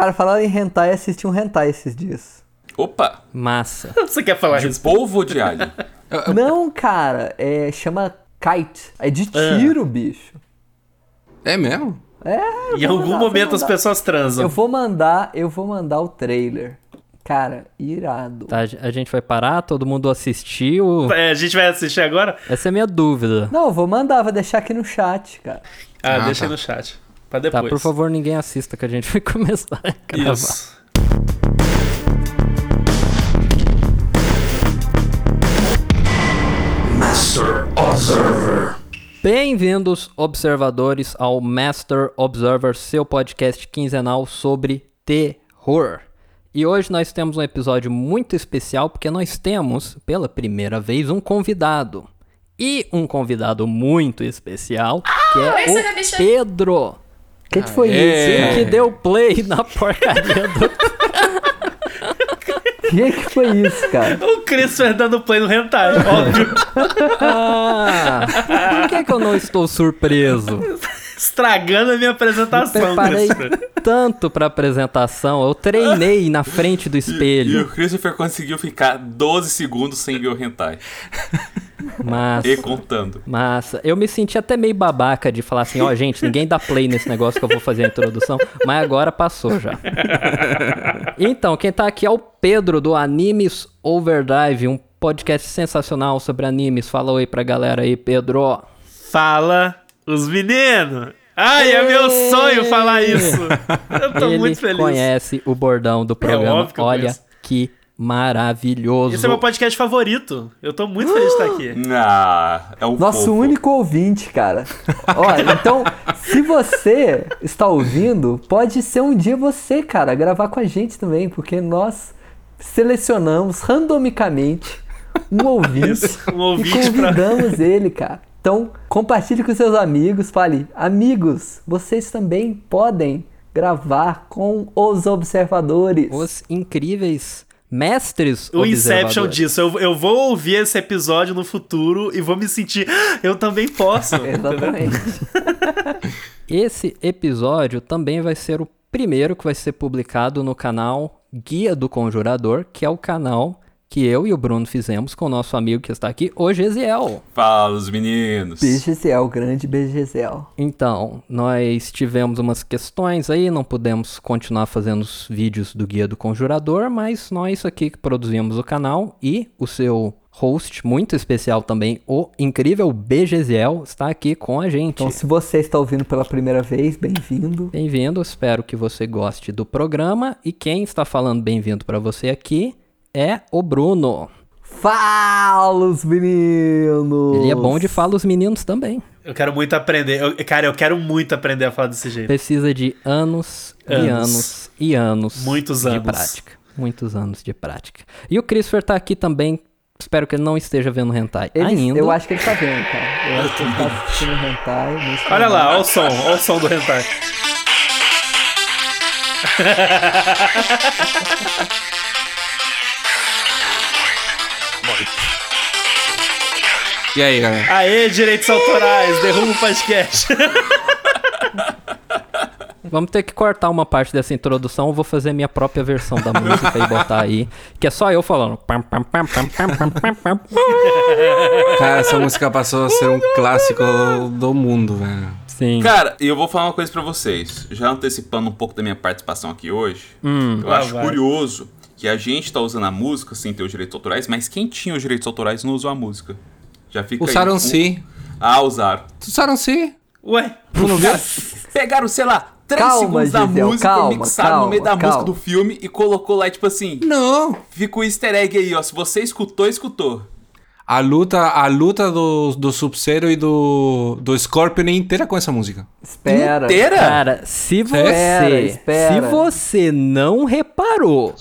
Cara, falando em hentai, assisti um hentai esses dias. Opa! Massa. Você quer falar De isso? polvo ou de alho? Não, cara, é, chama Kite. É de tiro, bicho. É mesmo? É, Em algum mandar, momento as pessoas transam. Eu vou mandar, eu vou mandar o trailer. Cara, irado. Tá, a gente vai parar, todo mundo assistiu. É, a gente vai assistir agora? Essa é a minha dúvida. Não, eu vou mandar, vou deixar aqui no chat, cara. Ah, Ah, deixa tá. aí no chat. Pra Tá, depois. por favor, ninguém assista que a gente vai começar a gravar. Isso. Bem-vindos, observadores, ao Master Observer, seu podcast quinzenal sobre terror. E hoje nós temos um episódio muito especial porque nós temos, pela primeira vez, um convidado. E um convidado muito especial, que é Sara o. Pedro. O que, que foi isso? Ele que deu play na porcaria do... O que, que foi isso, cara? O Christopher dando play no hentai, óbvio. Ah, por que, que eu não estou surpreso? Estragando a minha apresentação, Preparei Christopher. tanto pra apresentação, eu treinei na frente do E o espelho. Christopher conseguiu ficar 12 segundos sem ver o hentai. Massa, E contando. massa. Eu me senti até meio babaca de falar assim, ó, gente, ninguém dá play nesse negócio que eu vou fazer a introdução, mas agora passou já. Então, quem tá aqui é o Pedro do Animes Overdrive, um podcast sensacional sobre animes. Fala oi pra galera aí, Pedro. Fala os meninos. Ai, é meu sonho falar isso. Eu tô Ele muito feliz. conhece o bordão do programa. óbvio que eu Olha conheço. que maravilhoso. Esse é meu podcast favorito. Eu tô muito feliz de estar aqui. Ah, é um Nosso fofo. único ouvinte, cara. Olha, então, se você está ouvindo, pode ser um dia você, cara, gravar com a gente também, porque nós selecionamos randomicamente um ouvinte Isso, um e ouvinte pra... convidamos ele, cara. Então, compartilhe com seus amigos, fale, amigos, vocês também podem gravar com os observadores. Os incríveis mestres O Inception disso. Eu, eu vou ouvir esse episódio no futuro e vou me sentir. "Ah, Eu também posso. Exatamente. Esse episódio também vai ser o primeiro que vai ser publicado no canal Guia do Conjurador, que é o canal que eu e o Bruno fizemos com o nosso amigo que está aqui, o Gesiel. Fala, os meninos. BGCL, grande BGCL. Então, nós tivemos umas questões aí, não pudemos continuar fazendo os vídeos do Guia do Conjurador, mas nós aqui que produzimos o canal e o seu host muito especial também, o incrível BGZL, está aqui com a gente. Então, se você está ouvindo pela primeira vez, bem-vindo. Bem-vindo, espero que você goste do programa. E quem está falando bem-vindo para você aqui é o Bruno. Fala, os meninos! Ele é bom de fala os meninos também. Eu quero muito aprender. Eu- cara, eu quero muito aprender a falar desse jeito. Precisa de anos, e Anos. anos e anos Muitos de anos. prática. Muitos anos de prática. E o Christopher tá aqui também. Espero que ele não esteja vendo hentai Ele- ainda. Eu acho que ele tá vendo, cara. Eu acho que ele tá assistindo hentai. nesse Olha lá, olha o som, olha o som do hentai. E aí, galera? Aê, direitos autorais, derruba o podcast. Vamos ter que cortar uma parte dessa introdução. Eu vou fazer minha própria versão da música e botar aí. Que é só eu falando. Cara, essa música passou a ser um clássico do mundo, velho. Sim. Cara, e eu vou falar uma coisa pra vocês. Já antecipando um pouco da minha participação aqui hoje. eu Lá acho vai. curioso que a gente tá usando a música sem ter os direitos autorais, mas quem tinha os direitos autorais não usou a música. Já fica aí Usaram um- sim. Ah, usaram. Usaram sim. Ué, Cara, pegaram, sei lá, 3 Calma, segundos da Gisele, música, calma, mixaram calma, no meio da calma. música do filme e colocou lá, tipo assim, Não. fica o easter egg aí, ó. Se você escutou, escutou. A luta, a luta do, do Sub-Zero e do, do Scorpion é inteira com essa música. Espera. Inteira? Cara, se você, Espera, espera. se você não reparou,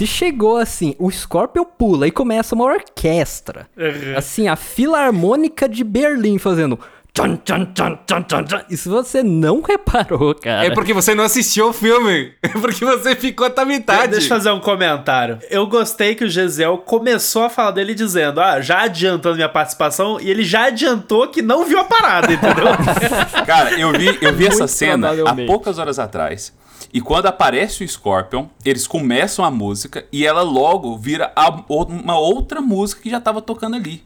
se chegou assim, o Scorpion pula e começa uma orquestra, Uhum. assim, a Filarmônica de Berlim fazendo Tchan, tchan, tchan, tchan, tchan, tchan. E se você não reparou, cara. É porque você não assistiu o filme. É porque você ficou até a metade. Deixa eu fazer um comentário. Eu gostei que o Gesiel começou a falar dele dizendo, ah, já adiantando minha participação, e ele já adiantou que não viu a parada, entendeu? Cara, eu vi, eu vi essa cena há poucas horas atrás. E quando aparece o Scorpion, eles começam a música e ela logo vira a- uma outra música que já tava tocando ali.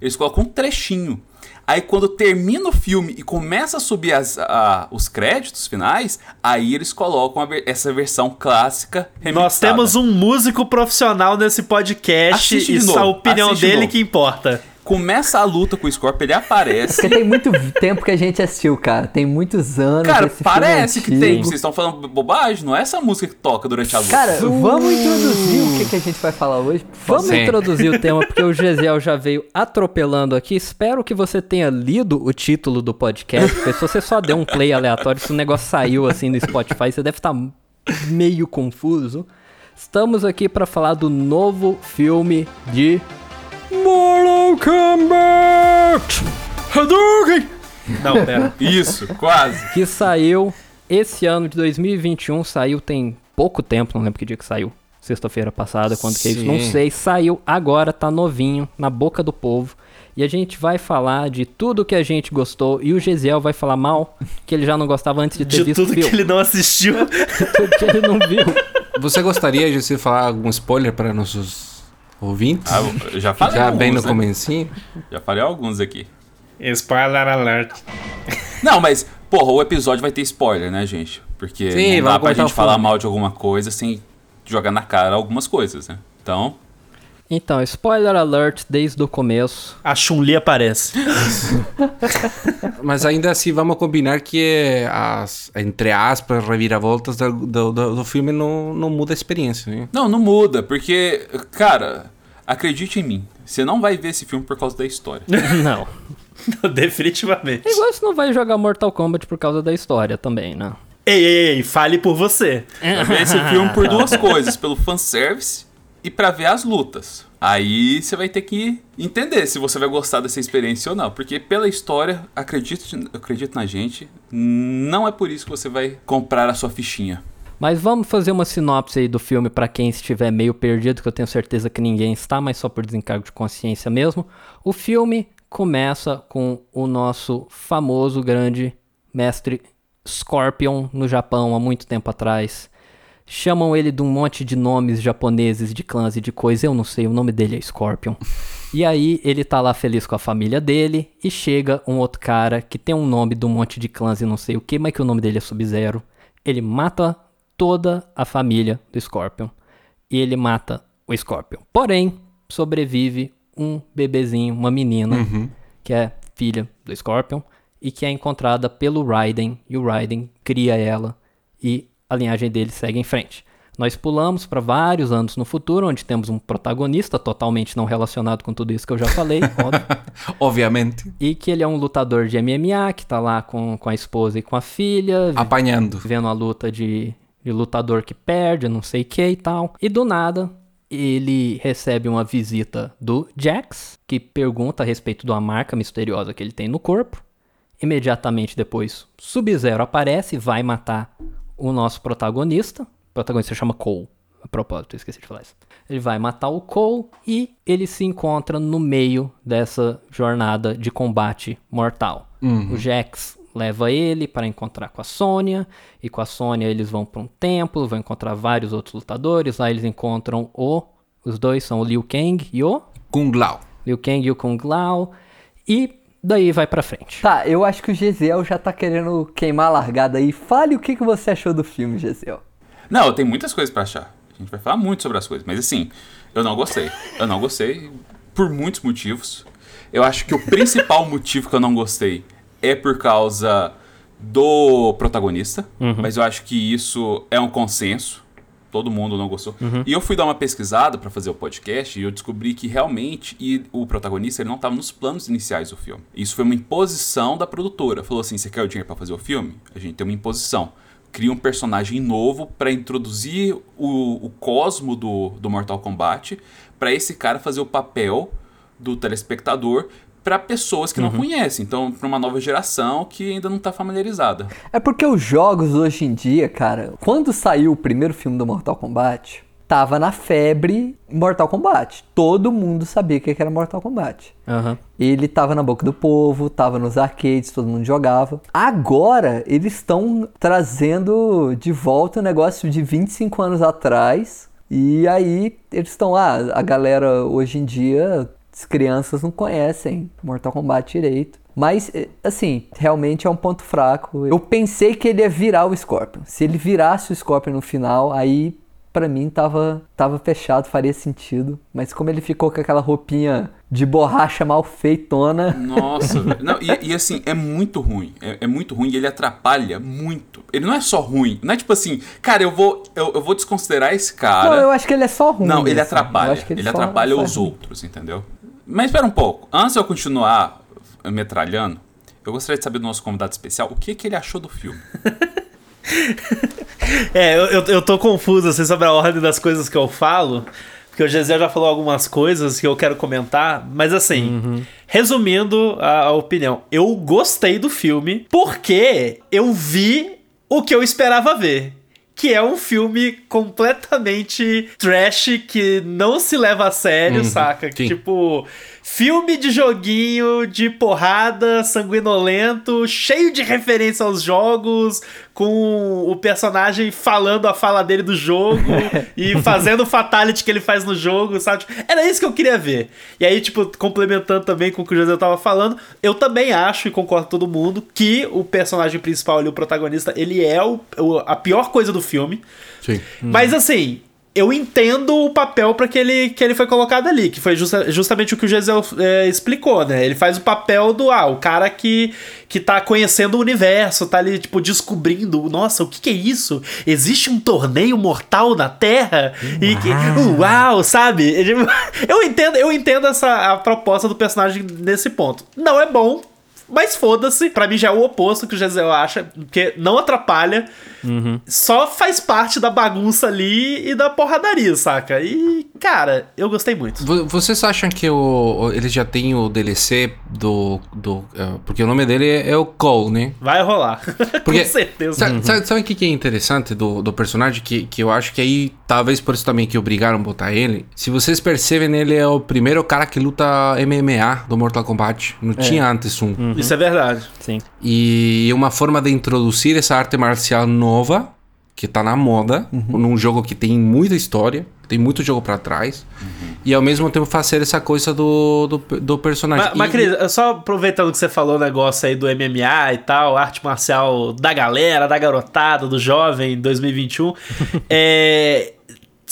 Eles colocam um trechinho. Aí quando termina o filme e começa a subir as- a- os créditos finais, aí eles colocam ver- essa versão clássica remixada. Nós temos um músico profissional nesse podcast e só a opinião assiste de dele que importa. Começa a luta com o Scorpion, ele aparece. Porque tem muito tempo que a gente assistiu, cara. Tem muitos anos. Cara, parece que tem. Vocês estão falando bobagem, não é essa música que toca durante a luta. Cara, vamos introduzir o que, que a gente vai falar hoje? Vamos Sim. introduzir o tema, porque o Gesiel já veio atropelando aqui. Espero que você tenha lido o título do podcast, porque se você só deu um play aleatório, se o negócio saiu assim no Spotify, você deve estar meio confuso. Estamos aqui para falar do novo filme de Mortal Kombat! Hadouken! Não, pera. Isso, quase. Que saiu esse ano de 2021, saiu tem pouco tempo, não lembro que dia que saiu. Sexta-feira passada, quando que é isso, não sei. Saiu agora, tá novinho, na boca do povo. E a gente vai falar de tudo que a gente gostou. E o Gesiel vai falar mal, que ele já não gostava antes de ter De visto o tudo que filme. ele não assistiu. Tudo que ele não viu. Você gostaria de você falar algum spoiler para nossos ouvintes? Ah, eu já falei Já alguns, bem no né? comecinho? Já falei alguns aqui. Spoiler alert. Não, mas, porra, o episódio vai ter spoiler, né, gente? Porque Sim, não dá pra gente falar mal de alguma coisa sem jogar na cara algumas coisas, né? Então, Então, spoiler alert desde o começo. A Chun-Li aparece. Mas ainda assim, vamos combinar que as, entre aspas, reviravoltas do, do, do- do filme não, não muda a experiência, né? não, não muda, porque, cara, acredite em mim, você não vai ver esse filme por causa da história. Não. Definitivamente. É igual você não vai jogar Mortal Kombat por causa da história também, né? Ei, ei, ei, fale por você. Vai ver esse filme por duas coisas, pelo fanservice e pra ver as lutas. Aí você vai ter que entender se você vai gostar dessa experiência ou não. Porque pela história, acredite, acredite na gente, não é por isso que você vai comprar a sua fichinha. Mas vamos fazer uma sinopse aí do filme pra quem estiver meio perdido, que eu tenho certeza que ninguém está, mas só por desencargo de consciência mesmo. O filme começa com o nosso famoso grande mestre Scorpion no Japão há muito tempo atrás. Chamam ele de um monte de nomes japoneses, de clãs e de coisa, eu não sei, o nome dele é Scorpion. E aí ele tá lá feliz com a família dele e chega um outro cara que tem um nome de um monte de clãs e não sei o que, mas que o nome dele é Sub-Zero. Ele mata toda a família do Scorpion. E ele mata o Scorpion. Porém, sobrevive um bebezinho, uma menina, que é filha do Scorpion, e que é encontrada pelo Raiden, e o Raiden cria ela, e a linhagem dele segue em frente. Nós pulamos para vários anos no futuro, onde temos um protagonista totalmente não relacionado com tudo isso que eu já falei, Obviamente. e que ele é um lutador de MMA, que tá lá com, com a esposa e com a filha, Apanhando. vendo a luta de, de lutador que perde, não sei o que e tal. E do nada, ele recebe uma visita do Jax, que pergunta a respeito de uma marca misteriosa que ele tem no corpo. Imediatamente depois, Sub-Zero aparece e vai matar o nosso protagonista. O protagonista se chama Cole. A propósito, eu esqueci de falar isso. Ele vai matar o Cole e ele se encontra no meio dessa jornada de combate mortal. O Jax leva ele para encontrar com a Sônia, e com a Sônia eles vão para um templo, vão encontrar vários outros lutadores. Lá eles encontram o. Os dois são o Liu Kang e o. Kung Lao. Liu Kang e o Kung Lao. E daí vai pra frente. Tá, eu acho que o Gesiel já tá querendo queimar a largada aí. Fale o que, que você achou do filme, Gesiel. Não, tem muitas coisas pra achar. A gente vai falar muito sobre as coisas. Mas assim, eu não gostei. Eu não gostei por muitos motivos. Eu acho que o principal motivo que eu não gostei é por causa do protagonista. Mas eu acho que isso é um consenso. Todo mundo não gostou. E eu fui dar uma pesquisada pra fazer o podcast e eu descobri que realmente e o protagonista ele não estava nos planos iniciais do filme. Isso foi uma imposição da produtora. Falou assim: você quer o dinheiro pra fazer o filme? A gente tem uma imposição cria um personagem novo para introduzir o, o cosmo do, do Mortal Kombat, para esse cara fazer o papel do telespectador, pra pessoas que não conhecem. Então, pra uma nova geração que ainda não tá familiarizada. É porque os jogos hoje em dia, cara, quando saiu o primeiro filme do Mortal Kombat, tava na febre Mortal Kombat. Todo mundo sabia o que era Mortal Kombat. Aham. Ele tava na boca do povo, tava nos arcades, todo mundo jogava. Agora, eles estão trazendo de volta o negócio de 25 anos atrás. E aí, eles estão, ah, a galera hoje em dia, as crianças não conhecem Mortal Kombat direito. Mas, eh, assim, realmente é um ponto fraco. Eu pensei que ele ia virar o Scorpion. Se ele virasse o Scorpion no final, aí pra mim tava, tava fechado, faria sentido. Mas como ele ficou com aquela roupinha de borracha mal feitona. Nossa. Não, e, e, assim, é muito ruim. É, é muito ruim e ele atrapalha muito. Ele não é só ruim. Não é tipo assim, cara, eu vou, eu, eu vou desconsiderar esse cara. Não, eu acho que ele é só ruim. Não, ele assim. Atrapalha. que Ele, só- atrapalha só é os ruim. outros, entendeu? Mas espera um pouco. Antes de eu continuar metralhando, eu gostaria de saber do nosso convidado especial o que, que ele achou do filme. É, eu, eu, eu tô confuso assim, sobre a ordem das coisas que eu falo. Porque o Gisele já falou algumas coisas que eu quero comentar. Mas assim, resumindo a, a opinião, eu gostei do filme porque eu vi o que eu esperava ver. Que é um filme completamente trash, que não se leva a sério, saca? sim. Tipo, filme de joguinho, de porrada, sanguinolento, cheio de referência aos jogos, com o personagem falando a fala dele do jogo e fazendo o fatality que ele faz no jogo, sabe? Tipo, Era isso que eu queria ver. E aí, tipo, complementando também com o que o José tava falando, eu também acho, e concordo com todo mundo, que o personagem principal ali, o protagonista, ele é o, o- a pior coisa do filme. Sim. Mas assim, eu entendo o papel para que ele, que ele foi colocado ali, que foi justa- justamente o que o Gisel é, explicou, né? Ele faz o papel do, ah, o cara que, que tá conhecendo o universo, tá ali, tipo, descobrindo, nossa, o que que é isso? Existe um torneio mortal na Terra? E que, uau, sabe? Ele- Eu entendo, eu entendo essa a proposta do personagem nesse ponto. Não é bom, mas foda-se. Pra mim já é o oposto que o Gisel acha, porque não atrapalha. Só faz parte da bagunça ali e da porradaria, saca? E, cara, eu gostei muito. Vo- Vocês acham que o, ele já tem o DLC do. do eh, porque o nome dele é, é o Cole, né? Vai rolar. Porque, Com certeza. Sabe, sabe, o que, é interessante do, do personagem? Que, que eu acho que aí, talvez por isso também que obrigaram a botar ele. Se vocês percebem, ele é o primeiro cara que luta MMA do Mortal Kombat. Não tinha antes um. Isso é verdade. Sim. E uma forma de introduzir essa arte marcial nova, que tá na moda, num jogo que tem muita história, tem muito jogo pra trás, e ao mesmo tempo fazer essa coisa do, do, do personagem. Mas, mas Cris, só aproveitando que você falou o negócio aí do MMA e tal, arte marcial da galera, da garotada, do jovem 2021, é.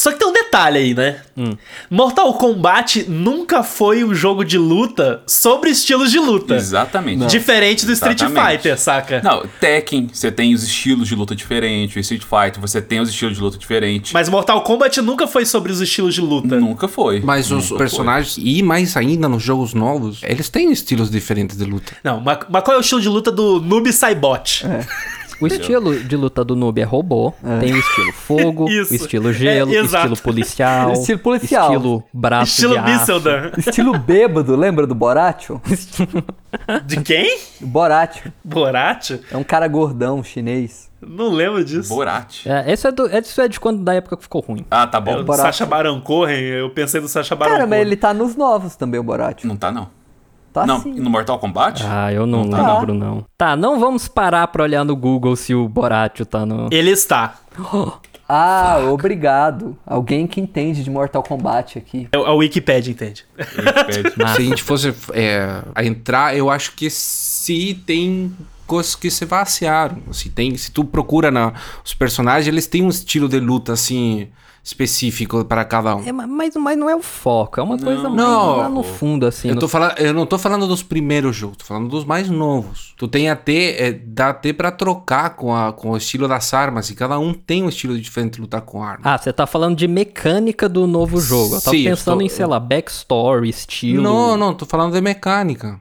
Só que tem um detalhe aí, né? Hum. Mortal Kombat nunca foi um jogo de luta sobre estilos de luta. Exatamente. Diferente do Street Exatamente. Fighter, saca? Não, Tekken, você tem os estilos de luta diferentes. O Street Fighter, você tem os estilos de luta diferentes. Mas Mortal Kombat nunca foi sobre os estilos de luta. Nunca foi. Mas os Nunca personagens, e mais ainda nos jogos novos, eles têm estilos diferentes de luta. Não, mas, mas qual é o estilo de luta do Noob Saibot? O estilo de luta do noob é robô. Tem o estilo fogo, Isso. o estilo gelo, É, estilo policial. Estilo policial. Estilo braço Estilo de aço. Estilo bêbado, lembra do Boratio? De quem? Boratio. Borat? É um cara gordão chinês. Não lembro disso. Borat. É, esse é, do, esse é de quando da época que ficou ruim. Ah, tá É bom. o Borat. Sacha Baron Cohen, eu pensei no Sacha Baron Cara, Cohen. mas ele tá nos novos também, o Boratio. Não tá, não. Tá não, sim. no Mortal Kombat? Ah, eu não, Não tá, lembro, não. Tá, não vamos parar pra olhar no Google se o Boratio tá no. Ele está. Ah, obrigado. Alguém que entende de Mortal Kombat aqui. É o- A Wikipedia entende. Wikipedia. Ah. Se a gente fosse é, a entrar, eu acho que se tem coisas que se vaciaram. Se, tem, se tu procura na, os personagens, eles têm um estilo de luta assim específico para cada um. É, ma- mas, mas não é o foco, é uma coisa mais Não. lá no fundo, assim. Eu, no- tô falando, eu não tô falando dos primeiros jogos, tô falando dos mais novos. Tu tem até, é, dá até pra trocar com, a, com o estilo das armas, e cada um tem um estilo diferente de lutar com arma. Ah, você tá falando de mecânica do novo jogo. Eu tava Sim, eu pensando tô- em, sei lá, backstory, estilo. Não, não, tô falando de mecânica.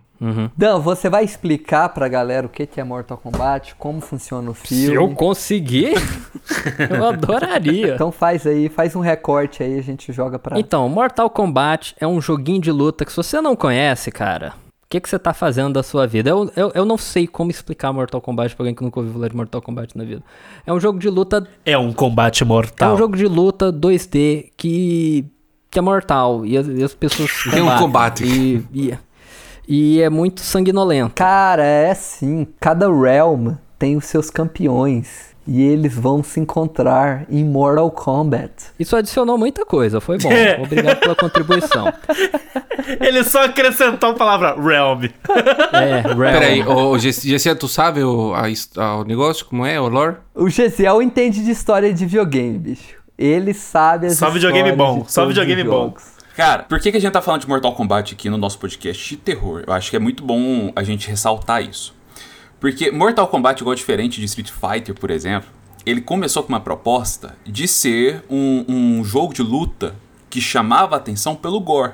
Dan, você vai explicar pra galera o que que é Mortal Kombat, como funciona o Se filme. eu conseguir, eu adoraria. Então faz aí, faz um recorte aí, a gente joga pra. Então, Mortal Kombat é um joguinho de luta que se você não conhece, cara, que, que você tá fazendo da sua vida? Eu, eu, eu não sei como explicar Mortal Kombat pra alguém que nunca ouviu falar de Mortal Kombat na vida. É um jogo de luta. É um combate É mortal. um jogo de luta 2D que, que é mortal. E as, e as pessoas. Tem um combate. E, e, e é muito sanguinolento. Cara, é assim. Cada realm tem os seus campeões. E eles vão se encontrar em Mortal Kombat. Isso adicionou muita coisa, foi bom. É. Obrigado pela contribuição. Ele só acrescentou a palavra realm. É, Realm. Peraí, ô, Gessia, tu sabe o, a o negócio, como é, o lore? O Gesiel entende de história de videogame, bicho. Ele sabe as Só videogame bom, de só videogame bom. Cara, por que, que a gente tá falando de Mortal Kombat aqui no nosso podcast de terror? Eu acho que é muito bom a gente ressaltar isso. Porque Mortal Kombat, igual diferente de Street Fighter, por exemplo, ele começou com uma proposta de ser um, um jogo de luta que chamava atenção pelo gore.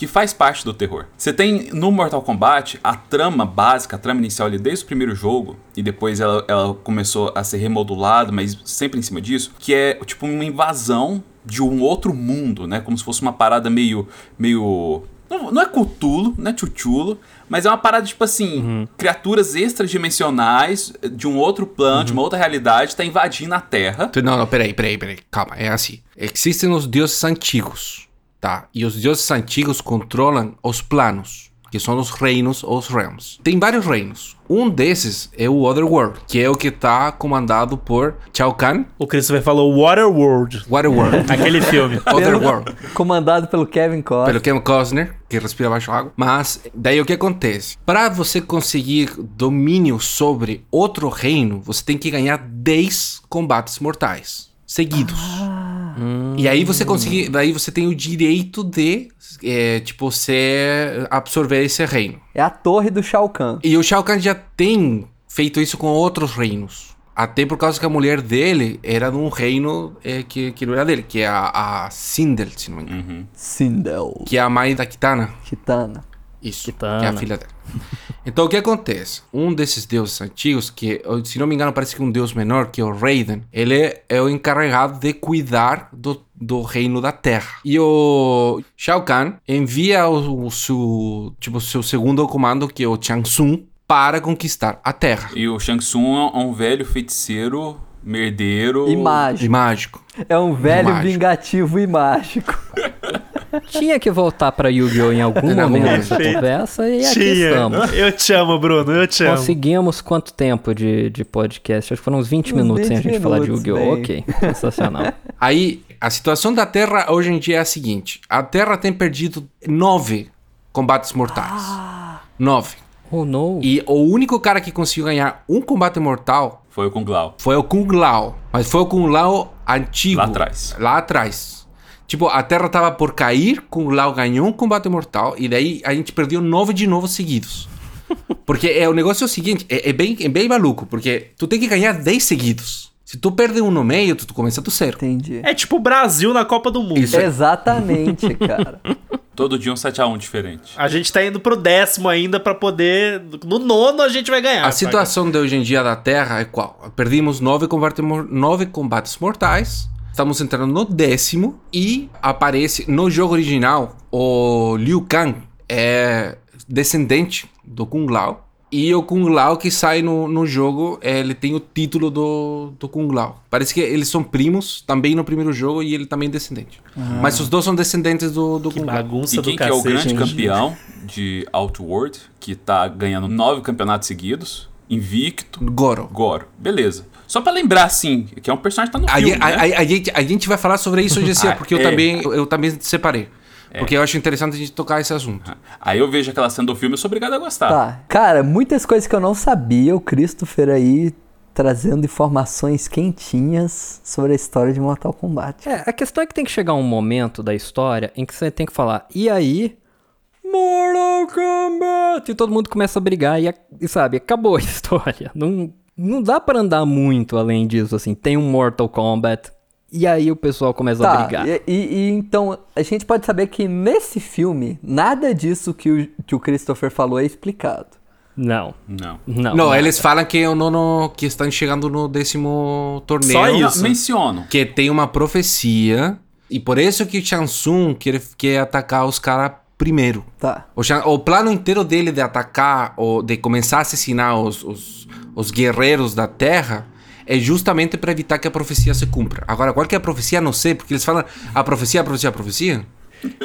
Que faz parte do terror. Você tem no Mortal Kombat a trama básica, a trama inicial ali desde o primeiro jogo, e depois ela, ela começou a ser remodulada, mas sempre em cima disso, que é tipo uma invasão de um outro mundo, né? Como se fosse uma parada meio. meio. Não, não é Cthulhu, não é mas é uma parada tipo assim: criaturas extradimensionais de um outro plano, de uma outra realidade, tá invadindo a Terra. Não, não, peraí, peraí, peraí. Calma, é assim. Existem os deuses antigos, tá? E os deuses antigos controlam os planos, que são os reinos ou os realms. Tem vários reinos. Um desses é o Otherworld, que é o que tá comandado por Shao Kahn, O Christopher falou Waterworld. Waterworld. Aquele filme. Otherworld. Comandado pelo Kevin Costner. pelo Kevin Costner, que respira baixo água. Mas daí o que acontece? Para você conseguir domínio sobre outro reino, você tem que ganhar 10 combates mortais seguidos. E aí você consegue, daí você tem o direito de, é, tipo, você absorver esse reino. É a torre do Shao Kahn. E o Shao Kahn já tem feito isso com outros reinos. Até por causa que a mulher dele era de um reino é, que, que não era dele, que é a, a Sindel, se não me engano. Sindel. Que é a mãe da Kitana. Kitana. Isso, Kitana. que é a filha dela. Então o que acontece? Um desses deuses antigos, que se não me engano parece que é um deus menor, que é o Raiden, ele é, o encarregado de cuidar do, do reino da Terra. E o Shao Kahn envia o, o seu, tipo, o seu segundo comando, que é o Shang Tsung, para conquistar a Terra. E o Shang Tsung é um velho feiticeiro, merdeiro. E mágico. E mágico. É um velho mágico. vingativo e mágico. Tinha que voltar pra Yu-Gi-Oh! em algum momento dessa conversa e aqui Tinha. estamos. Eu te amo, Bruno. Eu te amo. Conseguimos quanto tempo de, de podcast? Acho que foram uns 20 Uns minutos sem a 20 gente falar de minutos, Yu-Gi-Oh! Ok, sensacional. Aí, a situação da Terra hoje em dia é a seguinte: a Terra tem perdido nove combates mortais. Nove. Oh, no. E o único cara que conseguiu ganhar um combate mortal Foi o Kung Lao. foi o Kung Lao. Mas foi o Kung Lao antigo. Lá atrás. Lá atrás. Tipo, a Terra tava por cair, Kung Lao ganhou um combate mortal, e daí a gente perdeu nove de novo seguidos. Porque é, o negócio é o seguinte, é, é bem, é bem maluco, porque tu tem que ganhar 10 seguidos. Se tu perde um no meio, tu, tu começa do zero. Entendi. É tipo o Brasil na Copa do Mundo. Isso aí. Exatamente, cara. Todo dia um 7x1 diferente. A gente tá indo pro décimo ainda pra poder. No nono a gente vai ganhar. A situação de hoje em dia da Terra é qual? Perdimos nove, combate nove combates mortais. Estamos entrando no décimo e aparece no jogo original o Liu Kang é descendente do Kung Lao. E o Kung Lao que sai no, no jogo, eh, ele tem o título do, do Kung Lao. Parece que eles são primos também no primeiro jogo e ele também é descendente. Mas os dois são descendentes do, do Que Kung Lao. bagunça E do quem que é o grande hein? campeão de Outworld, que tá ganhando nove campeonatos seguidos, invicto, Goro. Goro. Beleza. Só pra lembrar, assim, que é um personagem que tá no A, filme, a- né? a- a gente, a gente vai falar sobre isso hoje, Ah, porque eu, é. também, eu, eu também separei. Porque eu acho interessante a gente tocar esse assunto. Aí eu vejo aquela cena do filme e sou obrigado a gostar. Tá. Cara, muitas coisas que eu não sabia. O Christopher aí trazendo informações quentinhas sobre a história de Mortal Kombat. É, a questão é que tem que chegar um momento da história em que você tem que falar, e aí? Mortal Kombat! E todo mundo começa a brigar e, e sabe, acabou a história. Não, não dá pra andar muito além disso, assim. Tem um Mortal Kombat e aí o pessoal começa a Tá, brigar. e, e- e então a gente pode saber que nesse filme, nada disso que o, que o Christopher falou é explicado. Não, Não. não. Não, eles falam que é o nono que estão chegando no décimo torneio. Só isso. menciono. Que tem uma profecia. E por isso que o Chansung quer, quer atacar os caras primeiro. Tá. O, o plano inteiro dele de atacar, ou de começar a assassinar os, os, os guerreiros da Terra, é justamente para evitar que a profecia se cumpra. Agora, qual que é a profecia? Não sei, porque eles falam a profecia, a profecia, a profecia.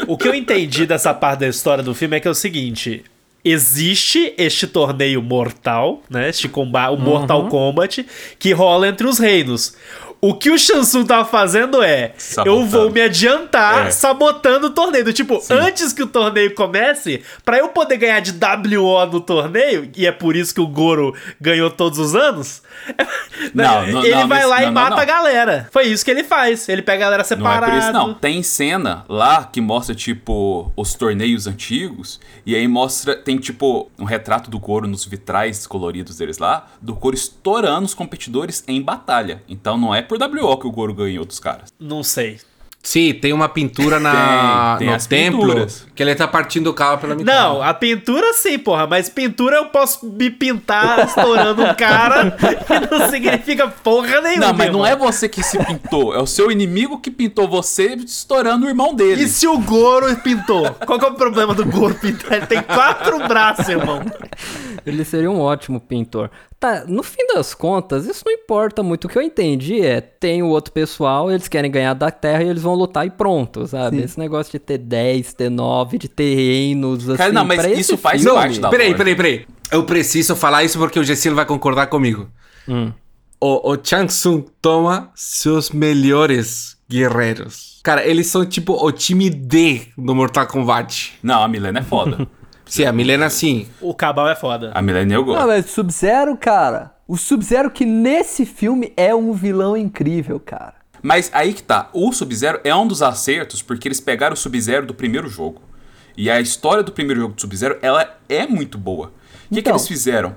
O que eu entendi dessa parte da história do filme é que é o seguinte: existe este torneio mortal, né? Este combate, o Mortal Kombat, que rola entre os reinos. O que o Shansung tava fazendo é: Sabotando. eu vou me adiantar É. sabotando o torneio. Tipo, antes que o torneio comece, pra eu poder ganhar de WO no torneio, e é por isso que o Goro ganhou todos os anos, Não, não, ele não, vai lá e não, não, mata não. a galera. Foi isso que ele faz. Ele pega a galera Não separada. é por isso, não. Tem cena lá que mostra, tipo, os torneios antigos. E aí mostra, tem, tipo, um retrato do Goro nos vitrais coloridos deles lá. Do Goro estourando os competidores em batalha. Então não é por WO que o Goro ganhou dos caras. Não sei. Sim, tem uma pintura na, Tem, tem no as templo pinturas. que ele tá partindo o carro pela metade. Não, a pintura sim, porra, mas pintura eu posso me pintar estourando um cara e não significa porra nenhuma. Não, mas não é você que se pintou. É o seu inimigo que pintou você estourando o irmão dele. E se o Goro pintou? Qual que é o problema do Goro pintar? Ele tem quatro braços, irmão. Ele seria um ótimo pintor. Tá, no fim das contas, isso não importa muito. O que eu entendi é, tem o outro pessoal, eles querem ganhar da Terra e eles vão lutar e pronto, sabe? Esse negócio de ter 10, ter 9, de ter reinos, assim, Cara, não, mas pra esse isso faz filme- parte da Peraí, peraí, peraí. Eu preciso falar isso porque o Gessilo vai concordar comigo. Hum. O, o Chang Tsung toma seus melhores guerreiros. Cara, eles são tipo o time D do Mortal Kombat. Não, a Milena é foda. Sim, a Milena sim. O Cabal é foda. A Milena eu gosto. Não, mas Sub-Zero, cara. O Sub-Zero que nesse filme é um vilão incrível, cara. Mas aí que tá, o Sub-Zero é um dos acertos porque eles pegaram o Sub-Zero do primeiro jogo. E a história do primeiro jogo do Sub-Zero, ela é muito boa. O que, que Então. eles fizeram?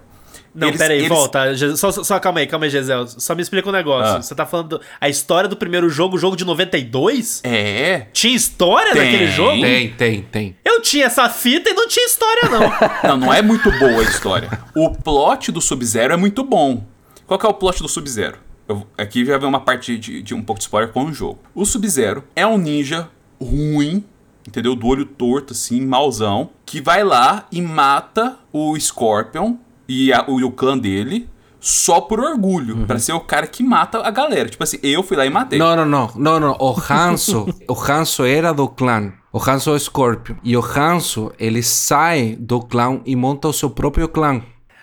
Não, Eles- peraí, eles- volta. Só, só, calma aí, calma aí, Gisele. Só me explica um negócio. Ah. Você tá falando do- a história do primeiro jogo, o jogo de 92? É. Tinha história Tem. naquele jogo? Tem, tem, tem. Eu tinha essa fita e não tinha história, não. Não, não é muito boa a história. O plot do Sub-Zero é muito bom. Qual que é o plot do Sub-Zero? Aqui já vem uma parte de, de um pouco de spoiler com o jogo. O Sub-Zero é um ninja ruim, entendeu? Do olho torto, assim, mauzão, que vai lá e mata o Scorpion e, a- o, e o clã dele só por orgulho, pra ser o cara que mata a galera. Tipo assim, eu fui lá e matei. Não, não, não, não, não. O Hanzo, o Hanzo era do clã. O Hanzo é o Scorpion. E o Hanzo, ele sai do clã e monta o seu próprio clã.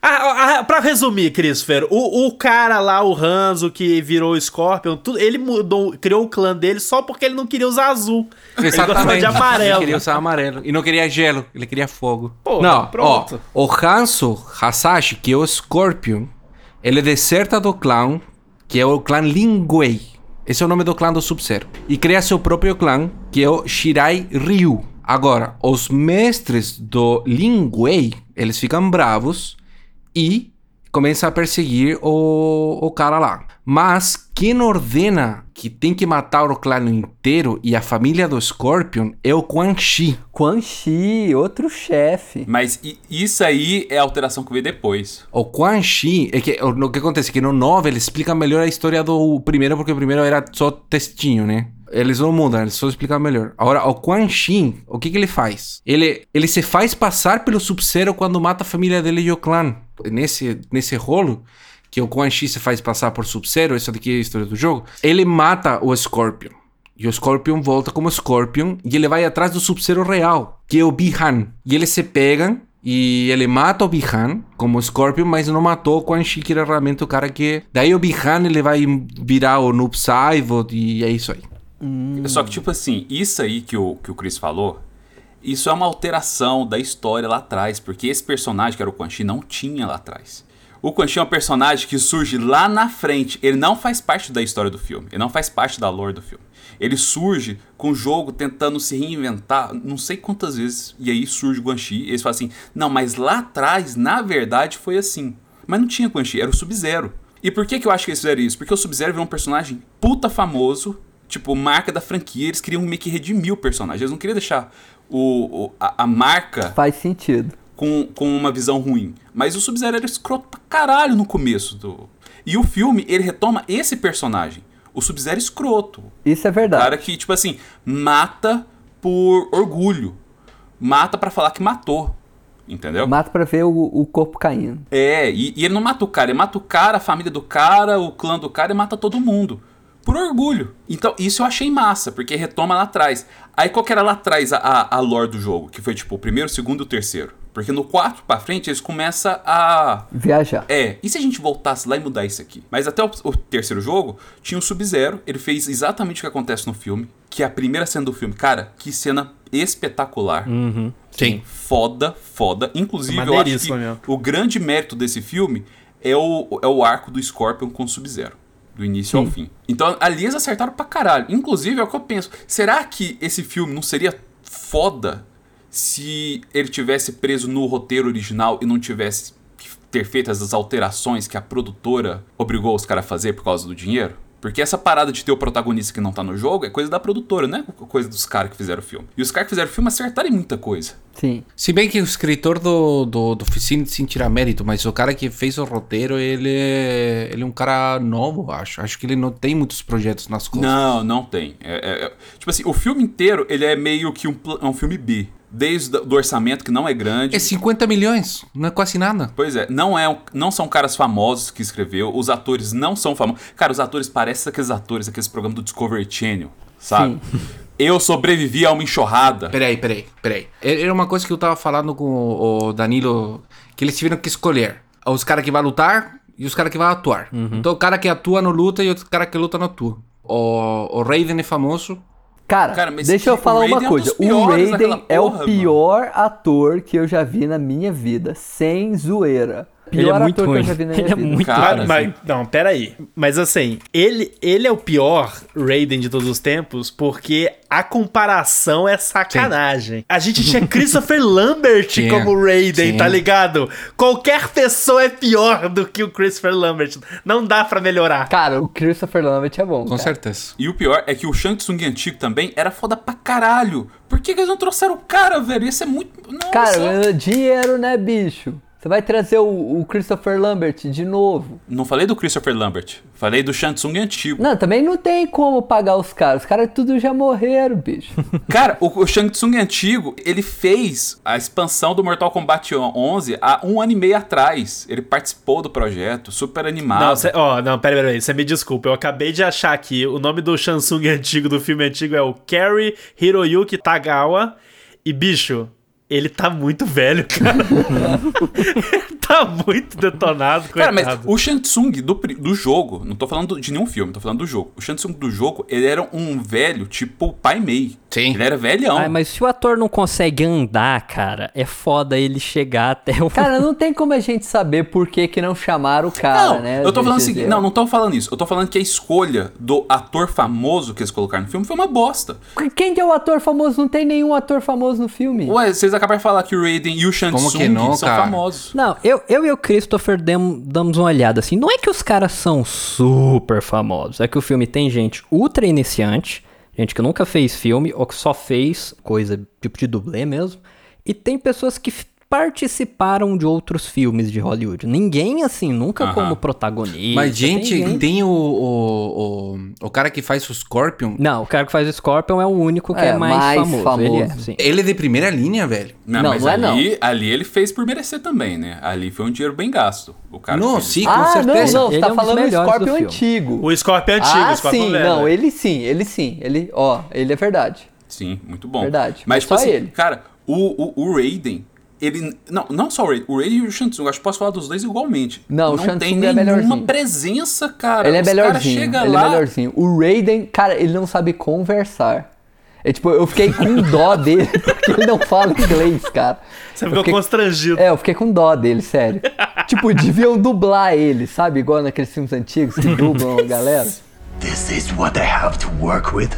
Ah, ah, pra resumir, Christopher, o, o cara lá, o Hanzo, que virou o Scorpion, tudo, ele mudou, criou o clã dele só porque ele não queria usar azul. Ele gostava de amarelo. Ele queria usar amarelo. E não queria gelo, ele queria fogo. Porra, não, pronto. ó. O Hanzo Hasashi, que é o Scorpion, ele deserta do clã, que é o clã Lingwei. Esse é o nome do clã do Sub-Zero. E cria seu próprio clã, que é o Shirai Ryu. Agora, os mestres do Lingwei, eles ficam bravos e começam a perseguir o, o cara lá. Mas quem ordena que tem que matar o clã inteiro e a família do Scorpion é o Quan Chi. Quan Chi, outro chefe. Mas isso aí é a alteração que veio depois. O Quan Chi, é que, o, o que acontece? Que no 9 ele explica melhor a história do primeiro, porque o primeiro era só textinho, né? Eles não mudam, eles só explicam melhor. Agora, o Quan Chi, o que que ele faz? Ele, ele se faz passar pelo Sub-Zero quando mata a família dele e o clã. Nesse, nesse rolo, que o Quan Chi se faz passar por Sub-Zero, isso daqui é a história do jogo, ele mata o Scorpion. E o Scorpion volta como Scorpion e ele vai atrás do Sub-Zero real, que é o Bihan. E eles se pegam e ele mata o Bihan como Scorpion, mas não matou o Quan Chi, que era realmente o cara que... Daí o Bihan ele vai virar o Noob Saibot e é isso aí. Só que, tipo assim, isso aí que o, que o Chris falou, isso é uma alteração da história lá atrás, porque esse personagem, que era o Quan Chi, não tinha lá atrás. O Quan Chi é um personagem que surge lá na frente. Ele não faz parte da história do filme. Ele não faz parte da lore do filme. Ele surge com o jogo tentando se reinventar não sei quantas vezes. E aí surge o Quan Chi. E eles falam assim: não, mas lá atrás, na verdade, foi assim. Mas não tinha Quan Chi, era o Sub-Zero. E por que, que eu acho que eles fizeram isso? Porque o Sub-Zero virou um personagem puta famoso, tipo, marca da franquia. Eles queriam meio que redimir o personagem. Eles não queriam deixar o, o- a, a marca Faz sentido. com, com uma visão ruim. Mas o Sub-Zero era escroto pra caralho no começo do. E o filme, ele retoma esse personagem. O Sub-Zero escroto. Isso é O verdade. cara que, tipo assim, mata por orgulho. mata pra falar que matou. Entendeu? Mata pra ver o, o corpo caindo. É, e, e ele não mata o cara, ele mata o cara, a família do cara, o clã do cara e mata todo mundo. Por orgulho. Então, isso eu achei massa, porque retoma lá atrás. Aí qual que era lá atrás a, a, a lore do jogo? Que foi tipo o primeiro, o segundo e o terceiro. Porque no 4 pra frente eles começam a. Viajar. É, e se a gente voltasse lá e mudar isso aqui? Mas até o, o terceiro jogo, tinha o Sub-Zero, ele fez exatamente o que acontece no filme, que é a primeira cena do filme. Cara, que cena espetacular. Uhum. Sim. Foda, foda. Inclusive, eu acho que mesmo. o grande mérito desse filme é o, é o arco do Scorpion com o Sub-Zero. Do início ao fim. Então, ali eles acertaram pra caralho. Inclusive, é o que eu penso. Será que esse filme não seria foda se ele tivesse preso no roteiro original e não tivesse que ter feito essas alterações que a produtora obrigou os caras a fazer por causa do dinheiro? Porque essa parada de ter o protagonista que não tá no jogo é coisa da produtora, né? Coisa dos caras que fizeram o filme. E os caras que fizeram o filme acertaram em muita coisa. Sim. Se bem que o escritor do, do, do Oficina sem tirar mérito, mas o cara que fez o roteiro, ele é, ele é um cara novo, acho. Acho que ele não tem muitos projetos nas costas. Não, não tem. É- é- é- tipo assim, o filme inteiro, ele é meio que um, é um filme B. Desde o do orçamento, que não é grande. É 50 milhões, não é quase nada. Pois é, não, é, não são caras famosos que escreveu, os atores não são famosos. Cara, os atores parecem aqueles atores, aqueles programas do Discovery Channel, sabe? Eu sobrevivi a uma enxurrada. Peraí, peraí, peraí. É- Era uma coisa que eu tava falando com o Danilo, que eles tiveram que escolher os caras que vão lutar e os caras que vão atuar. Então o cara que atua não luta e o cara que luta não atua. O, o Raiden é famoso. Cara, Cara, deixa eu o falar uma é coisa. dos o Raiden é o porra, pior ator que eu já vi na minha vida, sem zoeira. Ele é Pior muito ator ruim. que eu já vi na minha Ele é muito Cara, ruim. Mas, não, peraí. Mas assim, ele, ele é o pior Raiden de todos os tempos porque a comparação é sacanagem. A gente tinha Christopher Lambert Tinha. como Raiden, Sim. tá ligado? Qualquer pessoa é pior do que o Christopher Lambert. Não dá pra melhorar. Cara, o Christopher Lambert é bom. Com cara. certeza. E o pior é que o Shang Tsung antigo também era foda pra caralho. Por que, que eles não trouxeram o cara, velho? Isso é muito. Nossa. Cara, dinheiro, né, bicho? Você vai trazer o, o Christopher Lambert de novo. Não falei do Christopher Lambert. Falei do Shang Tsung antigo. Não, também não tem como pagar os caras. Os caras tudo já morreram, bicho. Cara, o, o Shang Tsung antigo, ele fez a expansão do Mortal Kombat 11 há um ano e meio atrás. Ele participou do projeto, super animado. Não, cê, ó, não, pera, pera aí, você me desculpa. Eu acabei de achar aqui o nome do Shansung antigo do filme antigo é o Kerry Hiroyuki Tagawa. E, bicho, ele tá muito velho, cara. Tá muito detonado, Cara, mas o Shang Tsung do, do jogo, não tô falando de nenhum filme, tô falando do jogo. O Shang Tsung do jogo, ele era um velho tipo Pai Mei. Sim. Ele era velhão. Ai, mas se o ator não consegue andar, cara, é foda ele chegar até o. Cara, não tem como a gente saber por que, que não chamaram o cara, não, né? eu tô falando o Gisele? seguinte, não, não tô falando isso. Eu tô falando que a escolha do ator famoso que eles colocaram no filme foi uma bosta. Quem que é o ator famoso? Não tem nenhum ator famoso no filme. Ué, vocês acabaram de falar que o Raiden e o Shang Tsung que não, são cara? famosos. Não, eu, eu e o Christopher dem- damos uma olhada assim. Não é que os caras são super famosos, é que o filme tem gente ultra iniciante, gente que nunca fez filme ou que só fez coisa tipo de dublê mesmo, e tem pessoas que participaram de outros filmes de Hollywood. Ninguém assim, nunca Aham. como protagonista. Mas, gente, tem tem, o, o, o, o cara que faz o Scorpion. Não, o cara que faz o Scorpion é o único que é, É, mais, mais famoso. Ele é, famoso. sim. Ele é de primeira linha, velho. Não, Não, mas não é ali, ali ele fez por merecer também, né? Ali foi um dinheiro bem gasto. O cara Não, fez. sim, com ah, certeza. não, não, você tá é um falando do do Scorpion filme. antigo. O Scorpion é antigo, ah, o Scorpion sim, velho. não, ele sim, ele sim, ele, ó, ele é verdade. Sim, muito bom. Verdade, Mas, mas tipo só assim, ele. cara, o, o, o Raiden, ele. Não, não só o Raiden, o Raiden e o Shang Tsung, acho que posso falar dos dois igualmente. Não, o não Shang tem é nenhuma melhorzinho. presença, cara. ele é Os melhorzinho, chegam ele lá. é melhorzinho. O Raiden, cara, ele não sabe conversar. É tipo, eu fiquei com dó dele, porque ele não fala inglês, cara. Você Eu ficou fiquei- constrangido. É, eu fiquei com dó dele, sério. tipo, deviam dublar ele, sabe? Igual naqueles filmes antigos que dublam a galera. This is what I have to work with.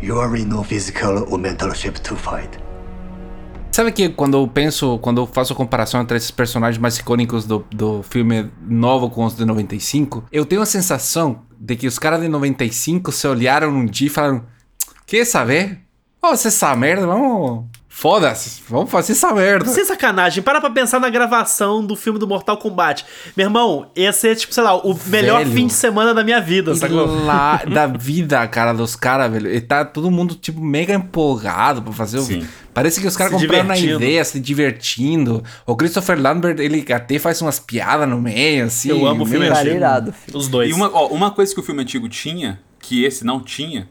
You are in no physical or mental shape to fight. Sabe que quando eu penso, quando eu faço a comparação entre esses personagens mais icônicos do, do filme novo com os de 95, eu tenho a sensação de que os caras de 95 se olharam um dia e falaram: Quer saber? Vamos fazer essa merda, vamos Foda-se, vamos fazer essa merda. Sem sacanagem, para pra pensar na gravação do filme do Mortal Kombat. Meu irmão, ia ser, tipo, sei lá, o melhor Velho. fim de semana da minha vida, sacou? Lá da vida, cara, dos caras, velho. E tá todo mundo, tipo, mega empolgado pra fazer o. Sim. Parece que os caras compraram na divertindo. ideia, se divertindo. O Christopher Lambert, ele até faz umas piadas no meio, assim. Eu amo o filme antigo. irado, filho. Os dois. E uma, ó, uma coisa que o filme antigo tinha, que esse não tinha,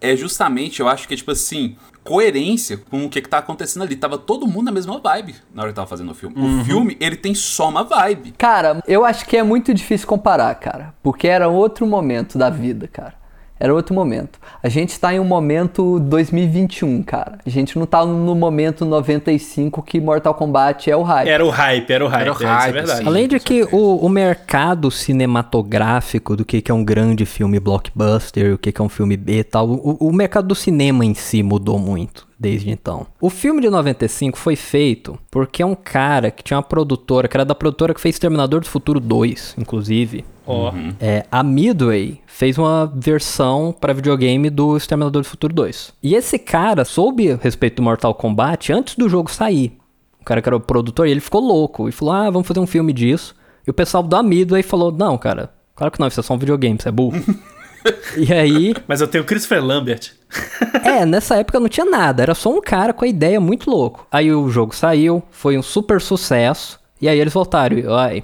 é justamente, eu acho que é tipo assim, coerência com o que, que tá acontecendo ali. Tava todo mundo na mesma vibe na hora que tava fazendo o filme. O filme, ele tem só uma vibe. Cara, eu acho que é muito difícil comparar, cara. Porque era outro momento da vida, cara. Era outro momento. A gente tá em um momento 2021, cara. A gente não tá no momento 95 que Mortal Kombat é o hype. Era o hype, era o hype. Era o é, isso hype, é verdade. sim. Além de que o, o mercado cinematográfico do que, que é um grande filme blockbuster, o que, que é um filme B e tal, o, o mercado do cinema em si mudou muito desde então. O filme de 95 foi feito porque é um cara que tinha uma produtora, que era da produtora que fez Terminador do Futuro 2, inclusive. Ó, É, a Midway fez uma versão para videogame do Exterminador do Futuro 2. E esse cara soube a respeito do Mortal Kombat antes do jogo sair. O cara que era o produtor, e ele ficou louco e falou: Ah, vamos fazer um filme disso. E o pessoal da Midway falou: Não, cara, claro que não, isso é só um videogame, você é burro. e aí, Mas eu tenho o Christopher Lambert. é, nessa época não tinha nada, era só um cara com a ideia muito louco. Aí o jogo saiu, foi um super sucesso, e aí eles voltaram, ai,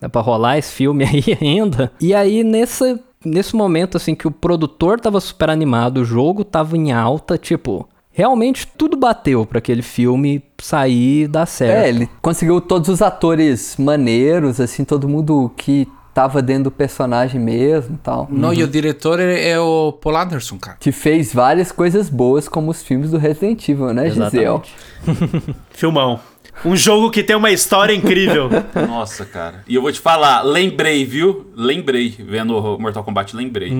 dá pra rolar esse filme aí ainda? E aí nesse, nesse momento, assim, que o produtor tava super animado, o jogo tava em alta, tipo, realmente tudo bateu pra aquele filme sair e dar certo. É, ele conseguiu todos os atores maneiros, assim, todo mundo que tava dentro do personagem mesmo e tal. Não, e o diretor é, é o Paul Anderson, cara. Que fez várias coisas boas, como os filmes do Resident Evil, né, Gisele? Exatamente. Filmão. Um jogo que tem uma história incrível. Nossa, cara. E eu vou te falar, lembrei, viu? Lembrei, vendo o Mortal Kombat, lembrei.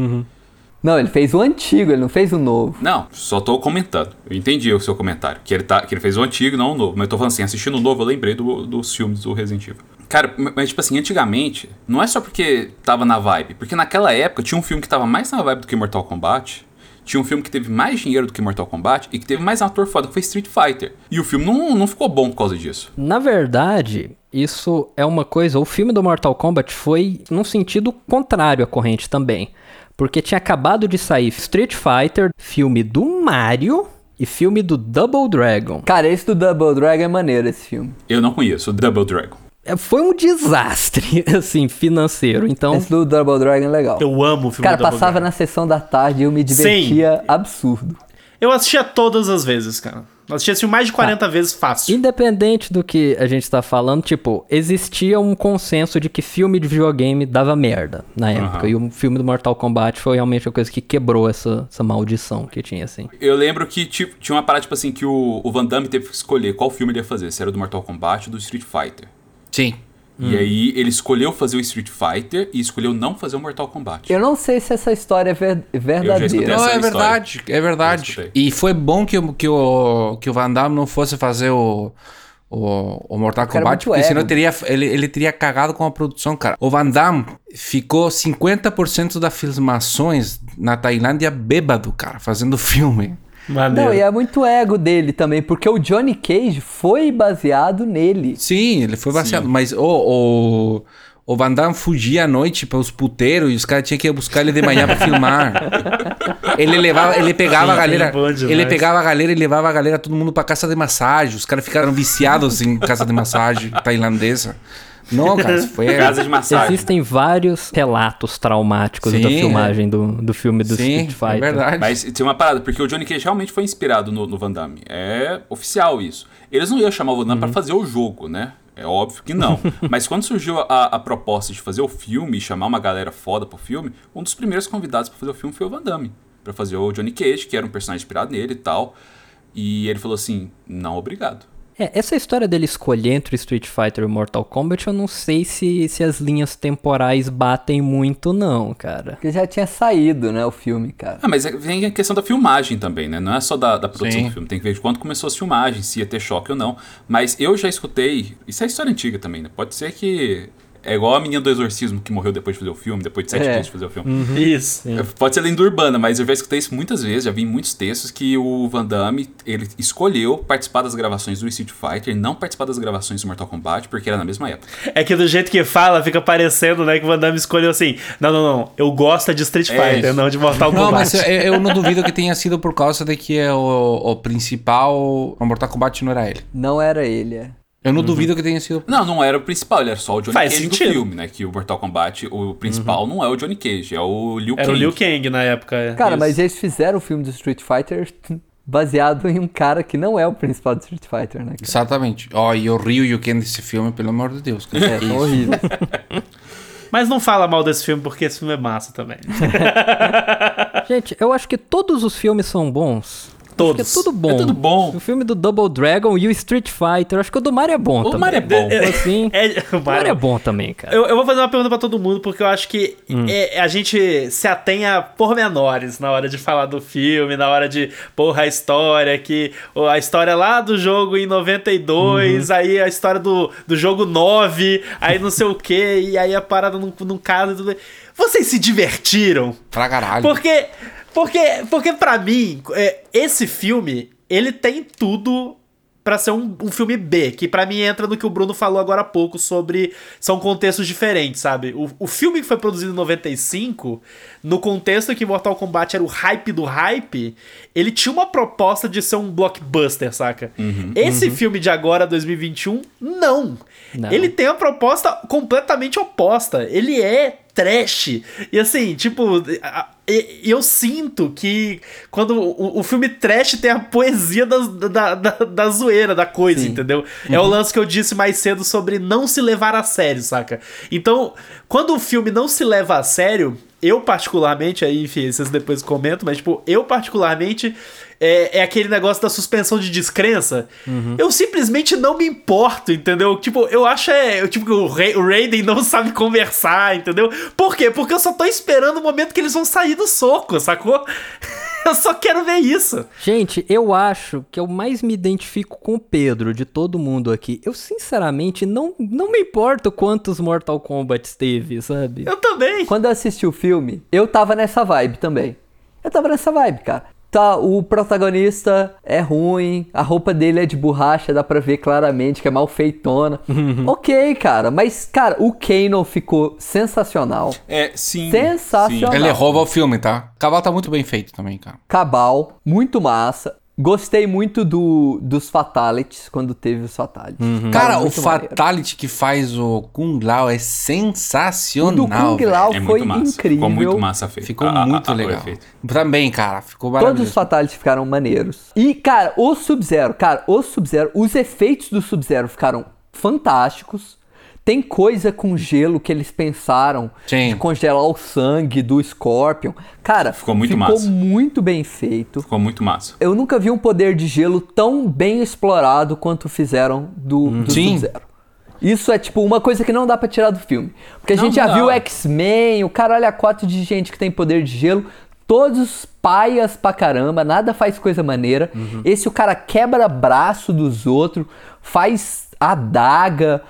Não, ele fez o antigo, ele não fez o novo. Não, só tô comentando. Eu entendi o seu comentário. Que ele, tá, que ele fez o antigo, não o novo. Mas eu tô falando assim, assistindo o novo, eu lembrei do- dos filmes do Resident Evil. Cara, mas tipo assim, antigamente, não é só porque tava na vibe. Porque naquela época tinha um filme que tava mais na vibe do que Mortal Kombat. Tinha um filme que teve mais dinheiro do que Mortal Kombat e que teve mais ator foda, que foi Street Fighter. E o filme não, não ficou bom por causa disso. Na verdade, isso é uma coisa. O filme do Mortal Kombat foi num sentido contrário à corrente também. Porque tinha acabado de sair Street Fighter, filme do Mario e filme do Double Dragon. Cara, esse do Double Dragon é maneiro, esse filme. Eu não conheço o Double Dragon. É, Foi um desastre, assim, financeiro. Então, Esse do Double Dragon é legal. Eu amo o filme Cara, do Double passava Dragon. na sessão da tarde e eu me divertia absurdo. Eu assistia todas as vezes, cara. Eu assistia esse filme mais de 40 vezes fácil. independente do que a gente tá falando, tipo, existia um consenso de que filme de videogame dava merda na época. E o filme do Mortal Kombat foi realmente a coisa que quebrou essa, essa maldição que tinha, assim. Eu lembro que tipo, tinha uma parada, tipo assim, que o, o Van Damme teve que escolher qual filme ele ia fazer. Se era do Mortal Kombat ou do Street Fighter. Sim. E aí ele escolheu fazer o Street Fighter e escolheu não fazer o Mortal Kombat. Eu não sei se essa história é ver- verdadeira. Não, é história. verdade, é verdade. E foi bom que, o- que, o, que o Van Damme não fosse fazer o, o, o Mortal Cara, Kombat, porque senão ego. teria, ele, ele teria cagado com a produção, cara. O Van Damme ficou 50% das filmações na Tailândia bêbado, cara, fazendo filme. Maneiro. Não, e é muito ego dele também, porque o Johnny Cage foi baseado nele. Sim, ele foi baseado, mas o, o, o Van Damme fugia à noite para os puteiros e os caras tinham que ir buscar ele de manhã para filmar. Ele levava, ele pegava Sim, a galera, sim, ele pegava a galera e levava a galera todo mundo para casa de massagem. Os caras ficaram viciados em casa de massagem tailandesa. Não, cara, isso foi Casa de massagem. Existem vários relatos traumáticos Sim, da é. filmagem do, do filme do Sim, Street Fighter. é verdade. Mas tem uma parada, porque o Johnny Cage realmente foi inspirado no, no Van Damme. É oficial isso. Eles não iam chamar o Van Damme pra fazer o jogo, né? É óbvio que não. Mas quando surgiu a, a proposta de fazer o filme e chamar uma galera foda pro filme, um dos primeiros convidados pra fazer o filme foi o Van Damme. Pra fazer o Johnny Cage, que era um personagem inspirado nele e tal. E ele falou assim: não, obrigado. É, essa história dele escolher entre Street Fighter e Mortal Kombat, eu não sei se, se as linhas temporais batem muito, não, cara. Porque já tinha saído, né, o filme, cara. Ah, mas é- vem a questão da filmagem também, né? Não é só da, da produção Sim. do filme. Tem que ver de quando começou as filmagens, se ia ter choque ou não. Mas eu já escutei. Isso é história antiga também, né? Pode ser que É igual a menina do exorcismo que morreu depois de fazer o filme, depois de sete É. dias de fazer o filme. Isso. Pode ser lenda urbana, mas eu já escutei isso muitas vezes, já vi em muitos textos que o Van Damme, ele escolheu participar das gravações do Street Fighter e não participar das gravações do Mortal Kombat, porque era na mesma época. É que do jeito que fala, fica parecendo, né, que o Van Damme escolheu assim: não, não, não, eu gosto de Street É Fighter, isso. não de Mortal Não, Kombat. mas eu, eu não duvido que tenha sido por causa de que é o, o principal. O Mortal Kombat não era ele. Não era ele, é. Eu não duvido que tenha sido. Não, não era o principal, ele era só o Johnny Faz Cage sentido. do filme, né? Que o Mortal Kombat, o principal não é o Johnny Cage, é o Liu Era Kang. o Liu Kang na época. é. Cara, Isso. mas eles fizeram o filme do Street Fighter baseado em um cara que não é o principal do Street Fighter, né? cara? Exatamente. Ó, e o Ryu e o Ken desse filme, pelo amor de Deus. cara. É, isso? horríveis. Mas não fala mal desse filme porque esse filme é massa também. Gente, eu acho que todos os filmes são bons. Todos. Acho que é tudo bom. É tudo bom. O filme do Double Dragon e o Street Fighter. Acho que o do Mario é bom O também. Mario é bom. Assim, É, o Mario é bom também, cara. Eu, eu vou fazer uma pergunta pra todo mundo, porque eu acho que é, a gente se atém a pormenores na hora de falar do filme, na hora de, porra, a história, que a história lá do jogo em 92, aí a história do, do jogo 9, aí não sei o que, e aí a parada num, num caso e tudo. Vocês se divertiram? Pra caralho. Porque, porque, porque pra mim, é, esse filme, ele tem tudo pra ser um, um filme B, que pra mim entra no que o Bruno falou agora há pouco sobre são contextos diferentes, sabe? O, o filme que foi produzido em 95, no contexto que Mortal Kombat era o hype do hype, ele tinha uma proposta de ser um blockbuster, saca? Esse filme de agora, 2021, não. Não. Ele tem a proposta completamente oposta. Ele é trash. E assim, tipo, a- e- eu sinto que quando o, o filme trash tem a poesia da, da, da, da zoeira, da coisa, Sim. entendeu? É o lance que eu disse mais cedo sobre não se levar a sério, saca? Então, quando o filme não se leva a sério, eu particularmente, aí, enfim, vocês depois comentam, mas, tipo, eu particularmente. É, é aquele negócio da suspensão de descrença. Eu simplesmente não me importo, entendeu? Tipo, eu acho é. eu, Tipo, que o, Ra- o Raiden não sabe conversar, entendeu? Por quê? Porque eu só tô esperando o momento que eles vão sair do soco, sacou? Eu só quero ver isso. Gente, eu acho que eu mais me identifico com o Pedro de todo mundo aqui. Eu, sinceramente, não, não me importo quantos Mortal Kombat teve, sabe? Eu também. Quando eu assisti o filme, eu tava nessa vibe também. Eu tava nessa vibe, cara. Tá, o protagonista é ruim, a roupa dele é de borracha, dá pra ver claramente que é mal feitona. ok, cara, mas, cara, o Kano ficou sensacional. É, sim. Sensacional. Ele rouba o filme, tá? O cavalo tá muito bem feito também, cara. Cabal, muito massa. Gostei muito do, dos Fatalities, quando teve os Fatalities. Cara, o muito maneiro. Fatality que faz o Kung Lao é O sensacional. do Kung. Lao É foi muito massa. incrível. Ficou muito massa feito. Ficou Ah, muito o legal. efeito. Também, cara, ficou Todos os maravilhoso. Fatalities ficaram maneiros. E, cara, o Sub-Zero, cara, o Sub-Zero, os efeitos do Sub-Zero ficaram fantásticos. Tem coisa com gelo que eles pensaram Sim. de congelar o sangue do Scorpion. Cara, Ficou muito ficou massa. muito bem feito. Ficou muito massa. Eu nunca vi um poder de gelo tão bem explorado quanto fizeram do, do Sim. Sub-Zero. Isso é tipo uma coisa que não dá pra tirar do filme. Porque a Não gente já dá. viu X-Men, o caralho a quatro de gente que tem poder de gelo, todos paias pra caramba, nada faz coisa maneira. Uhum. Esse o cara quebra braço dos outros, faz adaga,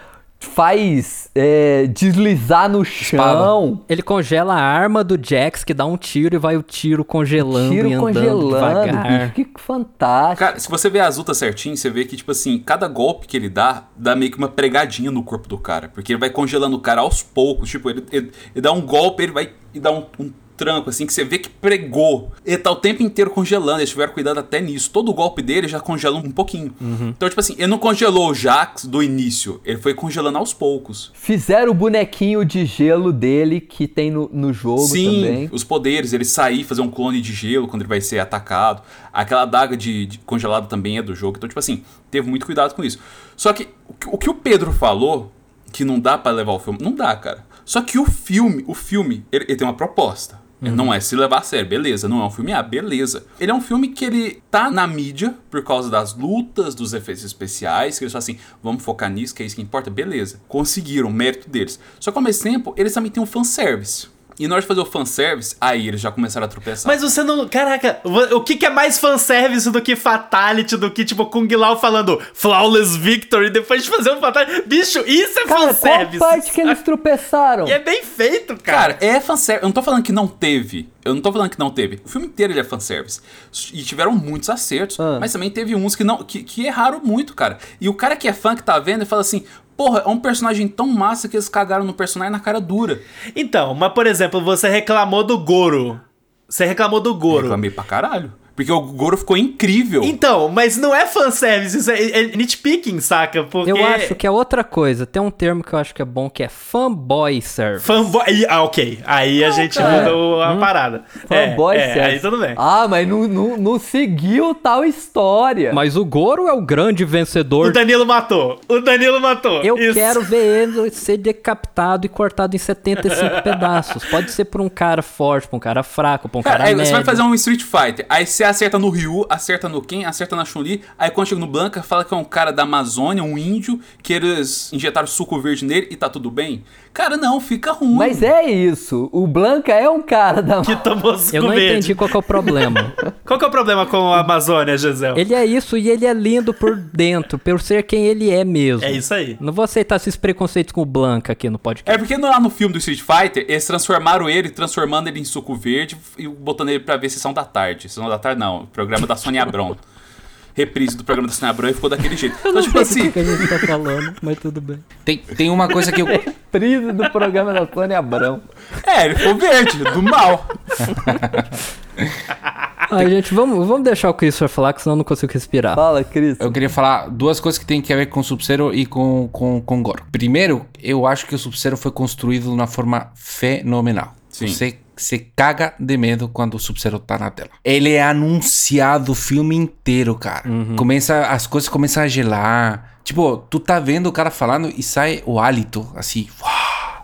faz é, deslizar no chão. Ele congela a arma do Jax, que dá um tiro e vai o tiro congelando e Tiro andando congelando, devagar. bicho, que fantástico. Cara, se você ver as lutas certinho, você vê que, tipo assim, cada golpe que ele dá, dá meio que uma pregadinha no corpo do cara. Porque ele vai congelando o cara aos poucos. Tipo, ele, ele- ele dá um golpe, ele vai e dá um, um tranco, assim, que você vê que pregou. Ele tá o tempo inteiro congelando, eles tiveram cuidado até nisso. Todo golpe dele já congela um pouquinho. Então, tipo assim, ele não congelou o Jax do início, ele foi congelando aos poucos. Fizeram o bonequinho de gelo dele que tem no, no jogo Sim, também. os poderes, ele sair, fazer um clone de gelo quando ele vai ser atacado. Aquela adaga de, de congelado também é do jogo. Então, tipo assim, teve muito cuidado com isso. Só que o, que- o Pedro falou, que não dá pra levar o filme, não dá, cara. Só que o filme, o filme, ele, ele tem uma proposta. Ele Não é se levar a sério, beleza. Não é um filme A, beleza. Ele é um filme que ele tá na mídia por causa das lutas, dos efeitos especiais, que eles falam assim, vamos focar nisso, que é isso que importa, beleza. Conseguiram, mérito deles. Só que ao mesmo tempo, eles também têm um fanservice. E na hora de fazer o fanservice, aí eles já começaram a tropeçar. Mas você não. Caraca, o que, que é mais fanservice do que Fatality, do que, tipo, Kung Lao falando Flawless Victory depois de fazer um Fatality? Bicho, isso é Cara, qual fanservice. parte que eles tropeçaram? E é bem feito, cara. Cara, é fanservice. Eu não tô falando que não teve. Eu não tô falando que não teve. O filme inteiro ele é fanservice. E tiveram muitos acertos. Ah. Mas também teve uns que não que, que erraram muito, cara. E o cara que é fã que tá vendo e fala assim: Porra, é um personagem tão massa que eles cagaram no personagem na cara dura. Então, mas por exemplo, você reclamou do Goro. Você reclamou do Goro. Reclamei pra caralho. Porque o Goro ficou incrível. Então, mas não é fanservice, isso é, é nitpicking, saca? Porque Eu acho que é outra coisa. Tem um termo que eu acho que é bom, que é fanboy service. Fanboy. Ah, ok. Aí a gente cara. mudou a parada. Fanboy é, é, service. Aí tudo bem. Ah, mas não, não, não seguiu tal história. Mas o Goro é o grande O vencedor. Danilo matou. O Danilo matou. Eu Isso. quero ver ele ser decapitado e cortado em 75 pedaços. Pode ser por um cara forte, pra um cara fraco, pra um Cara, cara aí médio. você vai fazer um Street Fighter, aí você acerta no Ryu, acerta no Ken, acerta na Chun-Li, aí quando chega no Blanca, fala que é um cara da Amazônia, um índio, que eles injetaram suco verde nele e tá tudo bem. Cara, não, fica ruim. Mas é isso. O Blanca é um cara da. Que tomou suco Eu não verde. entendi qual que é o problema. Qual que é o problema com a Amazônia, Gisele? Ele é isso e ele é lindo por dentro, por ser quem ele é mesmo. É isso aí. Não vou aceitar esses preconceitos com o Blanca aqui no podcast. É porque lá no filme do Street Fighter, eles transformaram ele, transformando ele em suco verde e botando ele pra ver Sessão da Tarde. Sessão da Tarde não, programa da Sônia Abrão. Reprise do programa da Sônia Abrão e ficou daquele jeito. Então, tipo assim, que a gente tá falando, mas tudo bem. Tem, tem uma coisa que eu. Prisa do programa da Sônia Abrão. é, ele ficou verde, do mal. Ai, gente, vamos, vamos deixar o Christopher falar, que senão eu não consigo respirar. Fala, Cris. Eu queria falar duas coisas que tem que ver com o Sub-Zero e com, com, com Goro. Primeiro, eu acho que o Sub-Zero foi construído de uma forma fenomenal. Sim. Você, você caga de medo quando o Sub-Zero tá na tela. Ele é anunciado o filme inteiro, cara. Começa, as coisas começam a gelar. Tipo, tu tá vendo o cara falando e sai o hálito, assim. uau.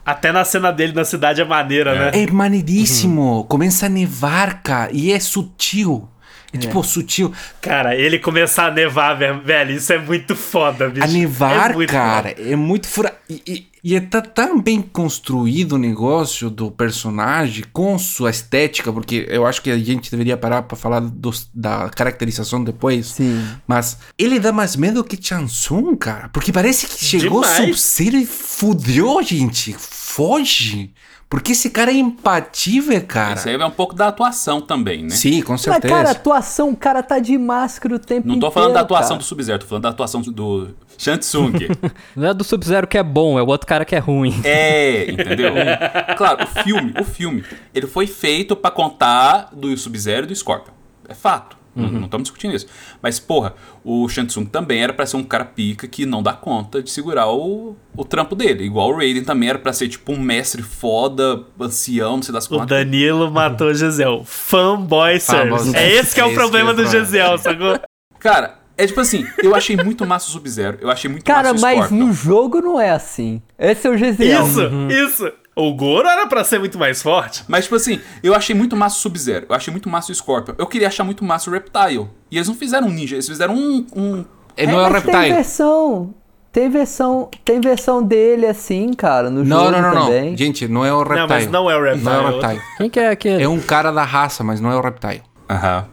Até na cena dele na cidade é maneira, né? É maneiríssimo. Começa a nevar, cara. E é sutil. É, tipo sutil. Cara, ele começar a nevar, ve- velho, isso é muito foda, bicho. A nevar, é cara, foda. é muito fura. E, e, e tá tão bem construído o negócio do personagem com sua estética, porque eu acho que a gente deveria parar pra falar dos- da caracterização depois. Sim. Mas ele dá mais medo que Chansung, cara. Porque parece que chegou. Sub-Zero e fudeu, gente. Foge. Porque esse cara é impatível, cara. Isso aí é um pouco da atuação também, né? Sim, com Mas, certeza. cara, atuação, o cara tá de máscara o tempo Não tô inteiro. falando da atuação cara. do Sub-Zero, tô falando da atuação do Shansung. Não é do Sub-Zero que é bom, é o outro cara que é ruim. É, entendeu? Claro, o filme, o filme, ele foi feito pra contar do Sub-Zero e do Scorpion. É fato. Não- Não estamos discutindo isso. Mas, porra, o Shansung também era pra ser um cara pica que não dá conta de segurar o, o trampo dele. Igual o Raiden também era pra ser, tipo, um mestre foda, ancião, não sei das O quantas. Danilo matou o Gisel. Fanboy service. É esse que é o problema do o. Gisel, sacou? Cara, é tipo assim, eu achei muito massa o Sub-Zero, eu achei muito Cara, massa o mas Scorpion. no jogo não é assim. Esse é o Gesiel. Isso, isso. O Goro era pra ser muito mais forte. Mas, tipo assim, eu achei muito massa o Sub-Zero, eu achei muito massa o Scorpion. Eu queria achar muito massa o Reptile. E eles não fizeram um ninja, eles fizeram um... um... É, não é o Mas tem Reptile. versão. Tem versão, tem versão dele assim, cara, no Não, jogo não, não, também. não. Gente, não é o Reptile. mas não é o Reptile, Não é o. Reptile. Quem que é aquele? É um cara da raça, mas não é o Reptile. Aham.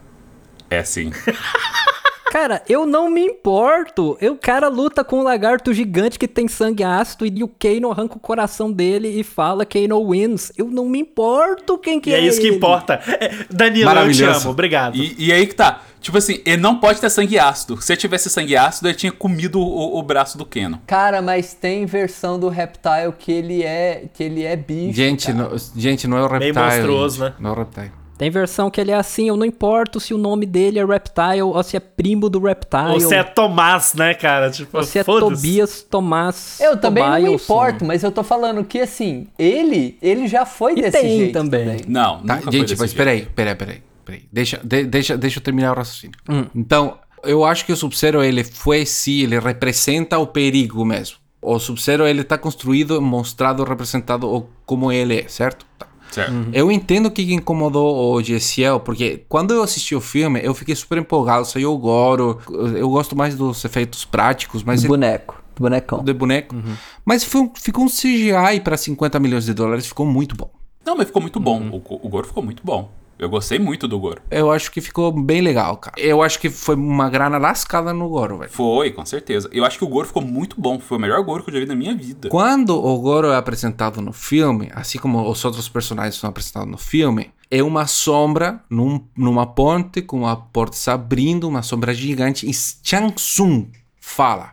É sim. Cara, eu não me importo. Eu, o cara luta com um lagarto gigante que tem sangue ácido e o Kano arranca o coração dele e fala Kano wins. Eu não me importo quem que E é é isso que importa. É, Danilo, eu te Maravilhoso. amo. Obrigado. E, e aí que tá. Tipo assim, ele não pode ter sangue ácido. Se ele tivesse sangue ácido, ele tinha comido o, o braço do Keno. Cara, mas tem versão do Reptile que ele é, que ele é bicho. Gente, não, gente, não é o Reptile. monstruoso, gente. né? Não é o Reptile. Tem versão que ele é assim, eu não importo se o nome dele é Reptile ou se é primo do Reptile. Ou você é Tomás, né, cara? Tipo, ou se é. Tobias Tomás. Eu também não me Tobias. importo, mas eu tô falando que assim, ele, ele já foi E desse tem jeito também. também. Não, Tá, gente, mas peraí, peraí, peraí. peraí. Deixa, de- deixa, deixa eu terminar o raciocínio. Então, eu acho que o Sub-Zero, ele foi sim, ele representa o perigo mesmo. O Sub-Zero, ele tá construído, mostrado, representado como ele é, certo? Certo. Eu entendo o que incomodou o GSL, porque quando eu assisti o filme, eu fiquei super empolgado, saiu o Goro, eu gosto mais dos efeitos práticos, mas Do ele- boneco, do bonecão. de boneco. Mas foi um- ficou um CGI para 50 milhões de dólares, ficou muito bom. Não, mas ficou muito bom. O, o Goro ficou muito bom. Eu gostei muito do Goro. Eu acho que ficou bem legal, cara. Eu acho que foi uma grana lascada no Goro, velho. Foi, com certeza. Eu acho que o Goro ficou muito bom. Foi o melhor Goro que eu já vi na minha vida. Quando o Goro é apresentado no filme, assim como os outros personagens são apresentados no filme, é uma sombra num- numa ponte, com a porta se abrindo, uma sombra gigante, e Chang Tsung fala: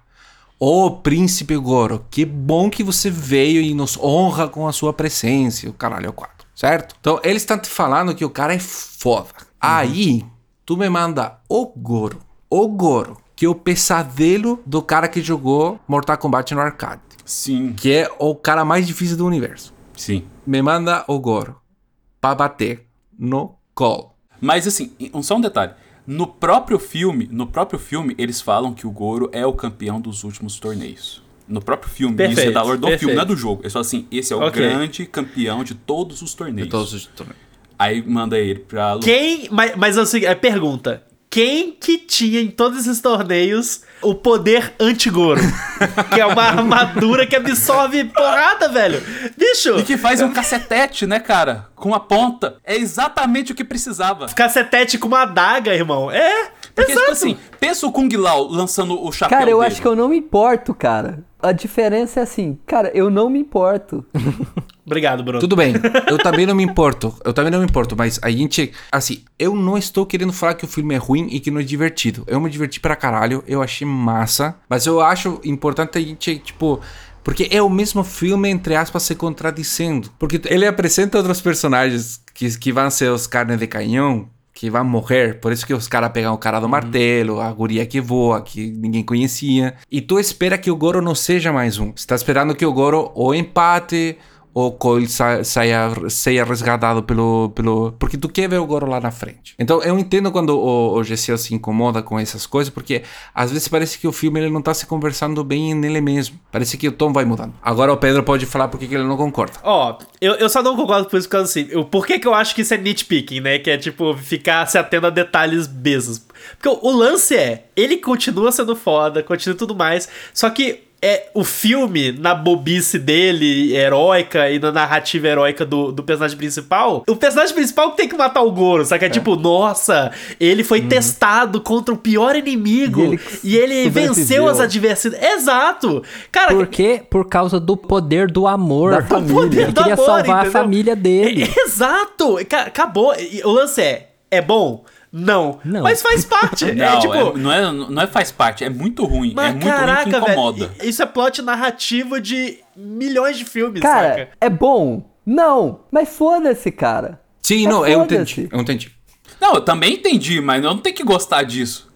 Ô príncipe Goro, que bom que você veio e nos honra com a sua presença, o caralho é o quatro, certo? Então eles estão te falando que o cara é foda. Aí, tu me manda o Goro, o Goro, que é o pesadelo do cara que jogou Mortal Kombat no arcade Sim, que é o cara mais difícil do universo. sim. Me manda o Goro pra bater no colo. Mas assim, só um detalhe. No próprio filme, no próprio filme, eles falam que o Goro é o campeão dos últimos torneios. No próprio filme, isso é Perfeito, da lore do filme, perfeito. não é do jogo. Eles falam assim, esse é o Ok. grande campeão de todos os torneios. De todos os torneios. Aí manda ele pra. Quem. Mas, mas assim, é pergunta. Quem que tinha em todos esses torneios o poder anti-goro? que é uma armadura que absorve porrada, velho. Bicho, E que faz um cacetete, né, cara? Com uma ponta. É exatamente o que precisava. cacetete com uma adaga, irmão. É, Porque, exato. tipo assim, pensa o Kung Lao lançando o chapéu Cara, eu dele. acho que eu não me importo, cara. A diferença é assim, cara, eu não me importo. Obrigado, Bruno. Tudo bem, eu também não me importo. Eu também não me importo, mas a gente. Assim, eu não estou querendo falar que o filme é ruim e que não é divertido. Eu me diverti pra caralho, eu achei massa. Mas eu acho importante a gente, tipo. Porque é o mesmo filme, entre aspas, se contradizendo. Porque ele apresenta outros personagens que, que vão ser os carnes de canhão, que vão morrer. Por isso que os caras pegam o cara do martelo, a guria que voa, que ninguém conhecia. E tu espera que o Goro não seja mais um. Você tá esperando que o Goro ou empate o Cole sa saia, saia resgatado pelo, pelo. Porque tu quer ver o Goro lá na frente. Então eu entendo quando o, o se incomoda com essas coisas, porque às vezes parece que o filme ele não tá se conversando bem nele mesmo. Parece que o tom vai mudando. Agora o Pedro pode falar porque que ele não concorda. Ó, eu, eu só não concordo com isso, porque assim, eu, por que que eu acho que isso é nitpicking, né? Que é tipo, ficar se atendo a detalhes besos. Porque o, o lance é, ele continua sendo foda, continua tudo mais, só que é o filme, na bobice dele, heróica, e na narrativa heróica do, do personagem principal, o personagem principal que tem que matar o Goro, saca? É tipo, nossa, ele foi testado contra o pior inimigo, E ele e ele venceu as adversidades. Exato! Cara, Por quê? Por causa do poder do amor. Da família. poder Ele do queria amor, salvar a entendeu? família dele. É, Exato! Ca- Acabou. O lance é: é bom? Não. Não. Mas faz parte. Não, é tipo. é- não, é, não é faz parte, é muito ruim. mas é muito caraca, ruim que incomoda. velho. Isso é plot narrativo de milhões de filmes, Cara, saca? é bom? Não, mas foda-se, cara. Sim, É não, eu entendi. Eu entendi. Não, eu também entendi, mas eu não tenho que gostar disso.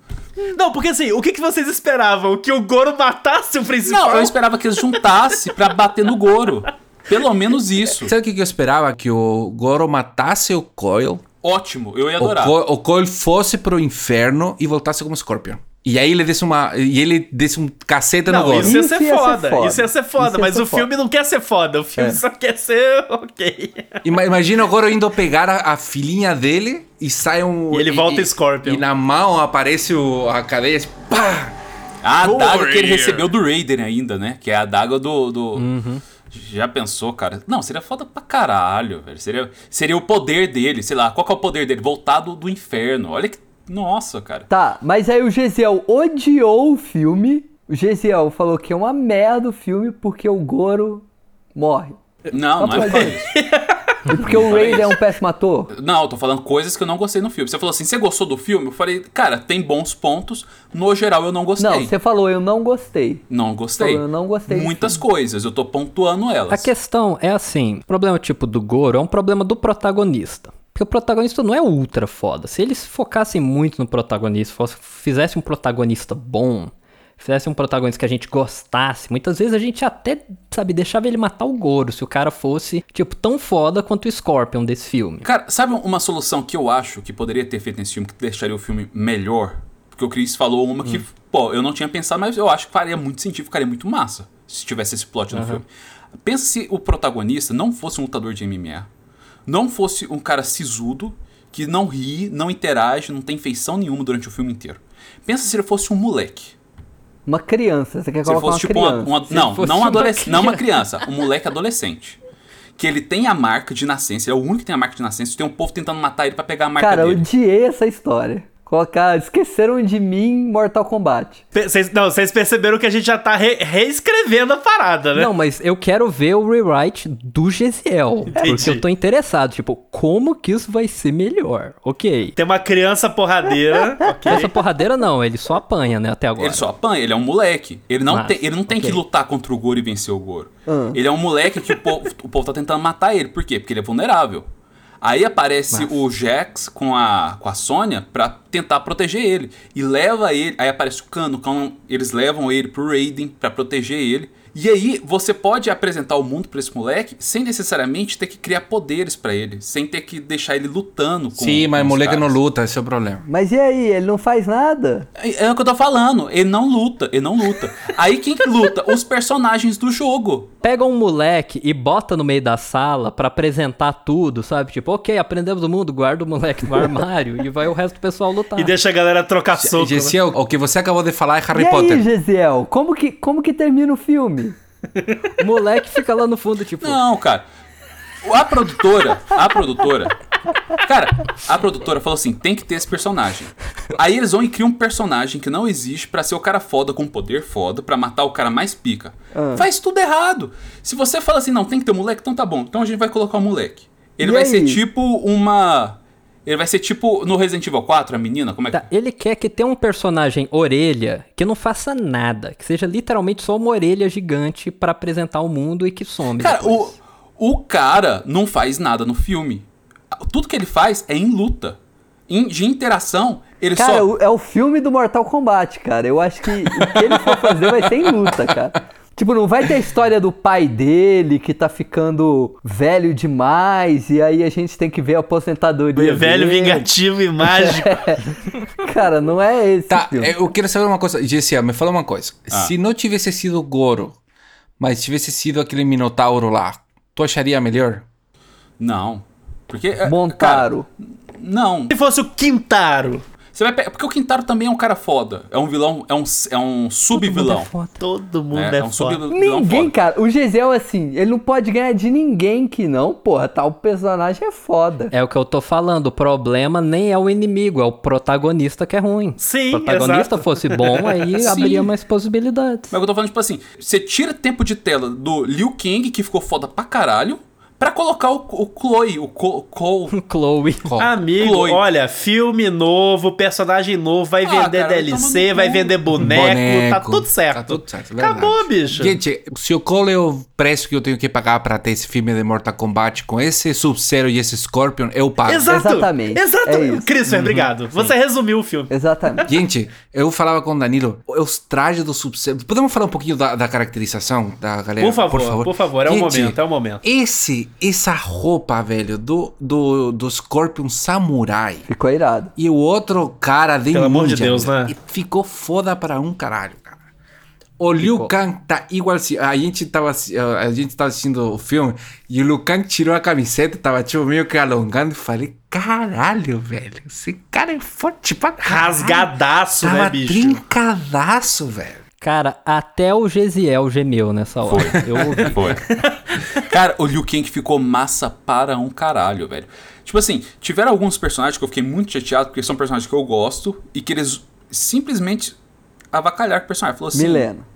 Não, porque assim, o que, que vocês esperavam? Que o Goro matasse o principal? Não, eu esperava que eles juntassem pra bater no Goro. Pelo menos isso. Sabe o que que eu esperava? Que o Goro matasse o Coil, Ótimo, eu ia o, adorar. Co o Coil fosse pro inferno e voltasse como Scorpion. E aí ele desse uma. E ele desse um cacete no Não, Goro. isso ia Isso ser ia ser foda. foda. Isso ia ser foda, Isso ia mas ser o filme foda. não quer ser foda. O filme É. só quer ser ok. Ima- Imagina o Goro indo pegar a, a filhinha dele e sai um. E ele volta Scorpion. E na mão aparece o, a cadeia assim, pá! A adaga que ele recebeu do Raiden ainda, né? Que é a adaga do. do... Já pensou, cara? Não, seria foda pra caralho, velho. Seria, seria o poder dele, sei lá. Qual que é o poder dele? Voltado do inferno. Olha que. Nossa, cara. Tá, mas aí o Gesiel odiou o filme. O Gesiel falou que é uma merda o filme porque o Goro morre. Não, não é isso. E porque o Raiden é um péssimo ator. Não, eu tô falando coisas que eu não gostei no filme. Você falou assim, você gostou do filme? Eu falei, cara, tem bons pontos. No geral, eu não gostei. Não, você falou, eu não gostei. Não gostei. Eu não gostei Muitas coisas, eu tô pontuando elas. A questão é assim: o problema tipo do Goro é um problema do protagonista. Porque o protagonista não é ultra foda. Se eles focassem muito no protagonista, fosse, fizesse um protagonista bom, fizesse um protagonista que a gente gostasse, muitas vezes a gente até, sabe, deixava ele matar o Goro se o cara fosse, tipo, tão foda quanto o Scorpion desse filme. Cara, sabe uma solução que eu acho que poderia ter feito nesse filme que deixaria o filme melhor? Porque o Chris falou uma que, pô, eu não tinha pensado, mas eu acho que faria muito sentido, ficaria muito massa se tivesse esse plot no filme. Pensa se o protagonista não fosse um lutador de MMA, não fosse um cara sisudo, que não ri, não interage, não tem feição nenhuma durante o filme inteiro. Pensa se ele fosse um moleque. Uma criança, você quer Se colocar fosse uma tipo uma, criança. uma- Se não, fosse não, uma adolesc- não uma criança, um moleque adolescente. que ele tem a marca de nascença, ele é o único que tem a marca de nascença, tem um povo tentando matar ele pra pegar a marca Cara, eu dele. odiei essa história. Colocar, esqueceram de mim Mortal Kombat. Cês, não, vocês perceberam que a gente já tá re- reescrevendo a parada, né? Não, mas eu quero ver o rewrite do Gesiel. Porque eu tô interessado. Tipo, como que isso vai ser melhor? Ok. Tem uma criança porradeira, ok? Essa porradeira não, ele só apanha, né, até agora. Ele só apanha, ele é um moleque. Ele não Mas, tem, ele não tem que lutar contra o Goro e vencer o Goro. Ele é um moleque que o povo, o povo tá tentando matar ele. Por quê? Porque ele é vulnerável. Aí aparece o Jax com a, com a Sônia pra tentar proteger ele. E leva ele. Aí aparece o Kano. o Kano eles levam ele pro Raiden pra proteger ele. E aí você pode apresentar o mundo pra esse moleque sem necessariamente ter que criar poderes pra ele. Sem ter que deixar ele lutando com Sim, mas com o moleque não caras. luta, esse é o problema. Mas e aí, ele não faz nada? É é o que eu tô falando. Ele não luta, ele não luta. Aí quem que luta? Os personagens do jogo. Pega um moleque e bota no meio da sala pra apresentar tudo, sabe? Tipo, ok, aprendemos o mundo, guarda o moleque no armário e vai o resto do pessoal lutar. E deixa a galera trocar soco. né? Gessiel, o que você acabou de falar é Harry e Potter. aí, Gesiel, como que, como que termina o filme? O moleque fica lá no fundo, tipo, Não, cara. A produtora, a produtora. Cara, a produtora falou assim: tem que ter esse personagem. Aí eles vão e criam um personagem que não existe pra ser o cara foda com poder foda, pra matar o cara mais pica. Faz tudo errado. Se você fala assim, não, tem que ter um moleque, então tá bom. Então a gente vai colocar o moleque. Ele E vai aí? ser tipo uma. Ele vai ser tipo no Resident Evil 4, a menina, como é que. Tá, ele quer que tenha um personagem orelha que não faça nada, que seja literalmente só uma orelha gigante pra apresentar o mundo e que some. Cara, depois. o, o cara não faz nada no filme. Tudo que ele faz é em luta. Em- de interação, ele Cara, só. o- é o filme do Mortal Kombat, cara. Eu acho que o que ele for fazer vai ser em luta, cara. Tipo, não vai ter a história do pai dele que tá ficando velho demais e aí a gente tem que ver a aposentadoria Velho, dele. vingativo e mágico. Cara, não é esse Tá, filme. eu quero saber uma coisa. Gessiel, me fala uma coisa. Ah. Se não tivesse sido Goro, mas tivesse sido aquele Minotauro lá, tu acharia melhor? Não. Porque. é, Montaro. cara, não. Se fosse o Quintaro. Você vai pe- Porque o Quintaro também é um cara foda. É um vilão. É um, é um sub-vilão. Todo mundo né? é, É um foda. sub-vilão Ninguém, foda. cara. O Gisel, assim, ele não pode ganhar de ninguém que não, porra. Tal personagem é foda. É o que eu tô falando, o problema nem é o inimigo, é o protagonista que é ruim. Sim, Se o protagonista exato. fosse bom, aí Sim. abriria mais possibilidades. Mas eu tô falando, tipo assim, você tira tempo de tela do Liu Kang, que ficou foda pra caralho, pra colocar o, o Chloe, o Co, Cole. Chloe. Amigo, Chloe. olha, filme novo, personagem novo, vai Ah, vender cara, DLC, toma no vai vender boneco, tá tudo certo. Tá tudo certo, verdade. Acabou, bicho. Gente, se o Cole é o preço que eu tenho que pagar pra ter esse filme de Mortal Kombat com esse Sub-Zero e esse Scorpion, eu pago. Exato. Exatamente, Exato. é. Christopher, obrigado. Você resumiu o filme. Exatamente. Gente, eu falava com o Danilo, os trajes do Sub-Zero. Podemos falar um pouquinho da, da caracterização da galera? Por favor, por favor, é o Gente, momento, é o momento. Esse, essa roupa, velho, do, do, do Scorpion Samurai Ficou irado. e o outro cara de Pelo amor de ninja, Deus, né? Ficou foda para um caralho, cara. O Liu Kang tá igual assim, a gente tava a gente tava assistindo o filme e o Liu Kang tirou a camiseta, tava tipo meio que alongando e falei, caralho, velho, esse cara é forte pra caralho. Rasgadaço, Tava né, bicho? trincadaço, velho. Cara, até o Gesiel gemeu nessa hora. Eu ouvi. Foi. Cara, o Liu Kang ficou massa para um caralho, velho. Tipo assim, tiveram alguns personagens que eu fiquei muito chateado, porque são personagens que eu gosto, e que eles simplesmente avacalharam com o personagem. Falou assim. Milena.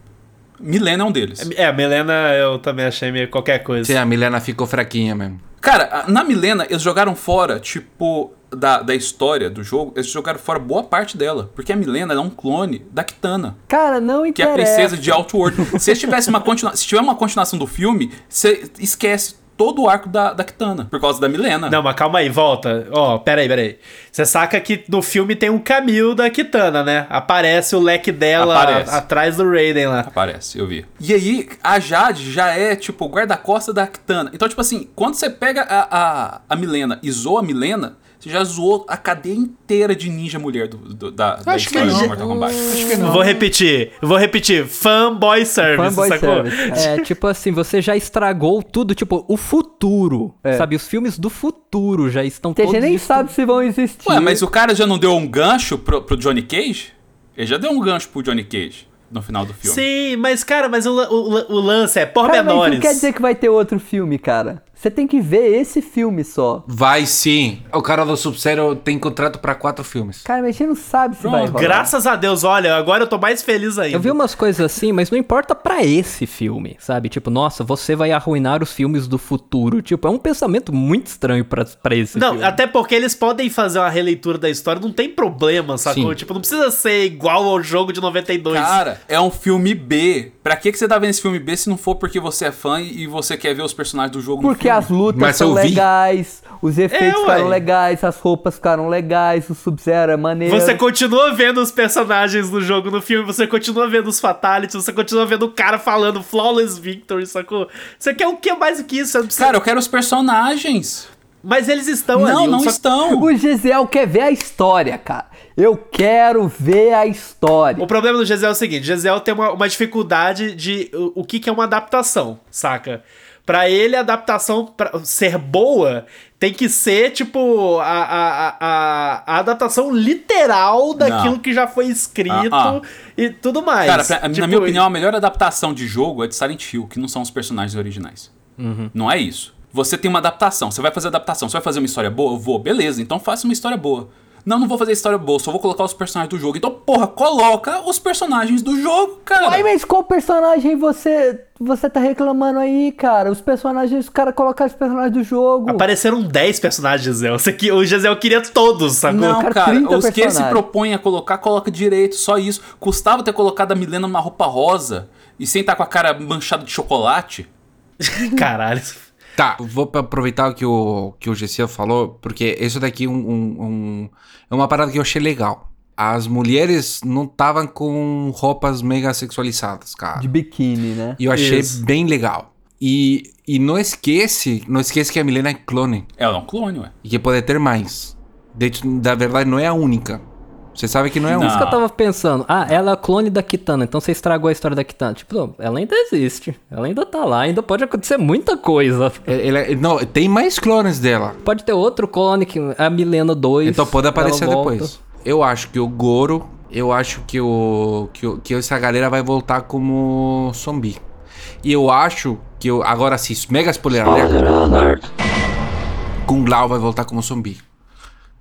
Milena é um deles. É, a Milena eu também achei meio qualquer coisa. Sim, a Milena ficou fraquinha mesmo. Cara, na Milena, eles jogaram fora, tipo, da, da história do jogo, eles jogaram fora boa parte dela. Porque a Milena é um clone da Kitana, Cara, não que é a interessa. princesa de Outworld. se eles tivessem uma continua se tiver uma continuação do filme, você esquece todo o arco da, da Kitana, por causa da Milena. Não, mas calma aí, volta. Ó, pera aí, pera aí. Você saca que no filme tem um Camil da Kitana, né? Aparece o leque dela Aparece. atrás do Raiden lá. Aparece, eu vi. E aí, a Jade já é, tipo, guarda-costa da Kitana. Então, tipo assim, quando você pega a, a, a Milena e zoa a Milena, você já zoou a cadeia inteira de ninja mulher do, do- da, da história não. do Mortal Kombat. Acho que não. Vou repetir, vou repetir. Fanboy Service, Fanboy sacou? service, cara. É, tipo assim, você já estragou tudo, tipo, o futuro. É. Sabe, os filmes do futuro já estão Que a todos gente nem estu- sabe se vão existir. Ué, mas o cara já não deu um gancho pro, pro Johnny Cage? Ele já deu um gancho pro Johnny Cage no final do filme. Sim, mas cara, mas o, o, o lance é Cara, mas pormenores. não quer dizer que vai ter outro filme, cara. Você tem que ver esse filme só. Vai sim. O cara do Sub-Zero tem contrato pra quatro filmes. Cara, mas a gente não sabe se vai rolar. Graças a Deus, olha, agora eu tô mais feliz ainda. Eu vi umas coisas assim, mas não importa pra esse filme, sabe? Tipo, nossa, você vai arruinar os filmes do futuro. Tipo, é um pensamento muito estranho pra, pra esse Não, filme. até porque eles podem fazer uma releitura da história, não tem problema, sacou? Sim. Tipo, não precisa ser igual ao jogo de 92. Cara, é um filme B. Pra que, que você tá vendo esse filme B se não for porque você é fã e você quer ver os personagens do jogo Porque no as lutas Mas são legais, os efeitos É, ficaram legais, as roupas ficaram legais, o Sub-Zero é maneiro. Você continua vendo os personagens do jogo no filme, você continua vendo os fatalities, você continua vendo o cara falando flawless victory, sacou? Você quer o que mais do que isso? Você não precisa- Cara, eu quero os personagens. Mas eles estão não, ali. não só- estão. O Gisel quer ver a história, cara. Eu quero ver a história. O problema do Gisel é o seguinte: Gisel tem uma, uma dificuldade de o, o que, que é uma adaptação, saca? Pra ele, a adaptação pra ser boa tem que ser, tipo, a, a, a, a- a adaptação literal daquilo Não. que já foi escrito Ah, ah. e tudo mais. Cara, pra- Tipo, na minha opinião, a melhor adaptação de jogo é de Silent Hill, que não são os personagens originais. Uhum. Não é isso. Você tem uma adaptação, você vai fazer adaptação, você vai fazer uma história boa? Eu vou, beleza, então faça uma história boa. Não, não vou fazer história boa, só vou colocar os personagens do jogo. Então, porra, coloca os personagens do jogo, cara. Ai, mas qual personagem você você tá reclamando aí, cara? Os personagens, os caras colocaram os personagens do jogo. Apareceram 10 personagens Gisel. Que- O Gisel queria todos, sacou? Não, cara, cara, 30 os que ele se personagens. propõe a colocar, coloca direito, só isso. Custava ter colocado a Milena numa roupa rosa e sem estar com a cara manchada de chocolate. Caralho. Tá, vou aproveitar o que o, que o GC falou, porque isso daqui é um, um- um- é uma parada que eu achei legal. As mulheres não estavam com roupas mega sexualizadas, cara. De biquíni, né? E eu achei Isso. bem legal. E, e não esquece, não esquece que a Milena é clone. Ela é um clone, ué. E que pode ter mais. De da verdade, não é a única. Você sabe que não é única. Isso que eu tava pensando. Ah, ela é a clone da Kitana, então você estragou a história da Kitana. Tipo, ela ainda existe. Ela ainda tá lá, ainda pode acontecer muita coisa. É- ela- não, tem mais clones dela. Pode ter outro clone, que é a Milena 2. Então pode aparecer depois. Eu acho que o Goro, eu acho que o que, que essa galera vai voltar como zumbi. E eu acho que o- agora sim, mega spoiler alert. Kung Lao vai voltar como zumbi.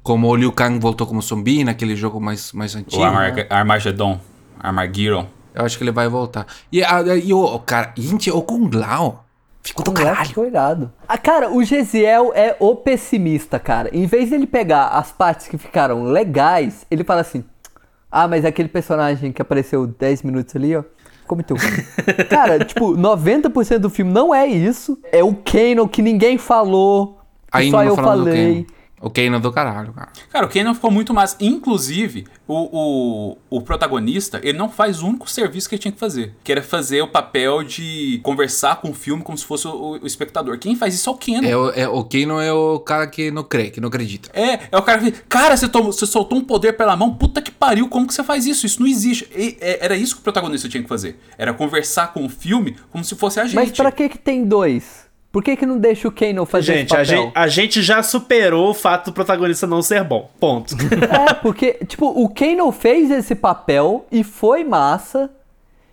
Como o Liu Kang voltou como zumbi naquele jogo mais mais antigo. O Armar Armageddon. Armageddon. Eu acho que ele vai voltar. E, a, e o, o cara, gente, o Kung Lao ficou do O moleque caralho. ficou irado. Ah, cara, o Gesiel é o pessimista, cara. Em vez dele pegar as partes que ficaram legais, ele fala assim: Ah, mas aquele personagem que apareceu 10 minutos ali, ó. Muito ruim. cara, tipo, 90% do filme não é isso. É o Kano que ninguém falou. Que Ainda só não eu falei. Kano. O Kano do caralho, cara. Cara, o Kanan ficou muito massa. Inclusive, o, o, o protagonista, ele não faz o único serviço que ele tinha que fazer. Que era fazer o papel de conversar com o filme como se fosse o, o espectador. Quem faz isso é o Kanan. É, o- é, o Kano é o cara que não crê, que não acredita. É, é o cara que cara, você, tomou- você soltou um poder pela mão, puta que pariu, como que você faz isso? Isso não existe. E- é- era isso que o protagonista tinha que fazer. Era conversar com o filme como se fosse a gente. Mas pra que que tem dois? Por que que não deixa o Kano fazer Gente esse a, papel? gente, a gente já superou o fato do protagonista não ser bom. Ponto. É, porque, tipo, o Kano fez esse papel e foi massa.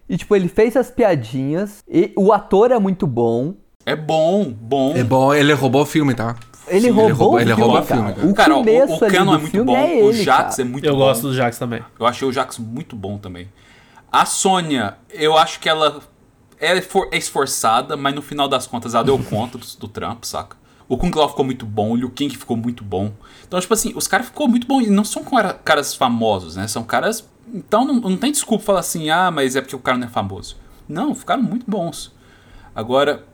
E, tipo, ele fez as piadinhas. E o ator é muito bom. É bom, bom. É bom, ele roubou o filme, tá? Ele Sim, roubou, ele roubou- o ele filme, roubou o filme, cara. O Cara, o, começo o do é muito bom. é ele, o Jax cara. é muito Eu bom. gosto do Jax também. Eu achei o Jax muito bom também. A Sônia, eu acho que ela é for- é esforçada, mas no final das contas ela deu conta do, do trampo, saca? O Kung Lao ficou muito bom, o Liu Kang ficou muito bom. Então, tipo assim, os caras ficou muito bom. E não são cara- caras famosos, né? São caras. Então não, não tem desculpa falar assim, ah, mas é porque o cara não é famoso. Não, ficaram muito bons. Agora,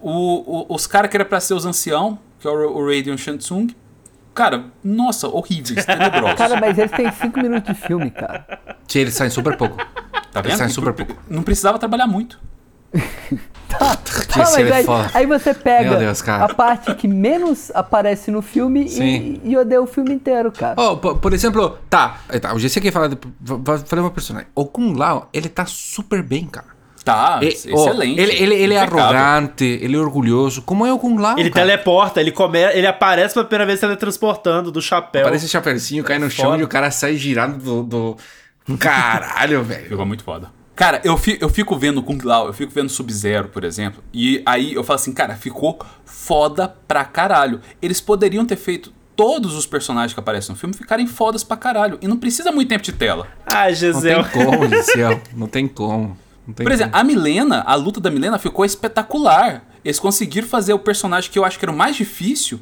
o- o- os caras que era pra ser os ancião, que é o, o Raiden Shansung, cara, nossa, horríveis, tenebrosos. Cara, mas eles têm cinco minutos de filme, cara. Sim, ele sai super pouco. Tá vendo? sai E super pouco. Não precisava trabalhar muito. Ah, Esse mas é aí, aí você pega Deus, a parte que menos aparece no filme Sim. e, e odeia o filme inteiro, cara. Oh, por, por exemplo, tá, tá, o GC de, vai falar uma personagem. O Kung Lao, ele tá super bem, cara. Tá, E- ó, excelente. ele, ele, ele é arrogante, ele é orgulhoso. Como é o Kung Lao, Ele cara? teleporta, ele, come... ele aparece pela primeira vez teletransportando do chapéu. Parece chapeuzinho, cai no chão Foda. e o cara sai girando do... do... Caralho, velho. Ficou muito foda. Cara, eu, fi- eu fico vendo Kung Lao, eu fico vendo Sub-Zero, por exemplo, e aí eu falo assim, cara, ficou foda pra caralho. Eles poderiam ter feito todos os personagens que aparecem no filme ficarem fodas pra caralho. E não precisa muito tempo de tela. Ah, Não Gisel. tem como, Gisel. Não tem como. Não tem Por exemplo, a Milena, a luta da Milena ficou espetacular. Eles conseguiram fazer o personagem que eu acho que era o mais difícil,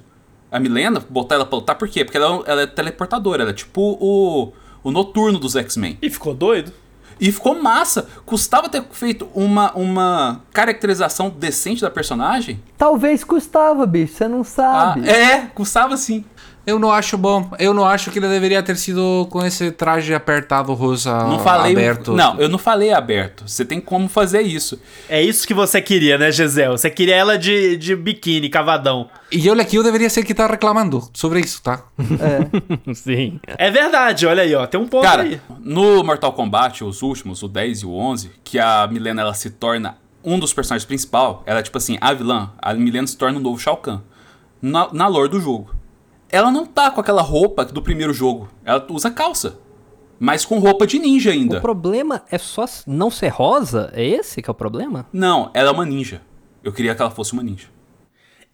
a Milena, botar ela pra lutar, por quê? Porque ela, ela é teleportadora, ela é tipo o, o noturno dos X-Men. E ficou doido? E ficou massa. Custava ter feito uma, uma caracterização decente da personagem. Talvez custava, bicho, você não Ah, sabe. é, custava sim. Eu não acho bom. Eu não acho que ele deveria ter sido com esse traje apertado rosa Não falei. aberto. Não, eu não falei aberto. Você tem como fazer isso. É isso que você queria, né, Gisel? Você queria ela de, de biquíni, cavadão. E olha aqui, eu deveria ser que tá reclamando sobre isso, tá? Sim. É verdade, olha aí, ó. Tem um ponto Cara, aí. no Mortal Kombat, os últimos, o 10 e o 11, que a Milena ela se torna um dos personagens principal, ela é tipo assim, a vilã, a Milena se torna o novo Shao Kahn. Na, na lore do jogo. Ela não tá com aquela roupa do primeiro jogo. Ela usa calça. Mas com roupa de ninja ainda. O problema é só não ser rosa? É esse que é o problema? Não, ela é uma ninja. Eu queria que ela fosse uma ninja.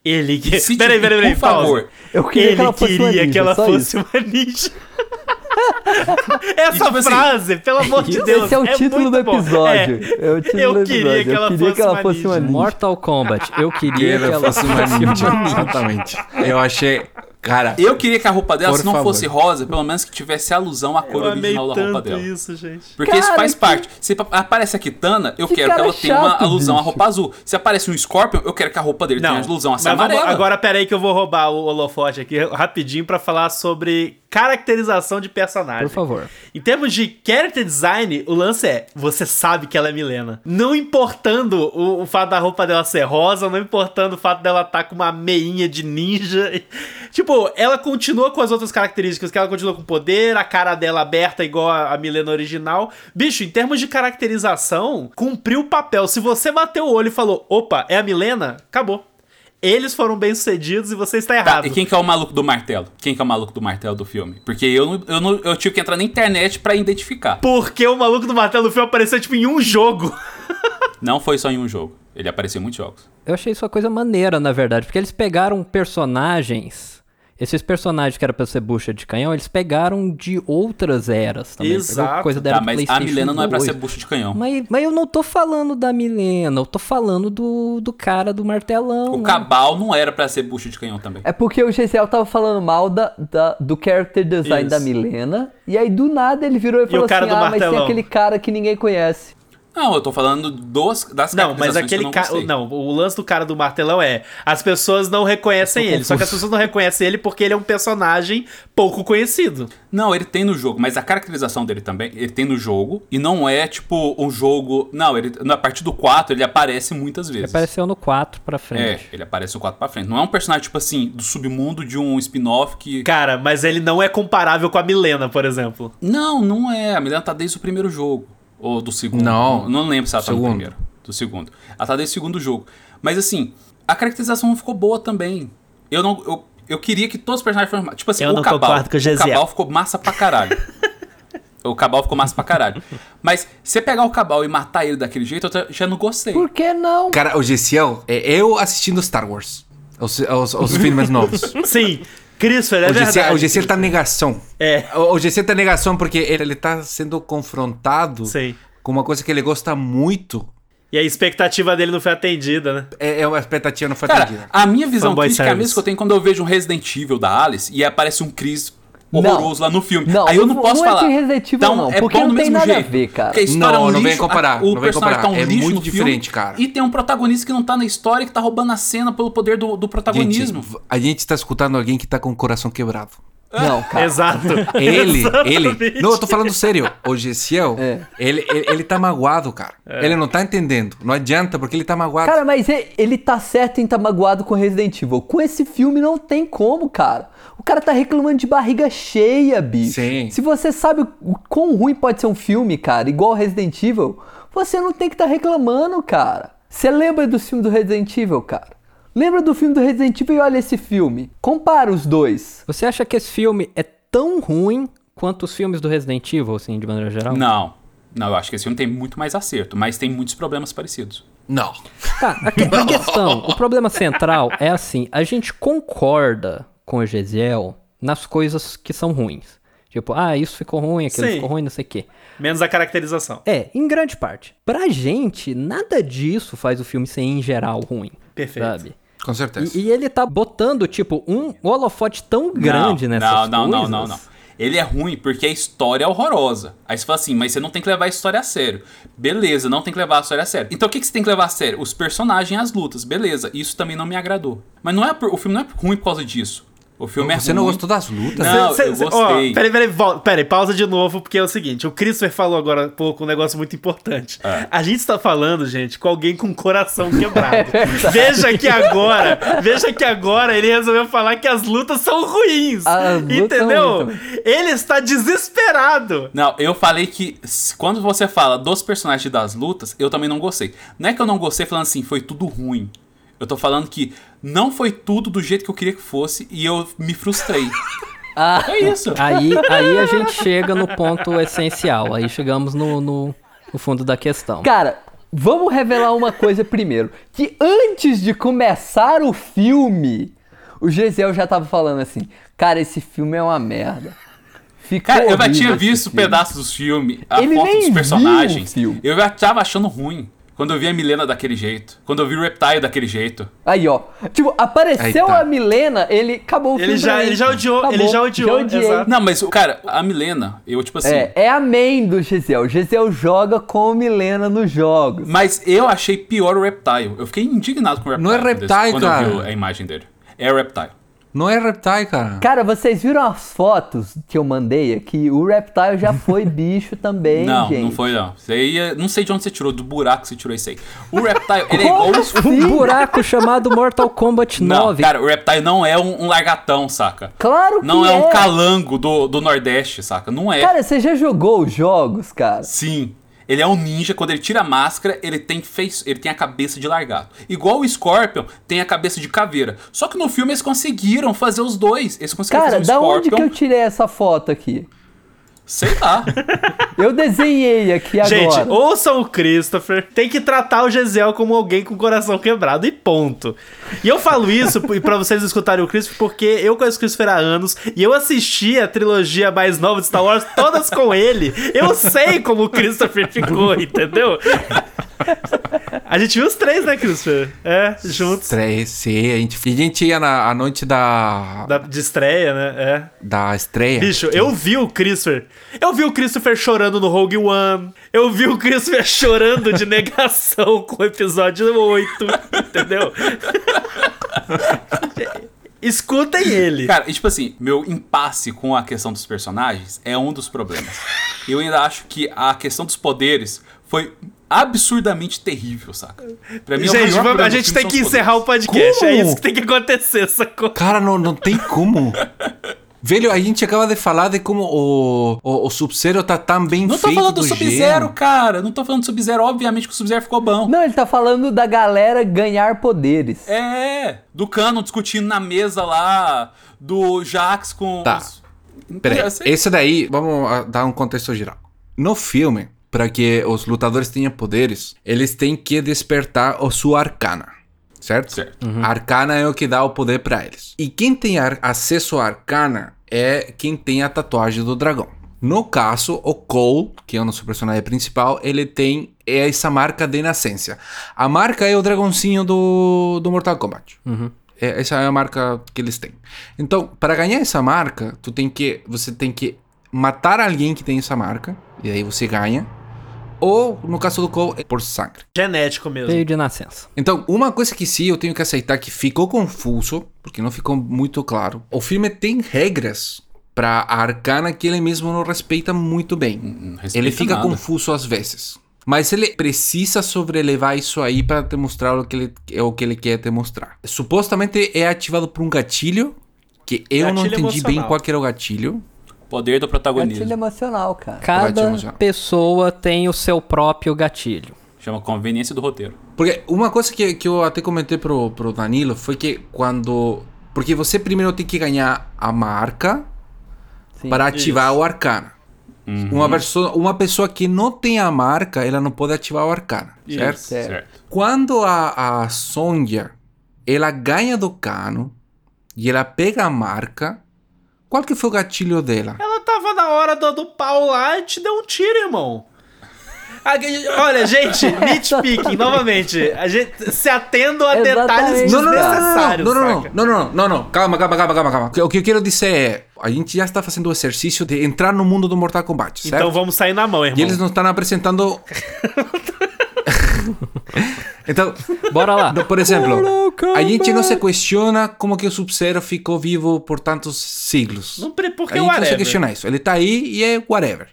Ele que. Se Peraí, peraí, peraí, por pausa. favor. Eu queria Ele que ela fosse uma queria ninja, que ela fosse isso. uma ninja. Essa tipo assim, frase, pelo amor de Deus. Esse é o título muito do episódio. É, o título eu do queria episódio. que ela queria fosse que ela uma fosse ninja. uma ninja. Mortal Kombat. Eu queria que ela fosse uma uma ninja. Exatamente. Eu achei. Cara, Eu queria que a roupa dela, se não favor. fosse rosa, pelo menos que tivesse alusão à cor Eu amei original da roupa tanto dela. isso, gente. Porque isso Cara, faz que- parte. Se pa- aparece a Kitana, eu Que quero que ela tenha uma chato, alusão à bicho. roupa azul. Se aparece um Scorpion, eu quero que a roupa dele tenha alusão a ser vamos- amarela. agora peraí que eu vou roubar o holofote aqui rapidinho pra falar sobre caracterização de personagem. Por favor. Em termos de character design, o lance é, você sabe que ela é Milena. Não importando o, o fato da roupa dela ser rosa, não importando o fato dela estar com uma meinha de ninja. tipo, ela continua com as outras características, que ela continua com poder, a cara dela aberta igual a, a Milena original. Bicho, em termos de caracterização, cumpriu o papel. Se você bateu o olho e falou, opa, é a Milena, acabou. Eles foram bem-sucedidos e você está Tá, errado. e quem que é o maluco do martelo? Quem que é o maluco do martelo do filme? Porque eu, eu, não- eu tive que entrar na internet pra identificar. Porque o maluco do martelo do filme apareceu, tipo, em um jogo. Não foi só em um jogo. Ele apareceu em muitos jogos. Eu achei isso uma coisa maneira, na verdade, porque eles pegaram personagens. Esses personagens que era pra ser bucha de canhão, eles pegaram de outras eras também. Pegou Exato. Coisa da Tá, mas a Milena não é pra 2. ser bucha de canhão. Mas, mas eu não tô falando da Milena, eu tô falando do, do cara do martelão. O né? Cabal não era pra ser bucha de canhão também. É porque o Gesiel tava falando mal da, da- do character design Isso. da Milena. E aí do nada ele virou e falou o cara assim: Ah, mas tem martelão?" aquele cara que ninguém conhece. Não, eu tô falando dos, das Não, mas aquele não cara. Não, o lance do cara do martelão é. As pessoas não reconhecem ele. Só que as pessoas não reconhecem ele porque ele é um personagem pouco conhecido. Não, ele tem no jogo, mas a caracterização dele também, ele tem no jogo, e não é tipo um jogo. Não, ele na partir do 4 ele aparece muitas Ele vezes. apareceu no 4 pra É, frente. ele aparece no 4 pra frente. Não é um personagem, tipo assim, do submundo de um spin-off que. Cara, mas ele não é comparável com a Milena, por exemplo. Não, não é. A Milena tá desde o primeiro jogo. Ou do segundo. Não. Não, lembro se ela tá no primeiro. Do segundo. Ela tá desde o segundo jogo. Mas assim, a caracterização não ficou boa também. Eu não. Eu, eu queria que todos os personagens fossem. Tipo assim, Eu o não Cabal. concordo com o o. Cabal ficou massa pra caralho. o Cabal ficou massa pra caralho. Mas você pegar o Cabal e matar ele daquele jeito, eu já- já não gostei. Por que não? cara, o Gessiel é eu assistindo Star Wars. Os, os, os filmes novos. Sim, Christopher, é o, Gessiel, verdade. o Gessiel tá negação. É. O, o Gessiel tá negação porque ele, ele tá sendo confrontado Sim. com uma coisa que ele gosta muito. E a expectativa dele não foi atendida, né? É, é uma expectativa não foi Cara, atendida. a minha visão Fanboy crítica é a service. mesma que eu tenho quando eu vejo um Resident Evil da Alice e aparece um Chris horroroso lá no filme. Não, Aí eu não não- posso não é falar. de Resident Evil, então, não, é porque bom não do tem mesmo nada a jeito. ver, cara. Porque a história Não, é um não vem lixo, comparar, a- o não vem personagem comparar. tá um É lixo muito no filme, diferente, cara. E tem um protagonista que não tá na história e que tá roubando a cena pelo poder do, do protagonismo. Gente, a gente tá escutando alguém que tá com o coração quebrado. Não, cara. Exato. Ele, ele. Não, eu tô falando sério. O Gessiel, É. ele, ele, ele tá magoado, cara. Ele não tá entendendo. Não adianta, porque ele tá magoado. Cara, mas e- ele tá certo em tá magoado com Resident Evil. Com esse filme não tem como, cara. O cara tá reclamando de barriga cheia, bicho. Sim. Se você sabe o quão ruim pode ser um filme, cara, igual Resident Evil, você não tem que estar reclamando, cara. Você lembra do filme do Resident Evil, cara? Lembra do filme do Resident Evil e olha esse filme. Compara os dois. Você acha que esse filme é tão ruim quanto os filmes do Resident Evil, assim, de maneira geral? Não. Não, eu acho que esse filme tem muito mais acerto, mas tem muitos problemas parecidos. Não. Tá, a, que- a questão, o problema central é assim, a gente concorda com o Gesiel nas coisas que são ruins. Tipo, ah, isso ficou ruim, aquilo Sim. ficou ruim, não sei o quê. Menos a caracterização. É, em grande parte. Pra gente, nada disso faz o filme ser, em geral, ruim. Perfeito. Sabe? Com certeza. E, e ele tá botando, tipo, um holofote tão grande não, nessas não, não, coisas. não, não, não. Ele é ruim porque a história é horrorosa. Aí você fala assim, mas você não tem que levar a história a sério. Beleza, não tem que levar a história a sério. Então o que, que você tem que levar a sério? Os personagens e as lutas. Beleza, isso também não me agradou. Mas não é por- o filme não é ruim por causa disso. O filme é Você ruim. não gostou das lutas? Não, Cê- eu cê- gostei. Ó, peraí, peraí, volta, peraí, pausa de novo, porque é o seguinte: o Christopher falou agora há pouco um negócio muito importante. É. A gente está falando, gente, com alguém com o coração quebrado. É veja que agora, veja que agora ele resolveu falar que as lutas são ruins. As entendeu? ele está desesperado. Não, eu falei que quando você fala dos personagens das lutas, eu também não gostei. Não é que eu não gostei falando assim, foi tudo ruim. Eu tô falando que não foi tudo do jeito que eu queria que fosse e eu me frustrei. Ah. É isso. Aí, aí a gente chega no ponto essencial. Aí chegamos no, no, no fundo da questão. Cara, vamos revelar uma coisa primeiro. Que antes de começar o filme, o Gesiel já tava falando assim, cara, esse filme é uma merda. Ficou Cara, eu já tinha visto filme." pedaços dos filmes, a Ele foto nem dos viu personagens. o filme. Eu já tava achando ruim. Quando eu vi a Milena daquele jeito. Quando eu vi o Reptile daquele jeito. Aí, ó. Tipo, apareceu tá. a Milena, ele acabou o Ele filme. já- ele já odiou, ele já odiou, odiei. exato. Não, mas, cara, a Milena, eu, tipo assim. É, é a main do Gesiel. O Gesiel joga com a Milena nos jogos. Mas eu achei pior o Reptile. Eu fiquei indignado com o Reptile. Não é quando eu- Reptile, quando cara. eu vi a imagem dele. É o Reptile. Não é Reptile, cara. Cara, vocês viram as fotos que eu mandei aqui? O Reptile já foi bicho também, não, gente. não foi não. Isso aí, é- não sei de onde você tirou, do buraco que você tirou isso aí. O Reptile, ele é igual os... Um buraco chamado Mortal Kombat Não, 9. cara, o Reptile não é um, um largatão, saca? Claro que Não é, é. um calango do, do Nordeste, saca? Não é. Cara, você já jogou os jogos, cara? Sim. Ele é um ninja, quando ele tira a máscara, ele tem, face, ele tem a cabeça de largato. Igual o Scorpion tem a cabeça de caveira. Só que no filme eles conseguiram fazer os dois. Eles conseguiram Cara, fazer o da onde Scorpion. que eu tirei essa foto aqui? Sei lá. Eu desenhei aqui agora. Gente, ouçam o Christopher. Tem que tratar o Gesiel como alguém com o coração quebrado e ponto. E eu falo isso p- pra vocês escutarem o Christopher porque eu conheço o Christopher há anos e eu assisti a trilogia mais nova de Star Wars todas com ele. Eu sei como o Christopher ficou, entendeu? A gente viu os três, né, Christopher? É, juntos. Três, sim. A gente, a gente ia na a noite da, Da, de estreia, né? É. da estreia. Bicho, eu vi o Christopher. Eu vi o Christopher chorando no Rogue One. Eu vi o Christopher chorando de negação com o episódio 8. Entendeu? Escutem ele. Cara, e tipo assim, meu impasse com a questão dos personagens é um dos problemas. Eu ainda acho que a questão dos poderes foi absurdamente terrível, saca? Pra mim, é o Gente, vamos- problema a gente tem que encerrar o poderes. podcast. É Como? isso que tem que acontecer, sacou? Cara, não, não tem como. Velho, a gente acaba de falar de como o, o, o Sub-Zero tá tão bem Não tô feito falando do do Sub-Zero, cara. Não tô falando do Sub-Zero. Obviamente que o Sub-Zero ficou bom. Não, ele tá falando da galera ganhar poderes. É, do Canon discutindo na mesa lá, do Jax com. Tá. os- Peraí, sei. esse daí, vamos ah, dar um contexto geral. No filme, para que os lutadores tenham poderes, eles têm que despertar a sua arcana, certo? Certo. A arcana é o que dá o poder para eles. E quem tem ar- acesso à arcana é quem tem a tatuagem do dragão. No caso, o Cole, que é o nosso personagem principal, ele tem essa marca de nascença. A marca é o dragãozinho do, do Mortal Kombat. É, essa é a marca que eles têm. Então, para ganhar essa marca, tu tem que, você tem que matar alguém que tem essa marca, e aí você ganha. Ou, no caso do Cole, por sangue. Genético mesmo. Veio de nascença. Então, uma coisa que sim eu tenho que aceitar que ficou confuso, porque não ficou muito claro. O filme tem regras para arcana que ele mesmo não respeita muito bem. Não respeita Ele fica nada. confuso às vezes. Mas ele precisa sobrelevar isso aí para te mostrar o que ele, é o que ele quer te mostrar. Supostamente é ativado por um gatilho, que eu não Gatilho entendi bem emocional. qual que era o gatilho. Poder do protagonismo. Gatilho emocional, cara. Cada emocionar. pessoa tem o seu próprio gatilho. Chama conveniência do roteiro. Porque uma coisa que, que eu até comentei pro, pro Danilo foi que quando. Porque você primeiro tem que ganhar a marca Sim. para ativar Isso. o arcana. Uma, pessoa, uma pessoa que não tem a marca, ela não pode ativar o arcana, certo? Certo. Certo. Quando a, a Sonja, ela ganha do cano e ela pega a marca, qual que foi o gatilho dela? Ela tava na hora do, do pau lá e te deu um tiro, irmão. A- Olha, gente, nitpicking, novamente. A gente se atendo a detalhes Exatamente. Não, não, não, não, desnecessários. não, não, não, não, não, não, calma, calma, calma, calma, calma. O que eu quero dizer é, a gente já está fazendo o exercício de entrar no mundo do Mortal Kombat, certo? Então vamos sair na mão, irmão. E eles não estão apresentando... então, Bora lá. por exemplo, a gente não se questiona como que o Sub-Zero ficou vivo por tantos siglos. Não porque a gente não se whatever. questiona isso. Ele tá aí e é whatever.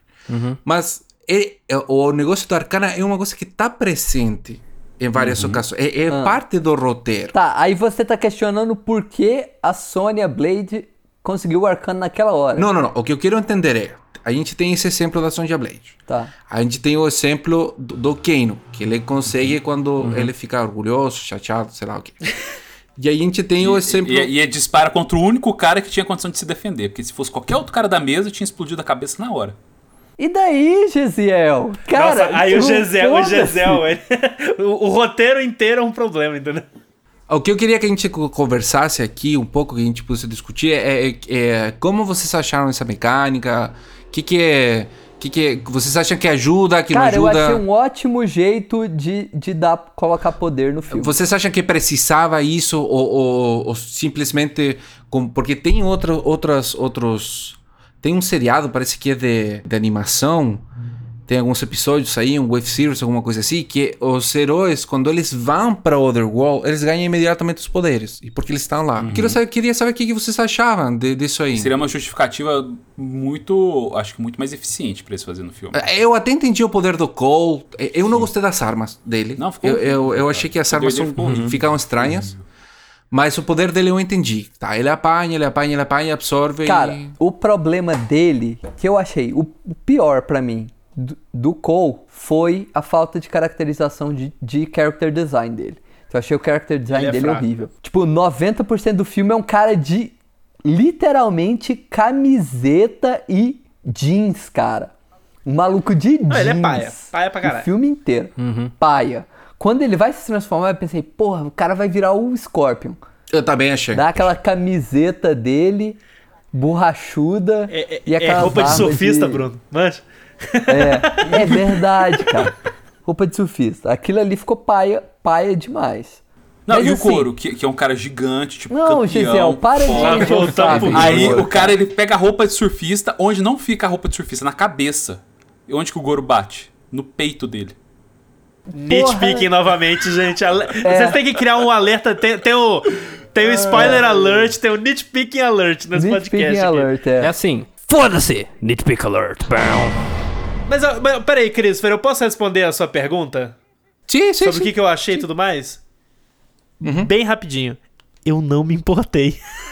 Mas ele- é- o negócio do Arcana é uma coisa que tá presente em várias ocasiões. É, é parte do roteiro. Tá, aí você tá questionando por que a Sonya Blade conseguiu o arcano naquela hora. Não, não, não. O que eu quero entender é, a gente tem esse exemplo da Sonja Blade. Tá. A gente tem o exemplo do, do Kano, que ele consegue quando ele fica orgulhoso, chateado, sei lá o quê. E a gente tem o exemplo... E, e ele dispara contra o único cara que tinha condição de se defender. Porque se fosse qualquer outro cara da mesa, tinha explodido a cabeça na hora. E daí, Gesiel? Cara, Nossa, aí o Gesiel, o. Gesiel, ele- o, o roteiro inteiro é um problema, entendeu? O que eu queria que a gente co- conversasse aqui um pouco, que a gente pudesse discutir, é, é- é como vocês acharam essa mecânica? O que, que é. que, que é- Vocês acham que ajuda, que Cara, eu não ajuda? achei um ótimo jeito de, de dar, colocar poder no filme. Vocês acham que precisava isso ou, ou- ou simplesmente. com- porque tem outro, outras, outros. Tem um seriado, parece que é de, de animação. Tem alguns episódios aí, um web series, alguma coisa assim, que os heróis, quando eles vão para Otherworld, eles ganham imediatamente os poderes. E porque eles estão lá. Queria saber, queria saber o que, vocês achavam de- disso aí. Seria uma justificativa muito. Acho que muito mais eficiente pra eles fazerem no filme. Eu até entendi o poder do Cole. Eu não gostei das armas dele. Não, ficou eu, eu, eu achei que as armas são, horrível. ficaram estranhas. Mas o poder dele eu entendi. Tá, ele apanha, ele apanha, ele apanha, absorve Cara, e... o problema dele, que eu achei o, o pior pra mim, do, do Cole, foi a falta de caracterização de, de character design dele. Eu achei o character design é dele fraco. horrível. Tipo, 90% do filme é um cara de literalmente camiseta e jeans, cara. Um maluco de jeans. Não, ele é paia. Paia pra caralho. O filme inteiro. Paia. Quando ele vai se transformar, eu pensei, porra, o cara vai virar o Scorpion. Eu também achei. Dá aquela camiseta dele, borrachuda. É, é- e é aquela roupa de surfista, Bruno. Mas. É, é verdade, cara. Roupa de surfista. Aquilo ali ficou paia, paia demais. Não, Mas e o assim- Coro, que, que é um cara gigante, tipo, Não, campeão. Gisele, para foda. de encher o Aí o cara ele pega a roupa de surfista, onde não fica a roupa de surfista, na cabeça. E onde que o Goro bate? No peito dele. Nitpicking novamente, gente. Ale- É. Vocês têm que criar um alerta. Tem, tem o. Tem o spoiler alert, tem o nitpicking alert nesse Nitpicking podcast. aqui. alert, É é. assim. Foda-se! Nitpick alert. Bam. Mas, mas peraí, Christopher, eu posso responder a sua pergunta? Sim, sim, Sobre sim. o que, que eu achei e tudo mais? Bem rapidinho. Eu não me importei.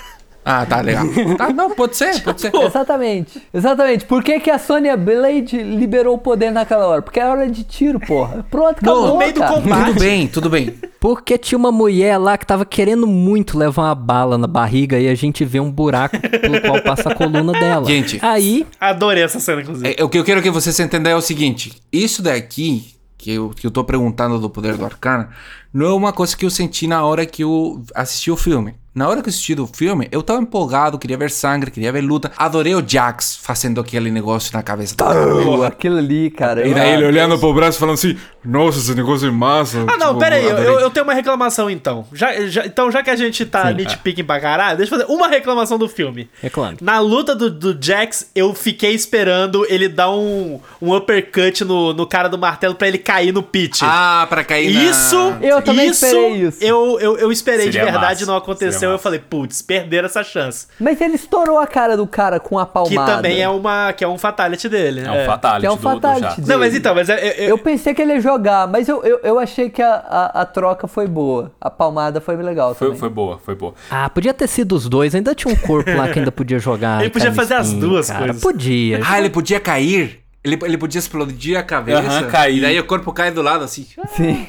Ah, tá, legal. tá, não, pode ser, pode ser. Exatamente. Exatamente. Por que, que a Sonya Blade liberou o poder naquela hora? Porque era hora de tiro, porra. Pronto, acabou, No meio do combate. Tudo bem, tudo bem. Porque tinha uma mulher lá que tava querendo muito levar uma bala na barriga e a gente vê um buraco pelo qual passa a coluna dela. Gente. Aí, Adorei essa cena, inclusive. É, o que eu quero que vocês entendam é o seguinte: isso daqui, que eu, que eu tô perguntando do poder do arcana, não é uma coisa que eu senti na hora que eu assisti o filme. Na hora que eu assisti o filme, eu tava empolgado, queria ver sangue, queria ver luta. Adorei o Jax fazendo aquele negócio na cabeça do cara. Pô, aquilo ali, cara. E daí ele olhando pro braço falando assim: Nossa, esse negócio é massa. Ah, não, Tipo, pera aí, eu, eu- eu tenho uma reclamação então. Já, já- então, já que a gente tá nitpicking pra caralho, deixa eu fazer uma reclamação do filme. reclame. Na luta do, do Jax, eu fiquei esperando ele dar um, um uppercut no, no cara do martelo pra ele cair no pit. Ah, pra cair na... Isso, Eu também isso, esperei isso. Eu, eu, eu esperei Seria de verdade, massa, não aconteceu. seria Eu massa. falei, putz, perderam essa chance. Mas ele estourou a cara do cara com a Que palmada. também é, uma, que é um fatality dele. É um fatality Que é um do, fatality do. Não, mas então, mas é- é- é- Eu pensei que ele ia jogar, mas eu, eu, eu achei que a, a, a troca foi boa. A palmada foi legal Foi, também. foi boa, foi boa. Ah, podia ter sido os dois. Ainda tinha um corpo lá que ainda podia jogar. Ele podia fazer as duas cara. coisas. Podia. Ah, ele podia cair. Ele, ele podia explodir a cabeça. Aham, cair. E daí o corpo cai do lado assim. Sim.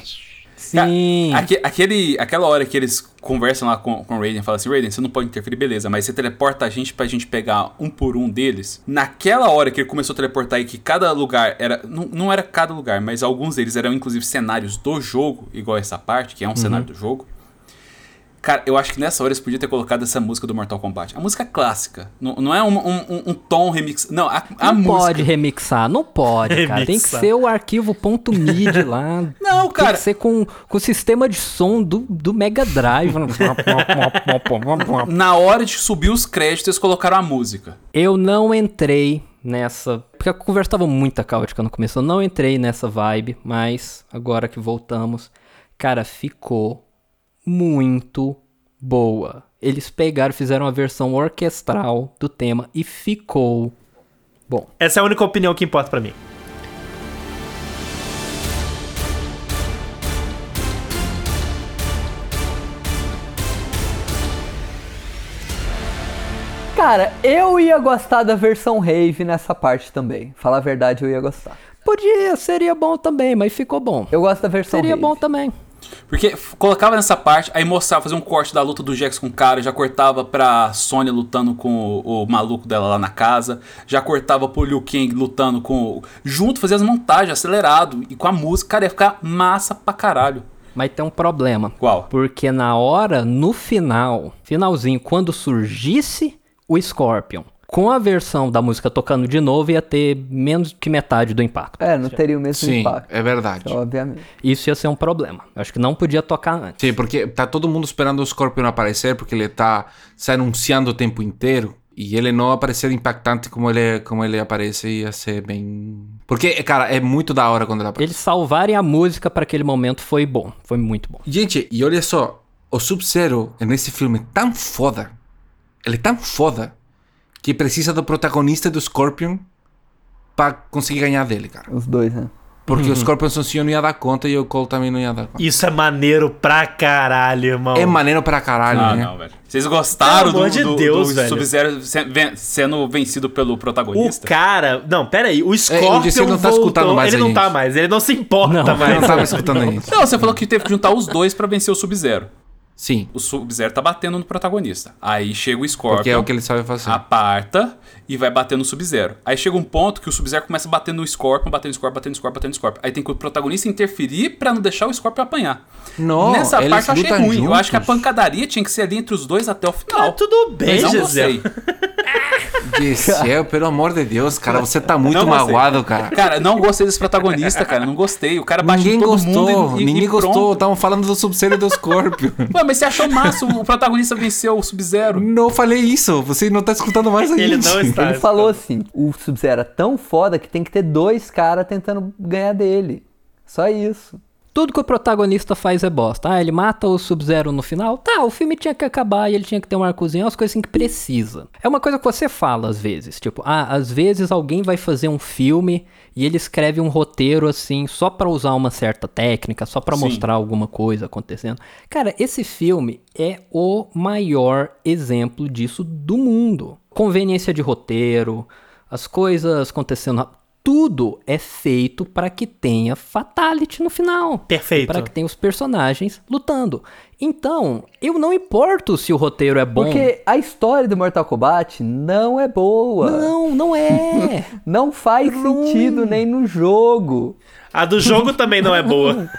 Sim. Aque- aquele, aquela hora que eles conversam lá com, com o Raiden, falam assim, Raiden, você não pode interferir, beleza, mas você teleporta a gente pra gente pegar um por um deles. Naquela hora que ele começou a teleportar e que cada lugar era... Não, não era cada lugar, mas alguns deles eram inclusive cenários do jogo, igual essa parte, que é um cenário do jogo. Cara, eu acho que nessa hora eles podiam ter colocado essa música do Mortal Kombat. A música clássica. Não, não é um, um, um- um tom remix. Não, a, a não música. pode remixar, não pode, cara. Tem que Remixar. ser o arquivo .mid lá. Não, Tem cara. que ser com, com o sistema de som do, do Mega Drive. Na hora de subir os créditos, eles colocaram a música. Eu não entrei nessa. Porque a conversa tava muito caótica no começo. Eu não entrei nessa vibe, mas agora que voltamos, cara, ficou muito boa. Eles pegaram, fizeram uma versão orquestral do tema e ficou bom. Essa é a única opinião que importa pra mim. Cara, eu ia gostar da versão Rave nessa parte também. Falar a verdade, eu ia gostar. Podia, seria bom também, mas ficou bom. Eu gosto da versão Seria Rave. bom também. Porque colocava nessa parte, aí mostrava, fazia um corte da luta do Jax com o cara, já cortava pra Sony lutando com o, o maluco dela lá na casa, já cortava pro Liu Kang lutando com. o- Junto, fazia as montagens, acelerado, e com a música, cara, ia ficar massa pra caralho. Mas tem um problema. Qual? Porque na hora, no final, finalzinho, quando surgisse o Scorpion, com a versão da música tocando de novo, ia ter menos que metade do impacto. É, não teria o mesmo Sim, impacto. é verdade. Obviamente. Isso ia ser um problema. Acho que não podia tocar antes. Sim, porque tá todo mundo esperando o Scorpion aparecer, porque ele tá se anunciando o tempo inteiro. E ele não aparecer impactante como ele, como ele aparece ia ser bem. Porque, cara, é muito da hora quando ele aparece. Eles salvarem a música para aquele momento foi bom. Foi muito bom. Gente, e olha só, o Sub-Zero nesse filme é tão foda. Ele é tão foda que precisa do protagonista do Scorpion pra conseguir ganhar dele, cara. Os dois, né? Porque o Scorpion sozinho não ia dar conta e o Cole também não ia dar conta. Isso é maneiro pra caralho, irmão. É maneiro pra caralho, Ah, né? não, velho. Vocês gostaram Pelo do, amor de do, Deus, do. Sub-Zero sendo vencido pelo O protagonista? cara. Não, pera aí. O Scorpion. Odyssey não tá voltou. escutando mais Ele a não tá gente. mais. Ele não se importa Não, Eu mais. não tava escutando isso. Não, você falou que teve que juntar os dois pra vencer o Sub-Zero. Sim, O Sub-Zero tá batendo no protagonista. Aí chega o Scorpion. porque é o que ele sabe fazer. aparta e vai bater no Sub-Zero. Aí chega um ponto que o Sub-Zero começa a bater no Scorpion, batendo no Scorpion, batendo no Scorpion, batendo no Scorpion. Aí tem que o protagonista interferir pra não deixar o Scorpion apanhar. Não, Nessa parte eu achei ruim. Eu acho que a juntos. pancadaria tinha que ser ali entre os dois até o final. Ah, tudo bem, Mas não Gisele. gostei. Gisele, pelo amor de Deus, cara, você tá muito Não gostei. magoado, cara. Cara, não gostei desse protagonista, cara. Não gostei. O cara bate Ninguém todo gostou, mundo e, e, ninguém e gostou. Estavam falando do Sub-Zero e do Scorpion. Ué, mas você achou massa o protagonista venceu o Sub-Zero? não falei isso, você não tá escutando mais a Ele não está. Ele falou assim: o Sub-Zero é tão foda que tem que ter dois caras tentando ganhar dele. Só isso. Tudo que o protagonista faz é bosta. Ah, ele mata o Sub-Zero no final. Tá, o filme tinha que acabar e ele tinha que ter um arcozinho, é umas coisas assim que precisa. É uma coisa que você fala às vezes. Tipo, ah, às vezes alguém vai fazer um filme e ele escreve um roteiro assim, só pra usar uma certa técnica, só pra Sim. mostrar alguma coisa acontecendo. Cara, esse filme é o maior exemplo disso do mundo. Conveniência de roteiro, as coisas acontecendo. Tudo é feito para que tenha fatality no final. Perfeito. Para que tenha os personagens lutando. Então, eu não importo se o roteiro é bom. Porque a história do Mortal Kombat não é boa. Não, não é. Não faz sentido nem no jogo. A do jogo também não é boa.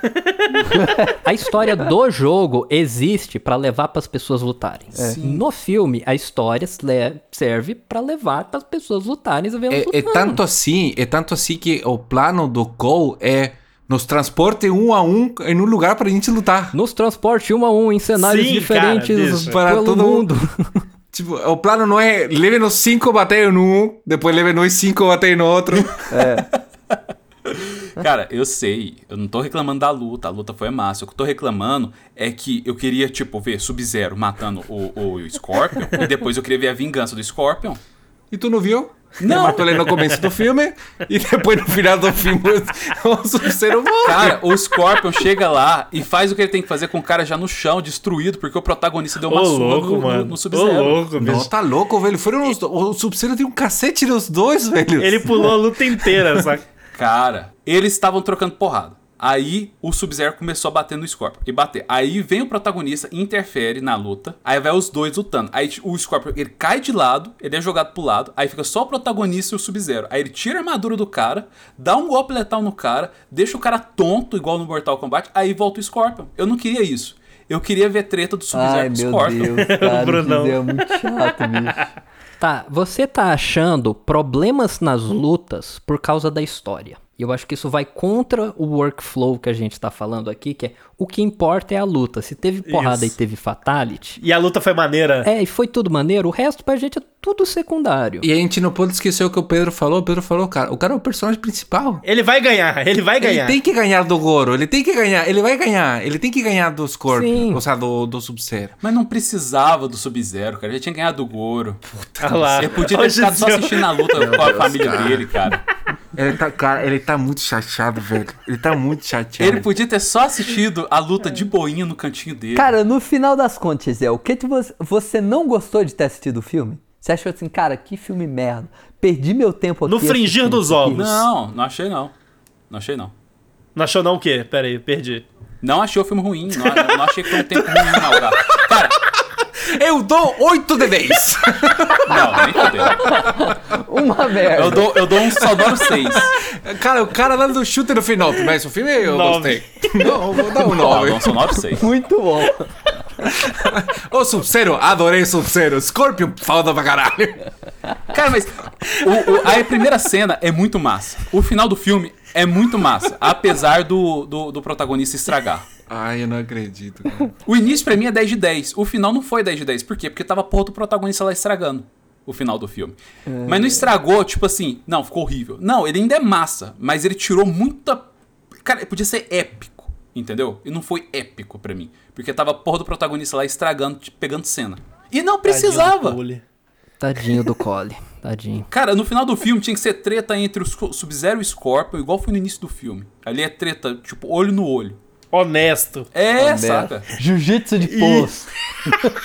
A história do jogo existe para levar para as pessoas lutarem. No filme, a história serve para levar para as pessoas lutarem e ver É, é tanto assim, é tanto assim que o plano do Cole é nos transporte um a um em um lugar pra gente lutar. Nos transporte um a um em cenários Sim, diferentes cara. Para todo mundo. Tipo, o plano não é leve nos cinco bater no um, depois leve nos cinco bater no outro. Cara, eu sei, eu não tô reclamando da luta, a luta foi massa. O que eu tô reclamando é que eu queria, tipo, ver Sub-Zero matando o, o Scorpion e depois eu queria ver a vingança do Scorpion. E tu não viu? Não. Ele matou ele no começo do filme e depois no final do filme o Sub-Zero morre. Cara, o Scorpion chega lá e faz o que ele tem que fazer com o cara já no chão, destruído, porque o protagonista deu Ô, uma surra louco, no, no- mano. no Ô, Sub-Zero. louco, Não, bicho. tá louco, velho. Foram os, o Sub-Zero tem um cacete nos dois, velho. Ele pulou a luta inteira, saca? Cara, eles estavam trocando porrada. Aí o Sub-Zero começou a bater no Scorpion. E bater. Aí vem o protagonista, interfere na luta. Aí vai os dois lutando. Aí o Scorpion ele cai de lado, ele é jogado pro lado. Aí fica só o protagonista e o Sub-Zero. Aí ele tira a armadura do cara, dá um golpe letal no cara, deixa o cara tonto, igual no Mortal Kombat. Aí volta o Scorpion. Eu não queria isso. Eu queria ver treta do Sub-Zero com o meu Scorpion. Deus, cara, Brunão. isso é muito chato, bicho. Tá, você tá achando problemas nas lutas por causa da história. E eu acho que isso vai contra o workflow que a gente tá falando aqui, que é o que importa é a luta. Se teve porrada Isso. e teve fatality, E a luta foi maneira. é, e foi tudo maneiro, o resto pra gente é tudo secundário. E a gente não pode esquecer o que o Pedro falou. O Pedro falou, cara, o cara é o personagem principal. Ele vai ganhar, ele vai ganhar. Ele tem que ganhar do Goro, ele tem que ganhar, ele vai ganhar, ele tem que ganhar do Scorpion, ou seja, do, do Sub-Zero. Mas não precisava do Sub-Zero, cara. Já tinha ganhado do Goro. Ah lá. Ele podia ter ficado só assistindo a luta com a família dele, cara. Ele tá, cara, ele tá muito chateado, velho. Ele tá muito chateado. Ele podia ter só assistido a luta de boinha no cantinho dele. Cara, no final das contas, é o que, que você, você não gostou de ter assistido o filme? Você achou assim, cara, que filme merda. Perdi meu tempo aqui. No fringir dos ovos. Não, não achei não. Não achei não. Não achou não o quê? Pera aí, perdi. Não achei o filme ruim. Não, não achei que foi um tempo ruim, não, cara. Eu dou 8 de 10. não, nem fodeu. Uma merda. Eu dou, eu dou um sonoro 6. cara, o cara dando do chute no final, mas o filme eu Nove. gostei. Não, eu vou dar um Não, eu dou 9. um sonoro 6. Muito bom. Ô, Sub-Zero, adorei Sub-Zero. Scorpion, falta pra caralho. Cara, mas o- o- a primeira cena é muito massa. O final do filme é muito massa, apesar do, do, do protagonista estragar. Ai, eu não acredito, cara. O início pra mim é 10 de 10. O final não foi 10 de 10. Por quê? Porque tava a porra do protagonista lá estragando o final do filme. Mas não estragou, tipo assim, não, ficou horrível. Não, ele ainda é massa, mas ele tirou muita. Cara, podia ser épico, entendeu? E não foi épico pra mim. Porque tava a porra do protagonista lá estragando, tipo, pegando cena. E não precisava. Tadinho do Cole. Tadinho. Cara, no final do filme tinha que ser treta entre o Sub-Zero e o Scorpion, igual foi no início do filme. Ali é treta, tipo, olho no olho. Honesto. É, saca? Jiu-jitsu de poço.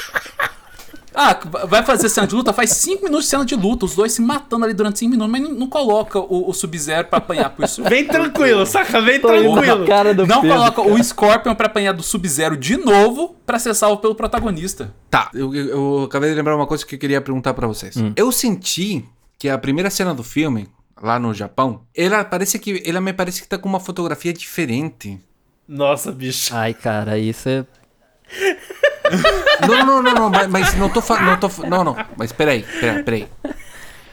Ah, vai fazer cena de luta? Faz 5 minutos de cena de luta, os dois se matando ali durante 5 minutos, mas não, não coloca o, o Sub-Zero pra apanhar por isso. Vem tranquilo, saca? Vem Tô tranquilo. cara do Não Pedro, coloca cara. o Scorpion pra apanhar do Sub-Zero de novo pra ser salvo pelo protagonista. Tá, eu, eu- eu acabei de lembrar uma coisa que eu queria perguntar pra vocês. Eu senti que a primeira cena do filme, lá no Japão, ela parece que ela me parece que tá com uma fotografia diferente. Nossa, bicho. Ai, cara, isso é. Não, não, não, não, mas, mas não tô falando. Não, tô não, não, mas peraí, peraí, peraí.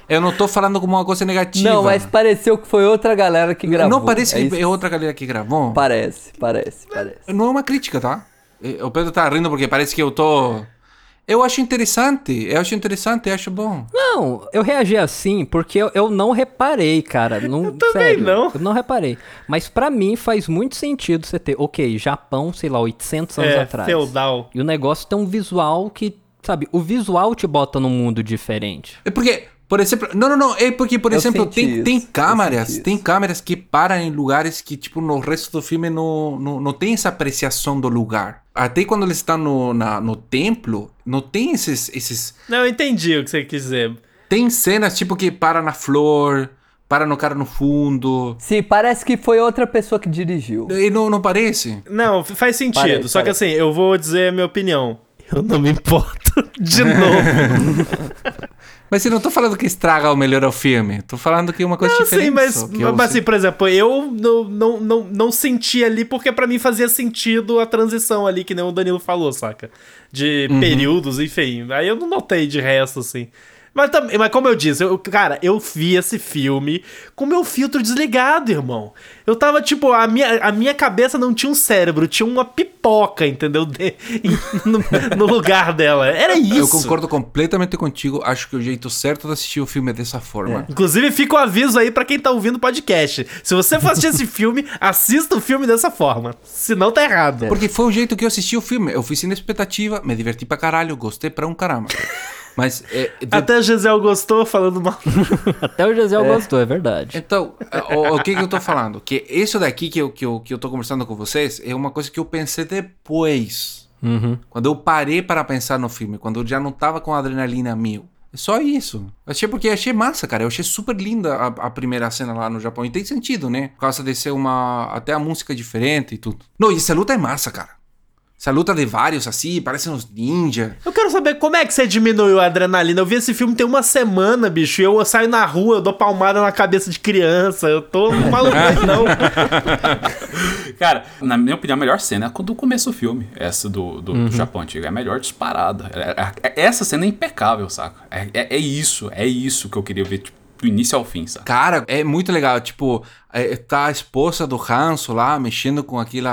Eu não tô falando como uma coisa negativa. Não, mas pareceu que foi outra galera que gravou. Não parece É que é outra galera que gravou. Parece, parece, parece. Não é uma crítica, tá? Eh, O Pedro tá rindo porque parece que eu tô. Eu acho interessante, eu acho interessante, eu acho bom. Não, eu reagi assim porque eu, eu não reparei, cara. Não, também sério, não. Eu não reparei. Mas pra mim faz muito sentido você ter, ok, Japão, sei lá, 800 anos É, atrás. feudal. E o negócio tem um visual que, sabe, o visual te bota num mundo diferente. É porque, por exemplo, não, não, não, é porque, por Eu exemplo, tem, isso, tem câmeras, tem câmeras que param em lugares que, tipo, no resto do filme não, não, não tem essa apreciação do lugar. Até quando eles estão no, na- no templo, não tem esses, esses... Não, eu entendi o que você quis dizer. Tem cenas, tipo, que para na flor, para no cara no fundo. Sim, parece que foi outra pessoa que dirigiu. E não, não parece? Não, faz sentido. Parece, só que parece. assim, eu vou dizer a minha opinião. Eu não me importo de novo. Mas eu não tô falando que estraga ou melhora o filme. Tô falando que é uma coisa Não, diferente. sim, mas, que eu mas assim, por exemplo, eu não, não, não, não senti ali porque pra mim fazia sentido a transição ali, que nem o Danilo falou, saca? De Uhum. períodos, enfim. Aí eu não notei de resto, assim. Mas, também, mas como eu disse, eu, cara, eu vi esse filme com meu filtro desligado, irmão. Eu tava, tipo, a minha, a minha cabeça não tinha um cérebro, tinha uma pipoca, entendeu? De- no, no lugar dela. Era isso. Eu concordo completamente contigo. Acho que o jeito certo de assistir o filme é dessa forma. Inclusive, fica o aviso aí pra quem tá ouvindo o podcast. Se você for assistir esse filme, assista o filme dessa forma. Senão tá errado. Porque foi o jeito que eu assisti o filme. Eu fui sem expectativa, me diverti pra caralho, gostei pra um caramba. Mas, é, de- Até a Gisele gostou falando mal. Até o Gisele gostou, é verdade. então, o, o que que eu tô falando? Que isso daqui que eu, que, eu, que eu tô conversando com vocês é uma coisa que eu pensei depois. Uhum. Quando eu parei para pensar no filme, quando eu já não tava com a adrenalina mil. É só isso. Achei porque achei massa, cara. Eu achei super linda a, a primeira cena lá no Japão. E tem sentido, né? Por causa de ser uma. Até a música é diferente e tudo. Não, e essa luta é massa, cara. Essa luta de vários assim, parecem uns ninja. Eu quero saber como é que você diminuiu a adrenalina. Eu vi esse filme tem uma semana, bicho, e eu saio na rua, eu dou palmada na cabeça de criança. Eu tô maluco, não. Cara, na minha opinião, a melhor cena é quando começa o filme. Essa do, do, do Japão antigo. É a melhor disparada. É- é- é- essa cena é impecável, saca? É, é, é isso, é isso que eu queria ver, tipo, do início ao fim, saca? Cara, é muito legal. Tipo, é, tá a esposa do Hanso lá, mexendo com aquele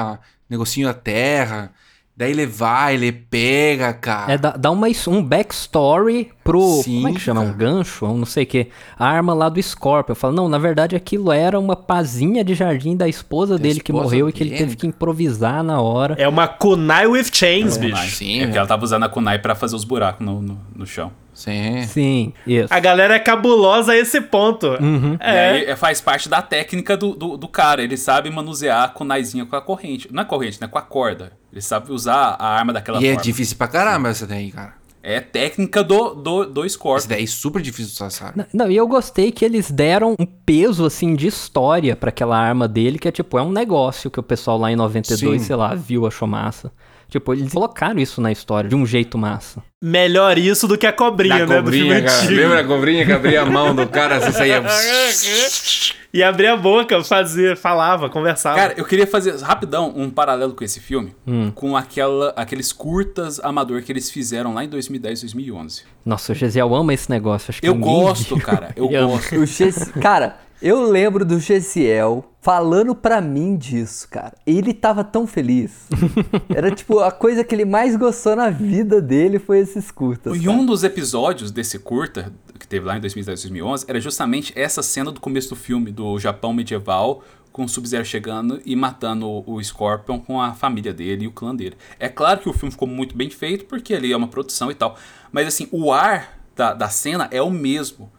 negocinho da terra. Daí ele vai, ele pega, cara. É, dá, dá uma, um backstory pro. Sim, como é que chama? Um cara. gancho? Um não sei o que. A arma lá do Scorpion. Eu falo, não, na verdade aquilo era uma pazinha de jardim da esposa dele que esposa morreu e que ele dele, teve que improvisar na hora. É uma kunai with chains, Kunai. bicho. Sim, é velho. porque ela tava usando a kunai pra fazer os buracos no, no, no chão. Sim. Sim, isso. A galera é cabulosa a esse ponto. E É. aí é, faz parte da técnica do, do, do cara. Ele sabe manusear a kunaizinha com a corrente. Não é corrente, né? Com a corda. Ele sabe usar a arma daquela E é forma. difícil pra caramba essa daí, cara. É técnica do, do, do Essa Scorpion. daí é super difícil de usar? Não, Não, e eu gostei que eles deram um peso, assim, de história pra aquela arma dele, que é tipo, é um negócio que o pessoal lá em 92, Sim. sei lá, viu, achou massa. Tipo, eles colocaram isso na história de um jeito massa. Melhor isso do que a cobrinha, Da né? do filme cobrinha, cara. antigo. Lembra a cobrinha que abria a mão do cara, você saía... E abria a boca, fazia, falava, conversava. Cara, eu queria fazer rapidão um paralelo com esse filme, com aquela, aqueles curtas amador que eles fizeram lá em 2010, 2011. Nossa, o Gesiel ama esse negócio. Acho que Eu gosto, viu. cara. Eu amo. gosto. O Gesi- Cara, eu lembro do Gesiel falando pra mim disso, cara. Ele tava tão feliz. Era tipo, a coisa que ele mais gostou na vida dele foi esses curtas. E cara. um dos episódios desse curta, que teve lá em 2010, 2011, era justamente essa cena do começo do filme, do Japão medieval, com o Sub-Zero chegando e matando o o Scorpion com a família dele e o clã dele. É claro que o filme ficou muito bem feito, porque ali é uma produção e tal. Mas assim, o ar da, da cena é o mesmo.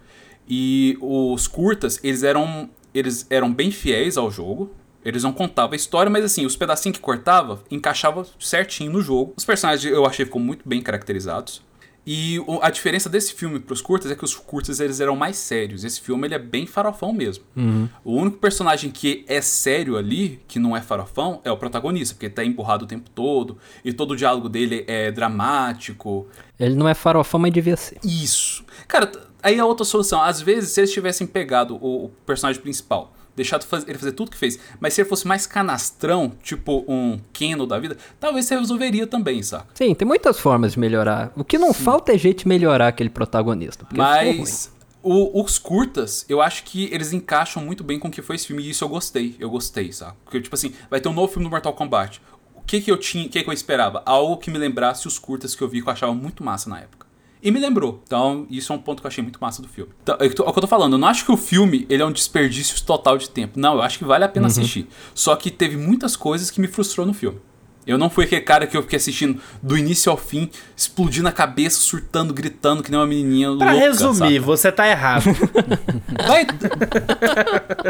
E os curtas, eles eram, eles eram bem fiéis ao jogo. Eles não contavam a história, mas assim, os pedacinhos que cortava encaixava certinho no jogo. Os personagens eu achei ficou muito bem caracterizados. E a diferença desse filme pros curtas é que os curtas eles eram mais sérios. Esse filme ele é bem farofão mesmo. O único personagem que é sério ali, que não é farofão, é o protagonista, porque ele tá emburrado o tempo todo e todo o diálogo dele é dramático. Ele não é farofão, mas devia ser. Isso. Cara, aí a outra solução. Às vezes, se eles tivessem pegado o, o personagem principal, deixado faz- ele fazer tudo que fez, mas se ele fosse mais canastrão, tipo um Keno da vida, talvez você resolveria também, saca? Sim, tem muitas formas de melhorar. O que não falta é jeito de melhorar aquele protagonista. Mas o- os curtas, eu acho que eles encaixam muito bem com o que foi esse filme. E isso eu gostei. Eu gostei, sabe? Porque, tipo assim, vai ter um novo filme do Mortal Kombat. O que que eu tinha, o que que eu esperava? Algo que me lembrasse os curtas que eu vi que eu achava muito massa na época. E me lembrou. Então, isso é um ponto que eu achei muito massa do filme. Então, é o que eu tô falando. Eu não acho que o filme ele é um desperdício total de tempo. Não, eu acho que vale a pena assistir. Só que teve muitas coisas que me frustrou no filme. Eu não fui aquele cara que eu fiquei assistindo do início ao fim, explodindo a cabeça, surtando, gritando que nem uma menininha Pra louca, resumir, saca? você tá errado. Vai.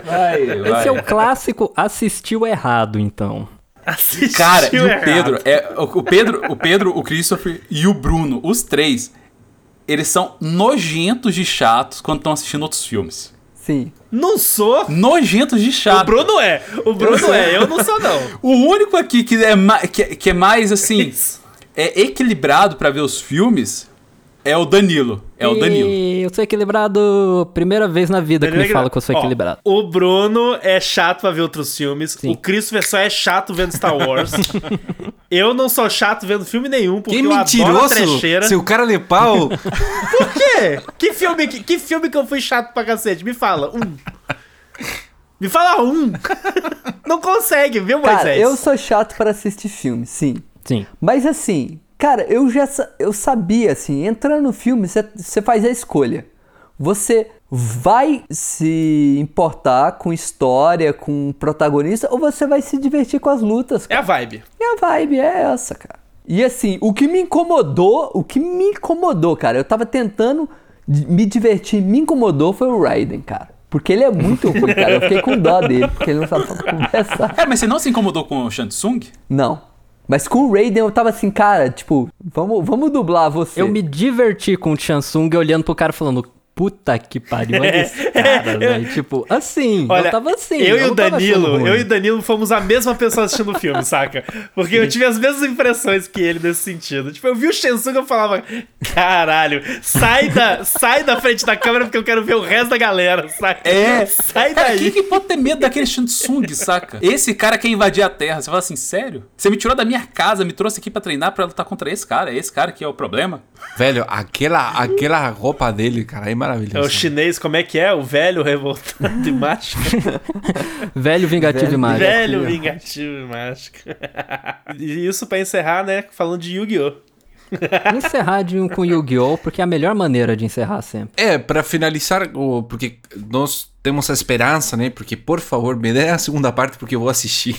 vai, Esse vai. é o clássico assistiu errado, então. Assistiu Cara, e o errado. Pedro, é, o, o Pedro, o Pedro, o Christopher e o Bruno, os três, eles são nojentos de chatos quando estão assistindo outros filmes. Sim. Não sou. Nojentos de O chato. Bruno é. O Bruno é. Eu não sou, não. O único aqui que é, ma- que, é- que é mais assim, é equilibrado pra ver os filmes é o Danilo. É o Danilo. E eu sou equilibrado primeira vez na vida que me fala que eu sou Ó, equilibrado. O Bruno é chato pra ver outros filmes. Sim. O Christopher só é chato vendo Star Wars. eu não sou chato vendo filme nenhum, porque Que eu mentiroso! trecheira. Seu cara de pau! Por quê? Que filme, que, que filme que eu fui chato pra cacete? Me fala, um. Me fala um. Não consegue, viu, Cara, Moisés? eu sou chato para assistir filme, sim. Sim. Mas assim, cara, eu já eu sabia, assim, entrando no filme, você faz a escolha. Você vai se importar com história, com protagonista, ou você vai se divertir com as lutas, É a vibe. E a vibe é essa, cara. E assim, o que me incomodou, o que me incomodou, cara, eu tava tentando me divertir, me incomodou foi o Raiden, cara. Porque ele é muito ruim, cara. Eu fiquei com dó dele, porque ele não sabe conversar. Cara, mas você não se incomodou com o Shansung? Não. Mas com o Raiden eu tava assim, cara, tipo, vamos, vamos dublar você. Eu me diverti com o Chansung olhando pro cara falando. Puta que pariu, olha esse cara, velho. Tipo, assim, Olha, eu tava assim. eu, e não o Danilo, eu e o Danilo fomos a mesma pessoa assistindo o filme, saca? Porque eu tive as mesmas impressões que ele nesse sentido. Tipo, eu vi o Shensung e eu falava, caralho, sai da, sai da frente da câmera porque eu quero ver o resto da galera, saca? É. Sai Cara, daí. quem que pode ter medo daquele Shansung, saca? Esse cara quer invadir a Terra. Você fala assim, sério? Você me tirou da minha casa, me trouxe aqui pra treinar pra lutar contra esse cara. É esse cara que é o problema? Velho, aquela, aquela roupa dele, cara, é É maravilhosa. o chinês, como é que é? O velho revoltado e mágico. Velho vingativo Velho- e mágico. velho vingativo e mágico. e isso pra encerrar, né? Falando de Yu-Gi-Oh! Encerrar de um com Yu-Gi-Oh! porque é a melhor maneira de encerrar sempre. É, pra finalizar, o- porque nós temos a esperança, né? Porque, por favor, me dê a segunda parte porque eu vou assistir.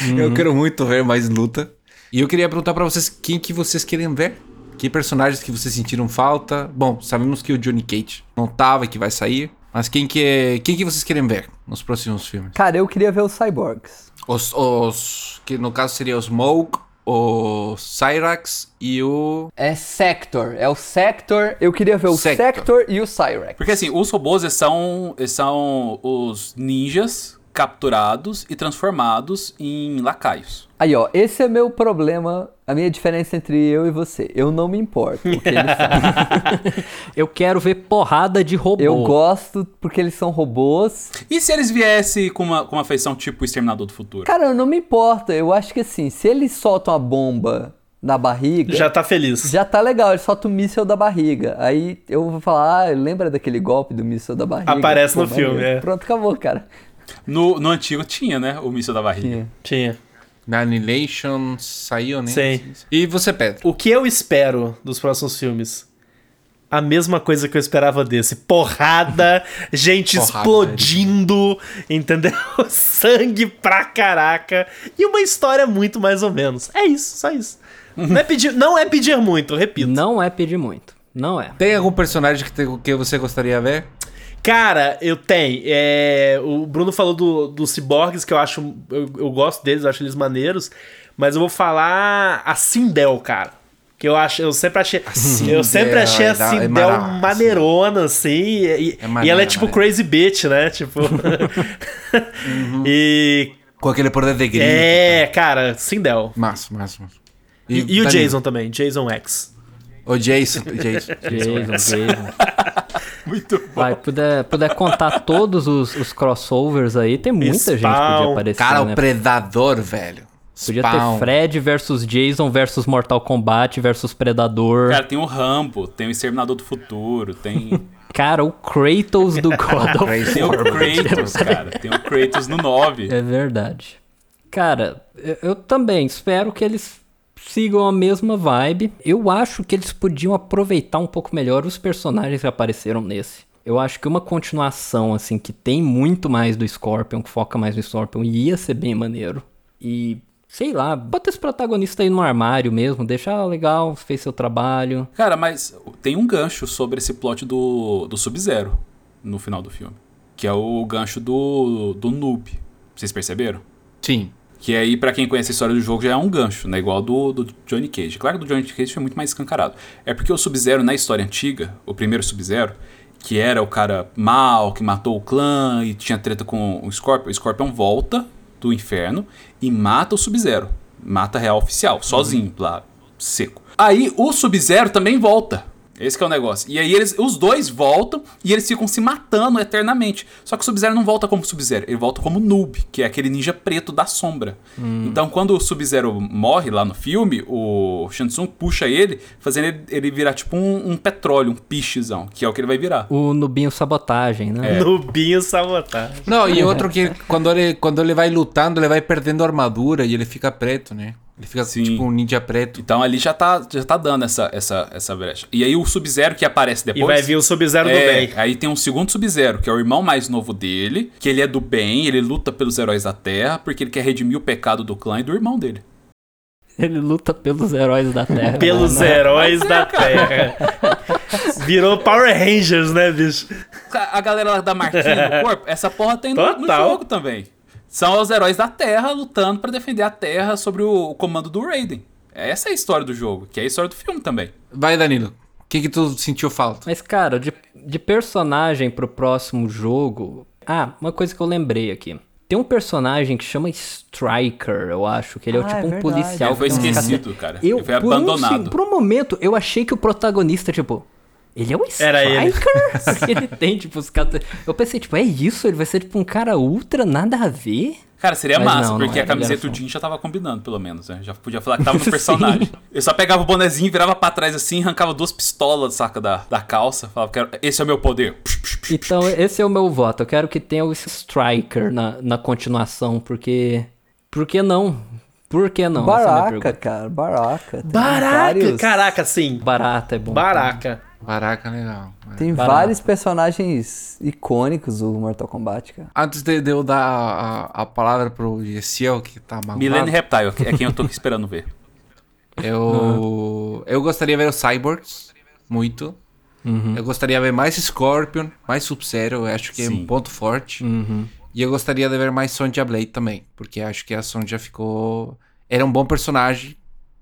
Eu quero muito ver mais luta. E eu queria perguntar pra vocês quem que vocês querem ver? Que personagens que vocês sentiram falta? Bom, sabemos que o Johnny Cage não tava e que vai sair. Mas quem que, quem que vocês querem ver nos próximos filmes? Cara, eu queria ver os cyborgs. Os, os que no caso seria o Smoke, o Cyrax e o... É Sector, é o Sector. Eu queria ver o Sector. Sector, e o Cyrex. Porque assim, os robôs são, são os ninjas capturados e transformados em lacaios. Aí, ó, esse é meu problema, a minha diferença entre eu e você. Eu não me importo porque eles são. Eu quero ver porrada de robô. Eu gosto porque eles são robôs. E se eles viessem com uma, com uma feição tipo o Exterminador do Futuro? Cara, eu não me importo. Eu acho que assim, se eles soltam a bomba na barriga, Já tá feliz. já tá legal. Eles soltam o míssel da barriga. Aí eu vou falar, ah, lembra daquele golpe do míssel da barriga? Aparece no filme, maneiro. é. Pronto, acabou, cara. No, no antigo tinha, né? O míssil da barriga. Tinha. Tinha. Na Annihilation saiu, né? Sim. E você, Pedro? O que eu espero dos próximos filmes? A mesma coisa que eu esperava desse. Porrada, gente Porrada, explodindo, entendeu? Sangue pra caraca. E uma história muito mais ou menos. É isso, só isso. Não é pedir, não é pedir muito, repito. Não é pedir muito. Não é. Tem algum personagem que, te- que você gostaria de ver? Cara, eu tenho. É, o Bruno falou do, dos ciborgues, que eu acho. Eu, eu gosto deles, eu acho eles maneiros. Mas eu vou falar a Sindel, cara. Que eu acho, eu sempre achei. eu sempre Sindel, achei a é é Sindel mara- maneirona, assim. E, e- É e maneira, ela é tipo maneira. crazy bitch, né? Tipo. E. Com aquele poder de grito. É, cara, Sindel. Massa, massa, massa. E, e o Danilo? Jason também, Jason X. O Jason. o Jason. Jason, Jason. Muito bom. Vai, puder, puder contar todos os, os crossovers aí, tem muita gente que Spawn. podia aparecer, Cara, né? o Predador, velho. Podia Spawn. ter Fred versus Jason versus Mortal Kombat versus Predador. Cara, tem o Rambo, tem o Exterminador do Futuro, tem, Cara, o Kratos do God of Crazy. tem o Kratos, cara. Tem o Kratos no 9. É verdade. Cara, eu, eu também espero que eles sigam a mesma vibe. Eu acho que eles podiam aproveitar um pouco melhor os personagens que apareceram nesse. Eu acho que uma continuação, assim, que tem muito mais do Scorpion, que foca mais no Scorpion, ia ser bem maneiro. E, sei lá, bota esse protagonista aí no armário mesmo, deixa legal, fez seu trabalho. Cara, mas tem um gancho sobre esse plot do, do Sub-Zero no final do filme. Que é o gancho do, do Noob. Vocês perceberam? Sim. Que aí, pra quem conhece a história do jogo, já é um gancho, né? Igual do, do Johnny Cage. Claro que do Johnny Cage foi muito mais escancarado. É porque o Sub-Zero, na história antiga, o primeiro Sub-Zero, que era o cara mal, que matou o clã e tinha treta com o Scorpion, o Scorpion volta do inferno e mata o Sub-Zero. Mata a real oficial, sozinho, lá, seco. Aí o Sub-Zero também volta. Esse que é o negócio. E aí eles, os dois voltam e eles ficam se matando eternamente. Só que o Sub-Zero não volta como Sub-Zero, ele volta como Noob, que é aquele ninja preto da sombra. Então quando o Sub-Zero morre lá no filme, o Shansung puxa ele, fazendo ele, ele virar tipo um, um petróleo, um pichezão, que é o que ele vai virar. O Nubinho Sabotagem, né? Nubinho sabotagem. Não, e outro que quando ele, quando ele vai lutando, ele vai perdendo armadura e ele fica preto, né? Ele fica Sim. tipo um ninja preto. Então ali já tá, já tá dando essa, essa, essa brecha. E aí o Sub-Zero que aparece depois. E vai vir o Sub-Zero do É, bem. aí tem um segundo Sub-Zero, que é o irmão mais novo dele, que ele é do bem, ele luta pelos heróis da Terra, porque ele quer redimir o pecado do clã e do irmão dele. Ele luta pelos heróis da Terra. Pelos né? heróis da Terra. Virou Power Rangers, né, bicho? A galera lá da marquinha do corpo, essa porra tem no, no jogo também. São os heróis da Terra lutando pra defender a Terra sobre o, o comando do Raiden. Essa é a história do jogo, que é a história do filme também. Vai, Danilo. O que, que tu sentiu falta? Mas, cara, de, de personagem pro próximo jogo. Ah, uma coisa que eu lembrei aqui. Tem um personagem que chama Striker, eu acho, que ele é, Ah, tipo é um verdade. policial. Ele foi esquecido, cara. Eu, Ele foi por um abandonado. se- por um momento, eu achei que o protagonista, tipo. Ele é o Era ele. Striker? Porque ele tem, tipo, os caras. Eu pensei, tipo, é isso? Ele vai ser, tipo, um cara ultra, nada a ver? Cara, seria Mas massa, não, não porque era, a ele camiseta do Jin já tava combinando, pelo menos, né? Já podia falar que tava no personagem. Eu só pegava o bonezinho, virava pra trás assim, arrancava duas pistolas, saca, da, da calça, falava que era, esse é o meu poder. Então, esse é o meu voto. Eu quero que tenha o Striker na, na continuação, porque. Por que não? Por que não? Essa é a minha Baraca, pergunta. cara, baraca. Baraca! vários- Caraca, sim. Barata é bom. Baraca. Baraca, legal. Tem Baraca. vários personagens icônicos do Mortal Kombat, cara. Antes de, de eu dar a, a palavra pro Gessiel, que tá malvado, Millennium Reptile, que é quem eu tô esperando ver. eu, eu gostaria de ver os Cyborgs, muito. Eu gostaria de ver mais Scorpion, mais Sub-Zero, eu acho que é Sim. um ponto forte. Uhum. E eu gostaria de ver mais Sonja Blade também, porque acho que a Sonja ficou... Era um bom personagem,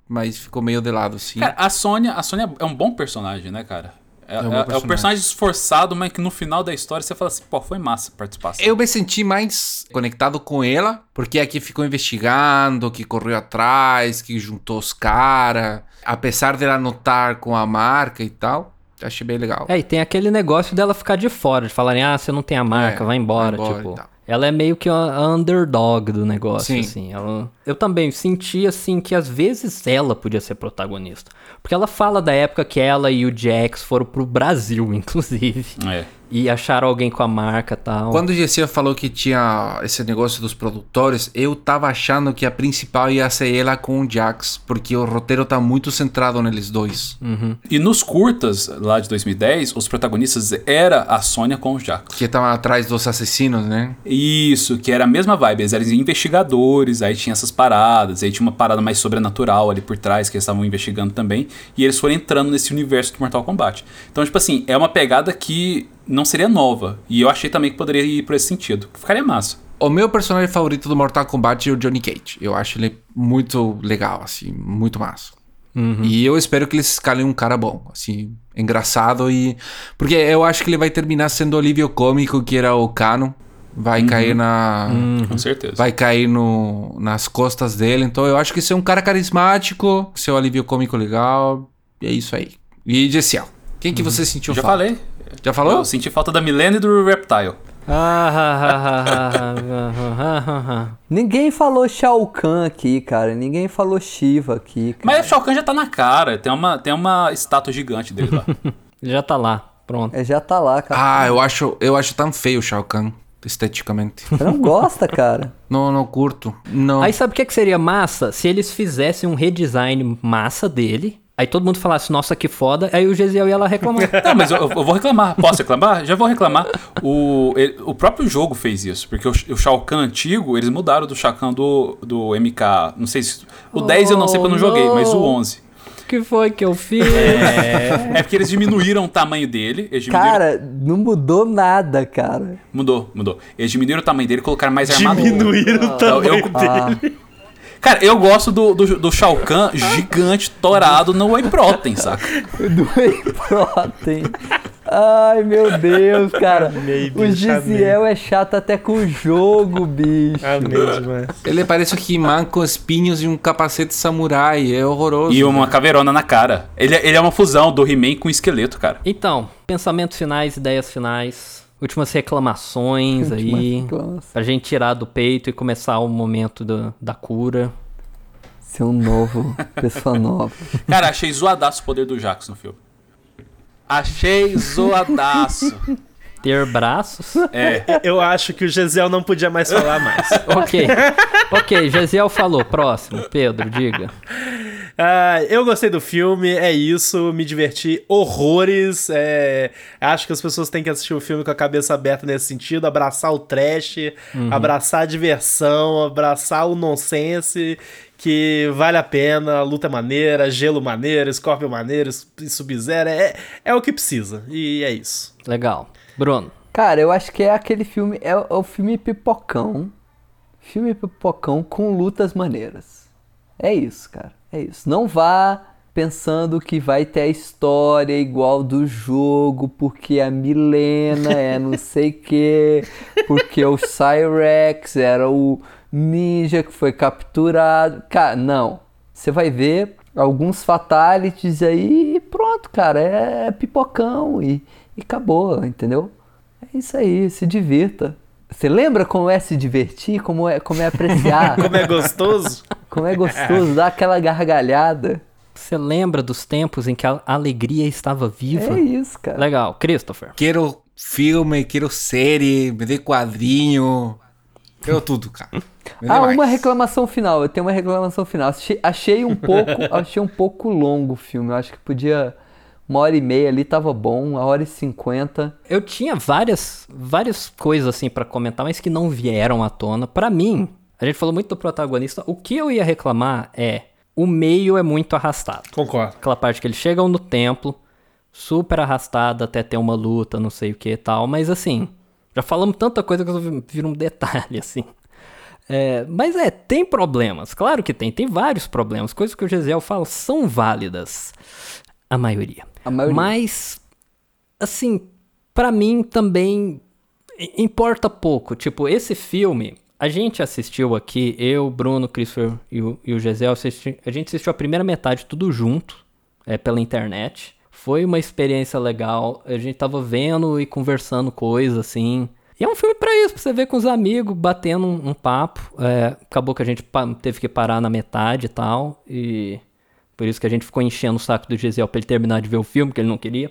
mas ficou meio de lado, assim. Cara, a Sônia, a Sônia é um bom personagem, né, cara? É, É um bom é- é o personagem. personagem esforçado, mas que no final da história você fala assim, pô, foi massa a participação. Eu me senti mais conectado com ela, porque é que ficou investigando, que correu atrás, que juntou os caras. Apesar dela notar com a marca e tal, achei bem legal. É, e tem aquele negócio dela ficar de fora, de falarem, ah, você não tem a marca, É, vai embora, vai embora tipo. Ela é meio que a underdog do negócio, Sim. assim. Ela... Eu também senti, assim, que às vezes ela podia ser protagonista. Porque ela fala da época que ela e o Jax foram pro Brasil, inclusive. É. E acharam alguém com a marca e tal. Quando o Gessia falou que tinha esse negócio dos produtores, eu tava achando que a principal ia ser ela com o Jax, porque o roteiro tá muito centrado neles dois. E nos curtas, lá de 2010, os protagonistas era a Sônia com o Jax. Que estavam atrás dos assassinos, né? Isso, que era a mesma vibe. Eles eram investigadores, aí tinha essas paradas, aí tinha uma parada mais sobrenatural ali por trás que eles estavam investigando também. E eles foram entrando nesse universo do Mortal Kombat. Então, tipo assim, é uma pegada que não seria nova. E eu achei também que poderia ir por esse sentido. Ficaria massa. O meu personagem favorito do Mortal Kombat é o Johnny Cage. Eu acho ele muito legal, assim, muito massa. E eu espero que eles escalem um cara bom, assim, engraçado e. Porque eu acho que ele vai terminar sendo o alívio cômico que era o Cano vai uhum. cair na. Uhum. Com certeza. Vai cair no, nas costas dele. Então eu acho que ser é um cara carismático, seu alívio cômico legal. E é isso aí. E Jessiel, quem que uhum. você sentiu Já falta? Já falei. Já falou? Eu senti falta da Milene e do Reptile. Ninguém falou Shao Kahn aqui, cara. Ninguém falou Shiva aqui. Cara. Mas o Shao Kahn já tá na cara. Tem uma, tem uma estátua gigante dele lá. já tá lá, pronto. É, já tá lá, cara. Ah, eu acho, eu acho tão feio o Shao Kahn esteticamente. Você não gosta, cara. não, não curto. Não. Aí sabe o que, que seria massa? Se eles fizessem um redesign massa dele. Aí todo mundo falasse, nossa, que foda. Aí o Gesiel ia lá reclamar. Não, mas eu, eu vou reclamar. Posso reclamar? Já vou reclamar. O, ele- o próprio jogo fez isso. Porque o, o Shao Kahn antigo, eles mudaram do Shao Kahn do, do MK. Não sei se. O 10 eu não sei porque eu não joguei, mas o 11. O que foi que eu fiz? É porque eles diminuíram o tamanho dele. Eles diminuíram, Cara, não mudou nada, cara. Mudou, mudou. Eles diminuíram o tamanho dele e colocaram mais armadura. Diminuíram o Então, tamanho eu- dele. Ah, Cara, eu gosto do, do, do Shao Kahn gigante, torado no Whey Protein, saca? do Whey Protein. Ai, meu Deus, cara. Amei, o bicho, Gisiel é chato até com o jogo, bicho. Amei demais. Ele parece o He-Man com espinhos e um capacete samurai. É horroroso. E uma caveirona na cara. Ele, é- ele é uma fusão do He-Man com esqueleto, cara. Então, pensamentos finais, ideias finais, últimas reclamações aí. reclamações. Pra gente tirar do peito e começar o momento da, da cura. Ser um novo, pessoa nova. Cara, achei zoadaço o poder do Jax no filme. Achei zoadaço. Ter braços. É. Eu acho que o Gesiel não podia mais falar mais. ok. Ok, Gesiel falou. Próximo. Pedro, diga. Ah, eu gostei do filme, é isso, me diverti horrores. é, acho que as pessoas têm que assistir o filme com a cabeça aberta nesse sentido, abraçar o trash, abraçar a diversão, abraçar o nonsense, que vale a pena, luta maneira, gelo maneiro, Scorpion maneiro, Sub-Zero, é, é o que precisa, e é isso. Legal. Bruno. Cara, eu acho que é aquele filme, é, o- é o filme pipocão. Filme pipocão com lutas maneiras. É isso, cara. É isso. Não vá pensando que vai ter a história igual do jogo, porque a Milena é não sei que, porque o Cyrex era o ninja que foi capturado. Cara, não. Você vai ver alguns fatalities aí e pronto, cara. É pipocão e, e acabou, entendeu? É isso aí, se divirta. Você lembra como é se divertir? Como é, como é apreciar? Como é gostoso? como é gostoso dar aquela gargalhada? Você lembra dos tempos em que a alegria estava viva? É isso, cara. Legal. Christopher. Quero filme, quero série, me dê quadrinho. Quero tudo, cara. Me Ah, uma reclamação final. Eu tenho uma reclamação final. Achei, achei um pouco, achei um pouco longo o filme. Eu acho que podia uma hora e meia ali tava bom, uma hora e cinquenta. Eu tinha várias, várias coisas assim pra comentar, mas que não vieram à tona. Pra mim, a gente falou muito do protagonista. O que eu ia reclamar é o meio é muito arrastado. Concordo. Aquela parte que eles chegam no templo, super arrastado até ter uma luta, não sei o que e tal, mas assim, já falamos tanta coisa que eu viro um detalhe assim. É, mas é, tem problemas, claro que tem, tem vários problemas. Coisas que o Gesiel fala são válidas. A maioria. Mas, assim, pra mim também importa pouco. Tipo, esse filme, a gente assistiu aqui, eu, Bruno, Christopher e o, e o Gesiel, assisti- a gente assistiu a primeira metade tudo junto, é, pela internet. Foi uma experiência legal. A gente tava vendo e conversando coisas assim. E é um filme pra isso, pra você ver com os amigos, batendo um, um papo. É, acabou que a gente teve que parar na metade e tal. E por isso que a gente ficou enchendo o saco do Gesiel pra ele terminar de ver o filme, que ele não queria.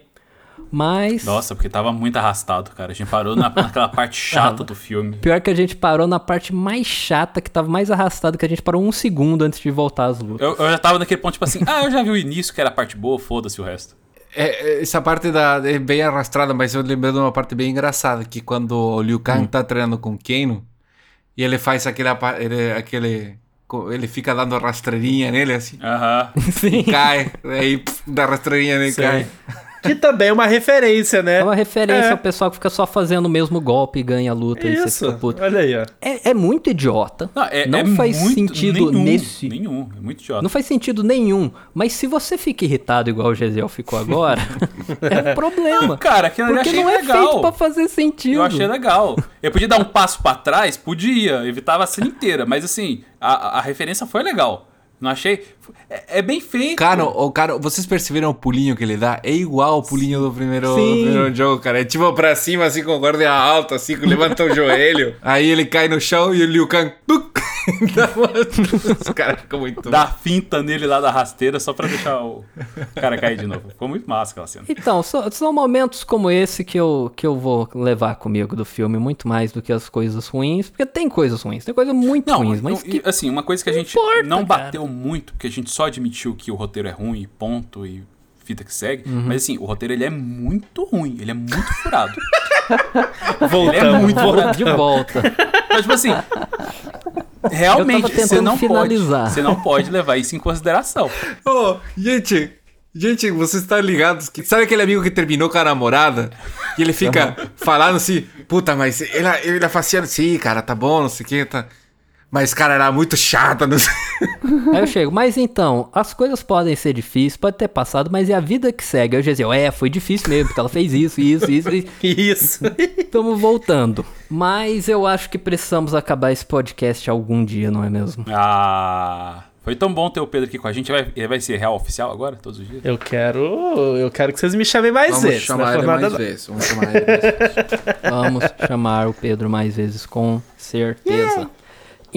Mas. Nossa, porque tava muito arrastado, cara. A gente parou na- naquela parte chata do filme. Pior que a gente parou na parte mais chata, que tava mais arrastado, que a gente parou um segundo antes de voltar às lutas. Eu, eu já tava naquele ponto, tipo assim, ah, eu já vi o início, que era a parte boa, foda-se o resto. É, é, essa parte da, é bem arrastada, mas eu lembrei de uma parte bem engraçada, que quando o Liu Kang tá treinando com o Kano, e ele faz aquele, ele, aquele ele fica dando rastreirinha nele, assim, Aham. Sim. cai, aí pff, dá rastreirinha nele, cai. Que também é uma referência, né? É uma referência É. ao pessoal que fica só fazendo o mesmo golpe e ganha a luta e você Isso. fica puto. Olha aí, ó. É, é muito idiota. Não, é, não é faz muito- sentido nenhum, nesse. Nenhum, é muito idiota. Não faz sentido nenhum. Mas se você fica irritado igual o Gesiel ficou agora, é um problema. Cara, aquilo ali achei não é legal. feito pra fazer sentido. Eu achei legal. Eu podia dar um passo pra trás? Podia, evitava a cena inteira. Mas assim, a, a referência foi legal. Não achei. É, é bem feito. Cara, o cara, vocês perceberam o pulinho que ele dá? É igual ao pulinho do primeiro, do primeiro jogo, cara. É tipo pra cima, assim, com a guarda alta, assim, levanta o joelho. Aí ele cai no chão e o Liu Kang... tuc, dá uma- Os caras ficam muito... Dá finta nele lá da rasteira só pra deixar o cara cair de novo. Ficou muito massa aquela cena. Então, so- são momentos como esse que eu, que eu vou levar comigo do filme, muito mais do que as coisas ruins, porque tem coisas ruins, tem coisas muito Não, ruins, mas eu- que assim, uma coisa que a não gente importa, não cara. bateu muito, porque a gente só admitiu que o roteiro é ruim, e ponto, e fita que segue. Uhum. Mas assim, o roteiro ele é muito ruim, ele é muito furado. ele é Voltamos. muito furado. de volta. Mas, tipo assim, realmente, você não finalizar. pode. Você não pode levar isso em consideração. Ô, gente, gente, vocês estão ligados que sabe aquele amigo que terminou com a namorada? E ele fica falando assim, puta, mas ela, ela fazia assim, cara, tá bom, não sei o que, tá. Mas, cara, era muito chata, não sei. Aí eu chego, mas então, as coisas podem ser difíceis, pode ter passado, mas é a vida que segue. Aí o Gesiel, é, foi difícil mesmo, porque ela fez isso, isso, isso, isso. Isso. Estamos voltando. Mas eu acho que precisamos acabar esse podcast algum dia, não é mesmo? Ah. Foi tão bom ter o Pedro aqui com a gente. Vai, ele vai ser real oficial agora, todos os dias? Eu quero. Eu quero que vocês me chamem mais Vamos vezes. chamar não ele mais não. vezes. Vamos chamar ele mais vezes. Vamos chamar o Pedro mais vezes, com certeza.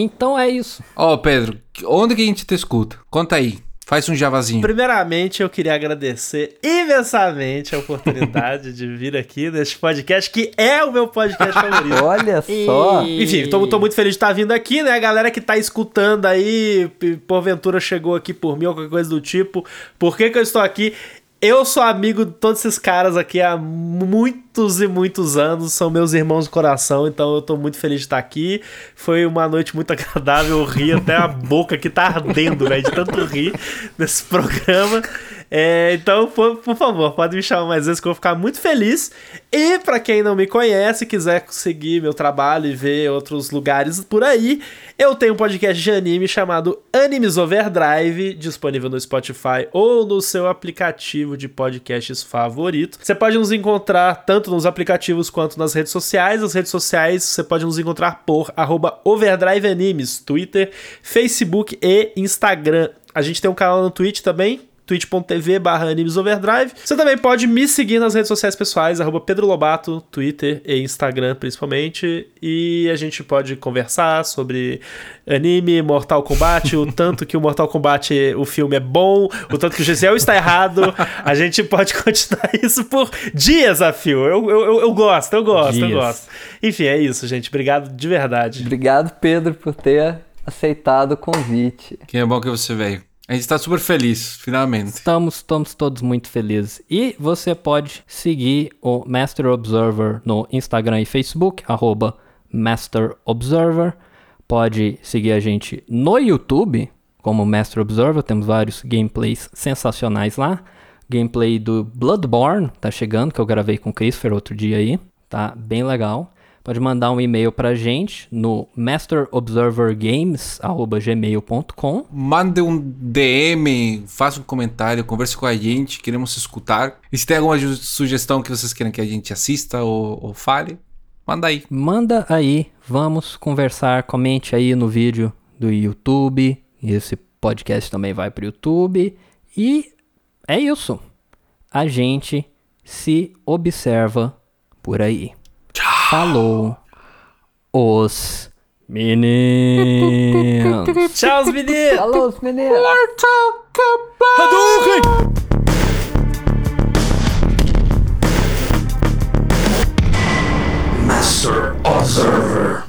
Então é isso. Ó, Pedro, onde que a gente te escuta? Conta aí. Faz um javazinho. Primeiramente, eu queria agradecer imensamente a oportunidade de vir aqui neste podcast, que é o meu podcast favorito. Olha só. Enfim, tô, tô muito feliz de estar vindo aqui, né? A galera que tá escutando aí, porventura chegou aqui por mim ou qualquer coisa do tipo. Por que que eu estou aqui? Eu sou amigo de todos esses caras aqui há muitos e muitos anos, são meus irmãos do coração, então eu tô muito feliz de estar aqui. Foi uma noite muito agradável, eu ri até a boca que tá ardendo, velho, de tanto rir nesse programa. É, então, por, por, favor, pode me chamar mais vezes que eu vou ficar muito feliz. E para quem não me conhece, quiser seguir meu trabalho e ver outros lugares por aí, eu tenho um podcast de anime chamado Animes Overdrive, disponível no Spotify ou no seu aplicativo de podcasts favorito. Você pode nos encontrar tanto nos aplicativos quanto nas redes sociais. As redes sociais você pode nos encontrar por arroba Overdrive Animes, Twitter, Facebook e Instagram. A gente tem um canal no Twitch também, twitch.tv barra animesoverdrive. Você também pode me seguir nas redes sociais pessoais, arroba Pedro Lobato, Twitter e Instagram principalmente. E a gente pode conversar sobre anime, Mortal Kombat, o tanto que o Mortal Kombat, o filme é bom, o tanto que o Gisele está errado. A gente pode continuar isso por dias a fio. Eu, eu, eu gosto, eu gosto, dias. eu gosto. Enfim, é isso, gente. Obrigado de verdade. Obrigado, Pedro, por ter aceitado o convite. Que é bom que você veio. A gente está super feliz, finalmente. Estamos, estamos todos muito felizes. E você pode seguir o Master Observer no Instagram e Facebook, arroba Master Observer. Pode seguir a gente no YouTube, como Master Observer. Temos vários gameplays sensacionais lá. Gameplay do Bloodborne tá chegando, que eu gravei com o Christopher outro dia aí. Tá bem legal pode mandar um e-mail pra gente no masterobservergames.gmail.com Mande um DM, faça um comentário, converse com a gente, queremos escutar. E se tem alguma sugestão que vocês querem que a gente assista ou, ou fale, manda aí. Manda aí, vamos conversar, comente aí no vídeo do YouTube. Esse podcast também vai pro YouTube. E é isso. A gente se observa por aí. Falou os meninos. Tchau, os meninos. Falou, os meninos. Hadouken! Master Observer.